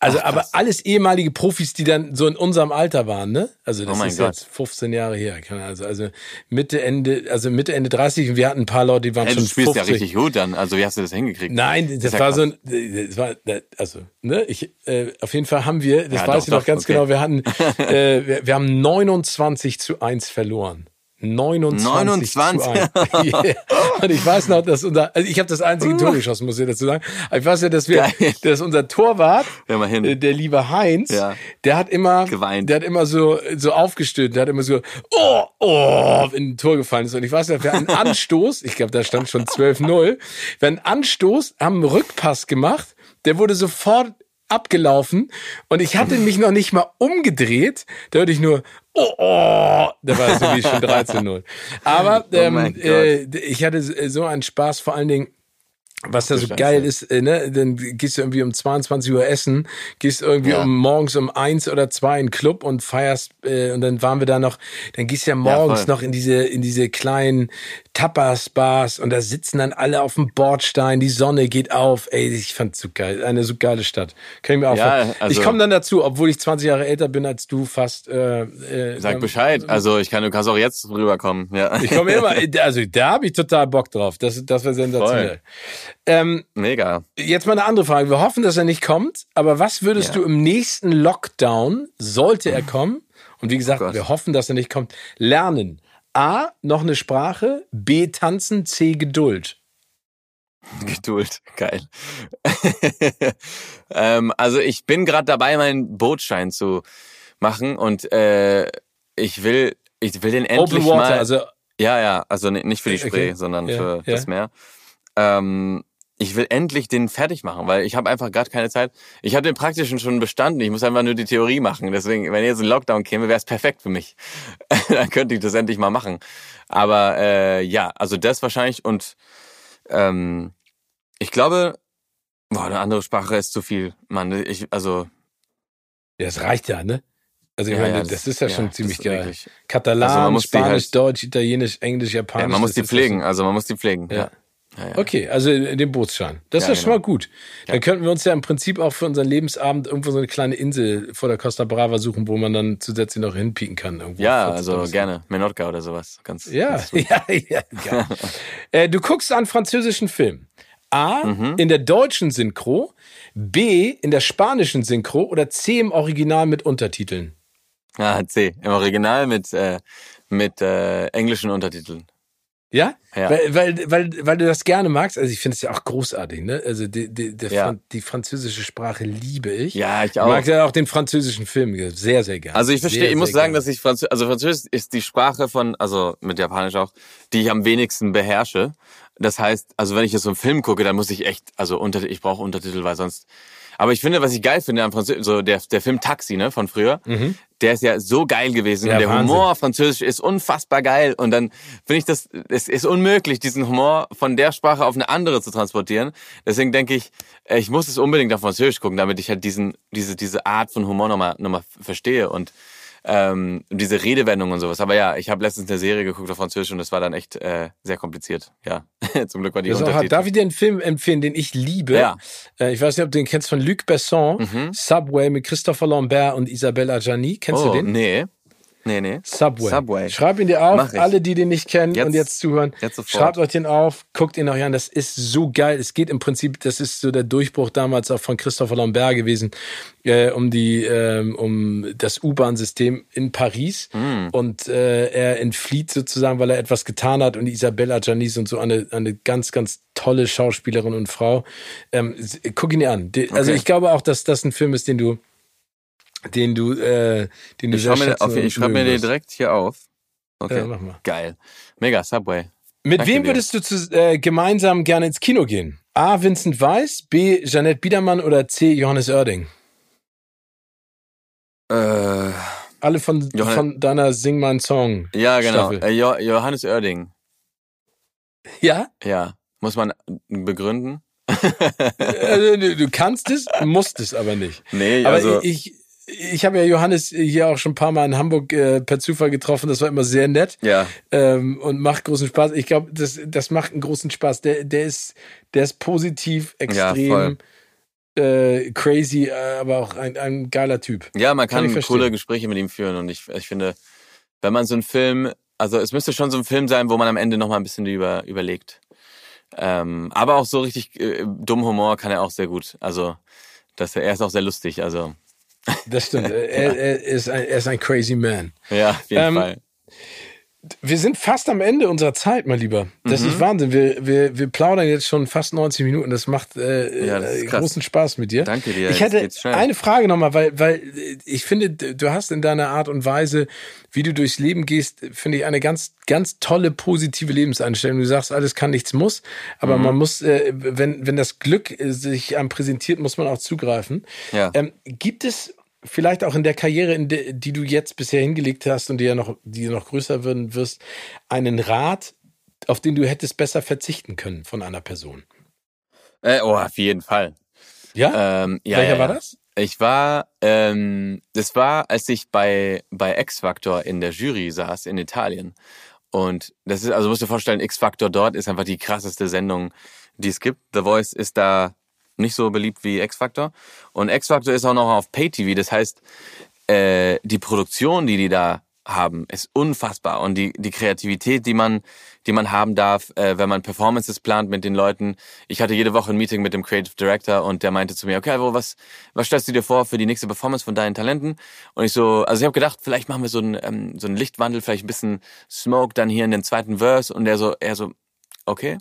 also, ach, aber alles ehemalige Profis, die dann so in unserem Alter waren, ne? Also, das oh ist Gott. jetzt 15 Jahre her. Also, also Mitte, Ende, also Mitte, Ende 30 und wir hatten ein paar Leute, die waren hey, schon 50. Du spielst 50. ja richtig gut dann. Also, wie hast du das hingekriegt? Nein, das, das war krass. so ein, das war, also, ne? Ich, äh, auf jeden Fall haben wir, das ja, weiß doch, ich noch ganz doch, okay. genau, wir hatten, äh, wir, wir haben 29 zu 1 verloren. 29, 29? zu 1. yeah. Und ich weiß noch, dass unser, also ich habe das einzige Tor geschossen, muss ich dazu sagen. Aber ich weiß ja, dass wir, Geil. dass unser Torwart, Immerhin. äh, der liebe Heinz, Ja. der hat immer, Geweint. der hat immer so, so aufgestöhnt, der hat immer so, oh, oh, wenn ein Tor gefallen ist. Und ich weiß noch, wir hatten einen Anstoß, ich glaube, da stand schon 12-0, wir hatten einen Anstoß, haben einen Rückpass gemacht, der wurde sofort abgelaufen und ich hatte mich noch nicht mal umgedreht, da hörte ich nur, oh, oh, da war es irgendwie schon 13-0. Aber Oh ähm, Gott. äh, ich hatte so einen Spaß, vor allen Dingen, was da so geil ist, äh, ne, dann gehst du irgendwie um 22 Uhr essen, gehst irgendwie Ja. um morgens um eins oder zwei in den Club und feierst äh, und dann waren wir da noch, dann gehst du ja morgens voll. noch in diese in diese kleinen Tapas-Bars und da sitzen dann alle auf dem Bordstein, die Sonne geht auf. Ey, ich fand's so geil, eine so geile Stadt. Kann ich mir auch Ja, also- ich komme dann dazu, obwohl ich 20 Jahre älter bin als du, fast. Äh, äh, Sag ähm, Bescheid. Also ich kann, du kannst auch jetzt rüberkommen. Ja. Ich komme immer, also da habe ich total Bock drauf. Das, das wäre sensationell. Ähm, Mega. Jetzt mal eine andere Frage. Wir hoffen, dass er nicht kommt, aber was würdest Ja. du im nächsten Lockdown, sollte er kommen, und wie gesagt, Oh wir hoffen, dass er nicht kommt, lernen? A, noch eine Sprache, B, tanzen, C, Geduld. Geduld, geil. ähm, also ich bin gerade dabei, meinen Bootschein zu machen und äh, ich will, ich will den endlich Open Water, mal. also ja, ja, also ni- nicht für die Okay. Spree, sondern Ja, für ja. das Meer. Ähm, ich will endlich den fertig machen, weil ich habe einfach gerade keine Zeit. Ich habe den praktischen schon bestanden. Ich muss einfach nur die Theorie machen. Deswegen, wenn jetzt ein Lockdown käme, wäre es perfekt für mich. Dann könnte ich das endlich mal machen. Aber äh, ja, also das wahrscheinlich und ähm, ich glaube, boah, eine andere Sprache ist zu viel. Mann, ich also ja, das reicht ja, ne? Also ich ja, meine, ja, das, ist ja schon das ziemlich geil. wirklich- Katalan, Also man muss die Spanisch, halt- Deutsch, Italienisch, Englisch, Japanisch. Ja, man muss das die pflegen. Also man muss die pflegen. Ja. Ja. Okay, also den Bootsschein. Das ist Ja, ja schon mal genau. gut. Dann könnten wir uns ja im Prinzip auch für unseren Lebensabend irgendwo so eine kleine Insel vor der Costa Brava suchen, wo man dann zusätzlich noch hinpieken kann. Irgendwo Ja, 40 also gerne. Menorca oder sowas. Ganz, Ja, ganz ja, ja. geil. äh, du guckst einen französischen Film. A, Mhm. in der deutschen Synchro, B, in der spanischen Synchro oder C, im Original mit Untertiteln. Ah, C. Im Original mit, äh, mit äh, englischen Untertiteln. Ja? Ja. Weil, weil, weil, weil du das gerne magst. Also ich finde es ja auch großartig, ne? Also die, die, der Ja. Fran die französische Sprache liebe ich. Ja, ich Ich auch. mag ja auch den französischen Film sehr, sehr gerne. Also ich verstehe, ich muss sagen, gerne. dass ich Französisch, also Französisch ist die Sprache von, also mit Japanisch auch, die ich am wenigsten beherrsche. Das heißt, also wenn ich jetzt so einen Film gucke, dann muss ich echt, also unter, ich brauche Untertitel, weil sonst. Aber ich finde, was ich geil finde am Französisch, so der, der Film Taxi, ne, von früher, der ist ja so geil gewesen. Ja, der Wahnsinn. Humor Französisch ist unfassbar geil. Und dann finde ich das, es ist unmöglich, diesen Humor von der Sprache auf eine andere zu transportieren. Deswegen denke ich, äh, ich muss es unbedingt auf Französisch gucken, damit ich halt diesen, diese, diese Art von Humor nochmal, nochmal verstehe und ähm, diese Redewendung und sowas. Aber ja, ich habe letztens eine Serie geguckt auf Französisch und das war dann echt äh, sehr kompliziert. Ja, zum Glück war die auch. Untertitel. Darf ich dir einen Film empfehlen, den ich liebe? Ja. Äh, Ich weiß nicht, ob du den kennst von Luc Besson, Mhm. Subway mit Christopher Lambert und Isabelle Adjani. Kennst oh, du den? nee. Nee, nee. Subway. Subway. Schreib ihn dir auf, alle, die den nicht kennen Jetzt- und jetzt zuhören. jetzt sofort. Schreibt euch den auf, guckt ihn euch an. Das ist so geil. Es geht im Prinzip, das ist so der Durchbruch damals auch von Christopher Lambert gewesen, äh, um die, ähm, um das U-Bahn-System in Paris. Mm. Und äh, er entflieht sozusagen, weil er etwas getan hat. Und Isabella Janis und so eine, eine ganz, ganz tolle Schauspielerin und Frau. Ähm, guck ihn dir an. Also Okay. ich glaube auch, dass das ein Film ist, den du den du, äh, den du Ich, sehr mir, auf, ich schreibe mir den direkt hier auf. Okay. Ja, mach mal. Geil. Mega, Subway. Mit Danke wem dir. würdest du zu, äh, gemeinsam gerne ins Kino gehen? A. Vincent Weiss, B. Jeanette Biedermann oder C. Johannes Oerding? Äh, Alle von, Johannes- von deiner Sing mein Song. ja, genau. Äh, jo Johannes Oerding. Ja? Ja. Muss man begründen? Du, du kannst es, musst es aber nicht. Nee, Aber also. ich, ich habe ja Johannes hier auch schon ein paar Mal in Hamburg äh, per Zufall getroffen. Das war immer sehr nett ja. ähm, und macht großen Spaß. Ich glaube, das, das macht einen großen Spaß. Der, der ist, der ist positiv, extrem äh, crazy, aber auch ein, ein geiler Typ. Ja, man Kann kann, coole Gespräche mit ihm führen und ich, ich finde, wenn man so einen Film, also es müsste schon so ein Film sein, wo man am Ende noch mal ein bisschen über, überlegt. Ähm, aber auch so richtig äh, dumm Humor kann er auch sehr gut. Also, dass er, er ist auch sehr lustig. Also, Das stimmt. er, er, ist ein, er ist ein crazy man. ja, auf jeden Ähm, Fall. Wir sind fast am Ende unserer Zeit, mein Lieber. Das Mhm. ist Wahnsinn. Wir, wir, wir plaudern jetzt schon fast 90 Minuten. Das macht äh, Ja, das äh, großen Spaß mit dir. Danke dir. Ich hätte eine Frage nochmal, weil, weil äh, ich finde, du hast in deiner Art und Weise, wie du durchs Leben gehst, finde ich eine ganz, ganz tolle positive Lebenseinstellung. Du sagst, alles kann, nichts muss. Aber Mhm. man muss, äh, wenn, wenn das Glück äh, sich einem präsentiert, muss man auch zugreifen. Ja. Ähm, gibt es vielleicht auch in der Karriere, in der, die du jetzt bisher hingelegt hast und die ja noch, die noch größer werden wirst, einen Rat, auf den du hättest besser verzichten können von einer Person? Äh, oh, auf jeden Fall. Ja? Ähm, ja, Welcher ja, ja. war das? Ich war, ähm, das war, als ich bei, bei X-Factor in der Jury saß in Italien. Und das ist, also musst du dir vorstellen, X-Factor dort ist einfach die krasseste Sendung, die es gibt. The Voice ist da nicht so beliebt wie X-Factor. Und X-Factor ist auch noch auf Pay-TV. Das heißt, äh, die Produktion, die die da haben, ist unfassbar. Und die, die Kreativität, die man, die man haben darf, äh, wenn man Performances plant mit den Leuten. Ich hatte jede Woche ein Meeting mit dem Creative Director und der meinte zu mir, okay, Alvaro, was, was stellst du dir vor für die nächste Performance von deinen Talenten? Und ich so, also ich habe gedacht, vielleicht machen wir so einen, ähm, so einen Lichtwandel, vielleicht ein bisschen Smoke dann hier in den zweiten Verse. Und er so, er so, okay.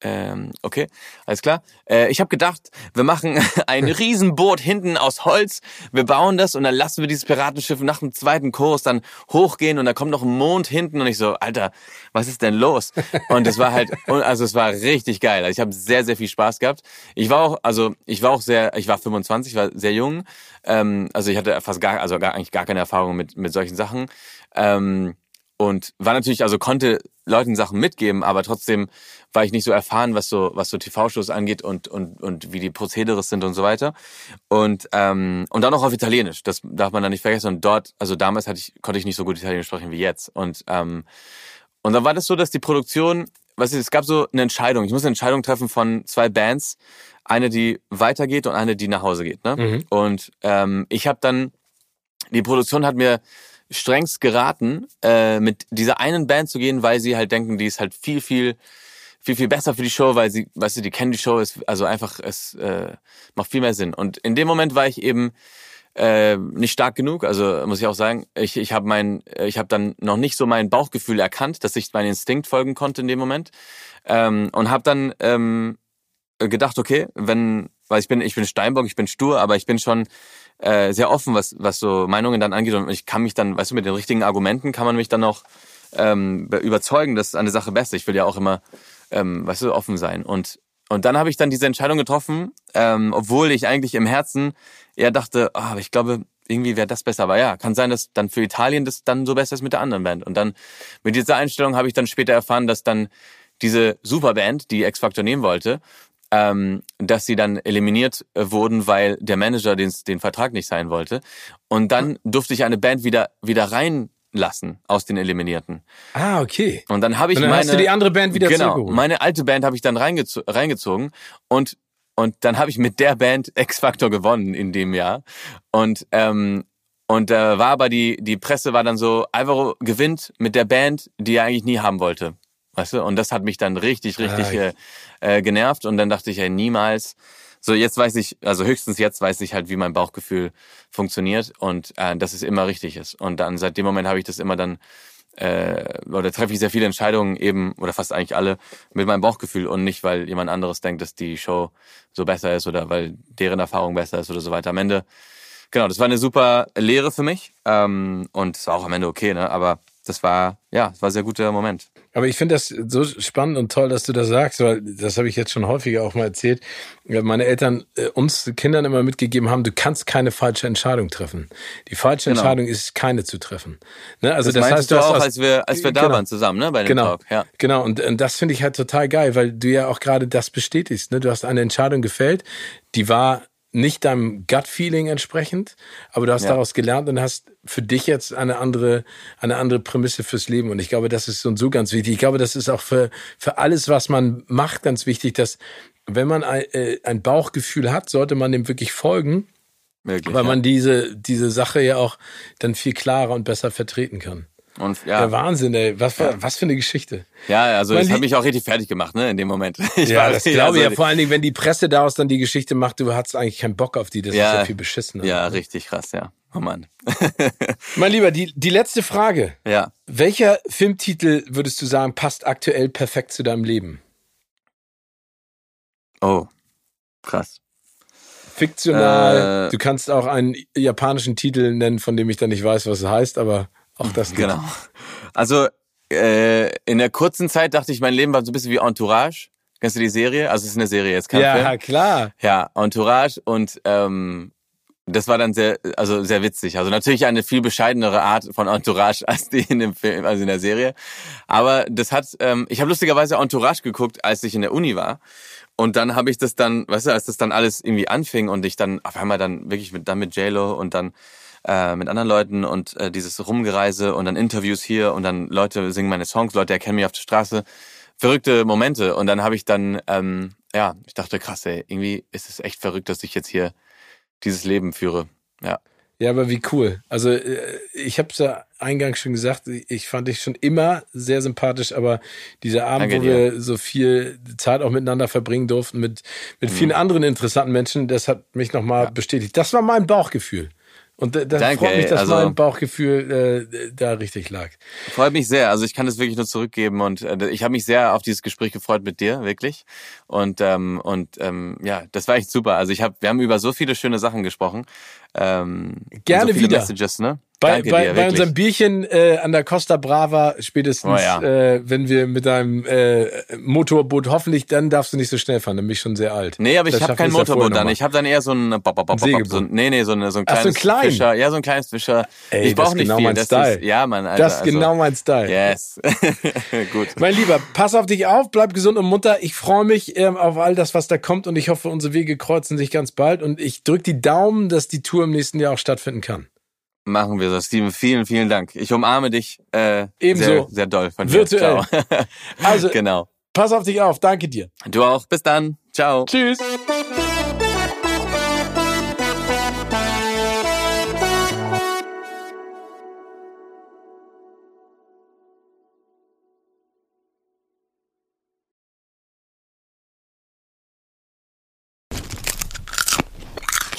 Ähm, okay, alles klar. Äh, ich habe gedacht, wir machen ein Riesenboot hinten aus Holz. Wir bauen das und dann lassen wir dieses Piratenschiff nach dem zweiten Kurs dann hochgehen und da kommt noch ein Mond hinten und ich so, Alter, was ist denn los? Und es war halt, also es war richtig geil. Also ich habe sehr, sehr viel Spaß gehabt. Ich war auch, also ich war auch sehr, ich war 25, war sehr jung. Ähm, also ich hatte fast gar, also gar, eigentlich gar keine Erfahrung mit mit solchen Sachen. Ähm, und war natürlich, also konnte Leuten Sachen mitgeben, aber trotzdem war ich nicht so erfahren, was so was so TV-Shows angeht und und und wie die Prozedere sind und so weiter. Und ähm, und dann auch auf Italienisch, das darf man dann nicht vergessen. Und dort, also damals hatte ich konnte ich nicht so gut Italienisch sprechen wie jetzt. Und ähm, und dann war das so, dass die Produktion, was ist, es gab so eine Entscheidung. Ich muss eine Entscheidung treffen von zwei Bands, eine die weitergeht und eine die nach Hause geht. Ne? Mhm. Und ähm, ich habe dann die Produktion hat mir strengst geraten, äh, mit dieser einen Band zu gehen, weil sie halt denken, die ist halt viel, viel, viel, viel besser für die Show, weil sie, weißt du, die kennen die Show, ist, also einfach, es äh, macht viel mehr Sinn. Und in dem Moment war ich eben äh, nicht stark genug, also muss ich auch sagen, ich, ich habe mein, ich habe dann noch nicht so mein Bauchgefühl erkannt, dass ich meinen Instinkt folgen konnte in dem Moment ähm, und habe dann ähm, gedacht, okay, wenn, weil ich bin, ich bin Steinbock, ich bin stur, aber ich bin schon äh, sehr offen, was, was so Meinungen dann angeht. Und ich kann mich dann, weißt du, mit den richtigen Argumenten kann man mich dann auch ähm, be- überzeugen, dass eine Sache besser. Ich will ja auch immer, ähm, weißt du, offen sein. Und und dann habe ich dann diese Entscheidung getroffen, ähm, obwohl ich eigentlich im Herzen eher dachte, ah, aber ich glaube, irgendwie wäre das besser. Aber ja, kann sein, dass dann für Italien das dann so besser ist mit der anderen Band. Und dann mit dieser Einstellung habe ich dann später erfahren, dass dann diese Superband, die X-Factor nehmen wollte, ähm, dass sie dann eliminiert äh, wurden, weil der Manager den, den Vertrag nicht sein wollte. Und dann durfte ich eine Band wieder wieder reinlassen aus den Eliminierten. Ah, okay. Und dann habe ich Und dann meine hast du die andere Band wieder genau, zurückgeholt. meine alte Band habe ich dann reingezo reingezogen und und dann habe ich mit der Band X Factor gewonnen in dem Jahr und ähm, und äh, war aber die die Presse war dann so Alvaro gewinnt mit der Band, die er eigentlich nie haben wollte. Weißt du? Und das hat mich dann richtig, richtig äh, äh, genervt. Und dann dachte ich, ey, niemals. So, jetzt weiß ich, also höchstens jetzt weiß ich halt, wie mein Bauchgefühl funktioniert und äh, dass es immer richtig ist. Und dann seit dem Moment habe ich das immer dann, äh, oder treffe ich sehr viele Entscheidungen eben, oder fast eigentlich alle, mit meinem Bauchgefühl und nicht, weil jemand anderes denkt, dass die Show so besser ist oder weil deren Erfahrung besser ist oder so weiter. Am Ende, genau, das war eine super Lehre für mich. Ähm, und es war auch am Ende okay, ne? Aber das war, ja, es war ein sehr guter Moment. Aber ich finde das so spannend und toll, dass du das sagst, weil das habe ich jetzt schon häufiger auch mal erzählt. weil Meine Eltern äh, uns Kindern immer mitgegeben haben, du kannst keine falsche Entscheidung treffen. Die falsche Genau. Entscheidung ist keine zu treffen. Ne? Also Das, das, heißt, du hast auch, aus- als wir, als wir da Genau. waren zusammen, ne, bei dem Genau, Talk. Ja. genau. Und, und das finde ich halt total geil, weil du ja auch gerade das bestätigst. Ne? Du hast eine Entscheidung gefällt, die war nicht deinem Gut-Feeling entsprechend, aber du hast Ja. daraus gelernt und hast für dich jetzt eine andere, eine andere Prämisse fürs Leben. Und ich glaube, das ist so und so ganz wichtig. Ich glaube, das ist auch für, für alles, was man macht, ganz wichtig, dass wenn man ein, äh, ein Bauchgefühl hat, sollte man dem wirklich folgen, Wirklich, weil ja. man diese, diese Sache ja auch dann viel klarer und besser vertreten kann. Und ja, Ja, Wahnsinn, ey. Was, für- was für eine Geschichte. ja also hat Lie- mich auch richtig fertig gemacht, ne, in dem Moment. Ich ja, das glaube ich also, ja. Vor allen Dingen, wenn die Presse daraus dann die Geschichte macht, du hattest eigentlich keinen Bock auf die. Das Ja. ist ja viel beschissener. Ja, richtig krass, ja. Oh Mann. Mein Lieber, die, die letzte Frage. ja. Welcher Filmtitel würdest du sagen, passt aktuell perfekt zu deinem Leben? Oh. Krass. Fiktional. Äh, du kannst auch einen japanischen Titel nennen, von dem ich dann nicht weiß, was es heißt, aber auch das geht. Genau. Also äh, in der kurzen Zeit dachte ich, mein Leben war so ein bisschen wie Entourage. Kennst du die Serie? Also es ist eine Serie, jetzt kein Ja, Film. klar. Ja, Entourage und ähm, das war dann sehr, also sehr witzig. Also natürlich eine viel bescheidenere Art von Entourage als die in dem Film, also in der Serie. Aber das hat, ähm, ich habe lustigerweise Entourage geguckt, als ich in der Uni war. Und dann habe ich das dann, weißt du, als das dann alles irgendwie anfing und ich dann auf einmal dann wirklich mit dann mit JLo und dann äh, mit anderen Leuten und äh, dieses Rumgereise und dann Interviews hier und dann Leute singen meine Songs, Leute erkennen mich auf der Straße. Verrückte Momente. Und dann habe ich dann, ähm, ja, ich dachte, krass, ey, irgendwie ist es echt verrückt, dass ich jetzt hier dieses Leben führe. Ja. Ja, aber wie cool. Also äh, ich habe es ja eingangs schon gesagt, ich fand dich schon immer sehr sympathisch, aber dieser Abend, Danke wo wir so viel Zeit auch miteinander verbringen durften mit, mit vielen anderen interessanten Menschen, das hat mich nochmal Mhm. Ja. bestätigt. Das war mein Bauchgefühl. Und da, da Danke, freut mich, dass Also- mein Bauchgefühl äh, da richtig lag. Freut mich sehr. Also ich kann das wirklich nur zurückgeben und äh, ich habe mich sehr auf dieses Gespräch gefreut mit dir, wirklich. Und ähm, und ähm, ja, das war echt super. Also ich habe, wir haben über so viele schöne Sachen gesprochen. Ähm, Gerne so wieder. Messages, ne? Bei, Danke bei, dir, bei unserem Bierchen äh, an der Costa Brava spätestens, Oh ja. äh, wenn wir mit deinem äh, Motorboot hoffentlich, dann darfst du nicht so schnell fahren, dann bin ich schon sehr alt. Nee, aber ich Das habe schaffen kein Motorboot dann. Ich habe dann eher so ein, bop, bop, bop, Segelboot. so ein nee, nee, so, eine, so ein Ach, so kleines ein klein. Fischer. Ja, so ein kleines Fischer. Ey, ich brauche nicht genau viel. mein das Style. Ist, ja, Mann, Alter. Das ist genau mein Style. Yes. Gut. Mein Lieber, pass auf dich auf, bleib gesund und munter. Ich freue mich ähm, auf all das, was da kommt und ich hoffe, unsere Wege kreuzen sich ganz bald und ich drück die Daumen, dass die Tour im nächsten Jahr auch stattfinden kann. Machen wir so, Steven. Vielen, vielen Dank. Ich umarme dich äh, Ebenso. sehr, sehr doll von hier. Virtuell. Ciao. Also, genau. pass auf dich auf. Danke dir. Du auch. Bis dann. Ciao. Tschüss.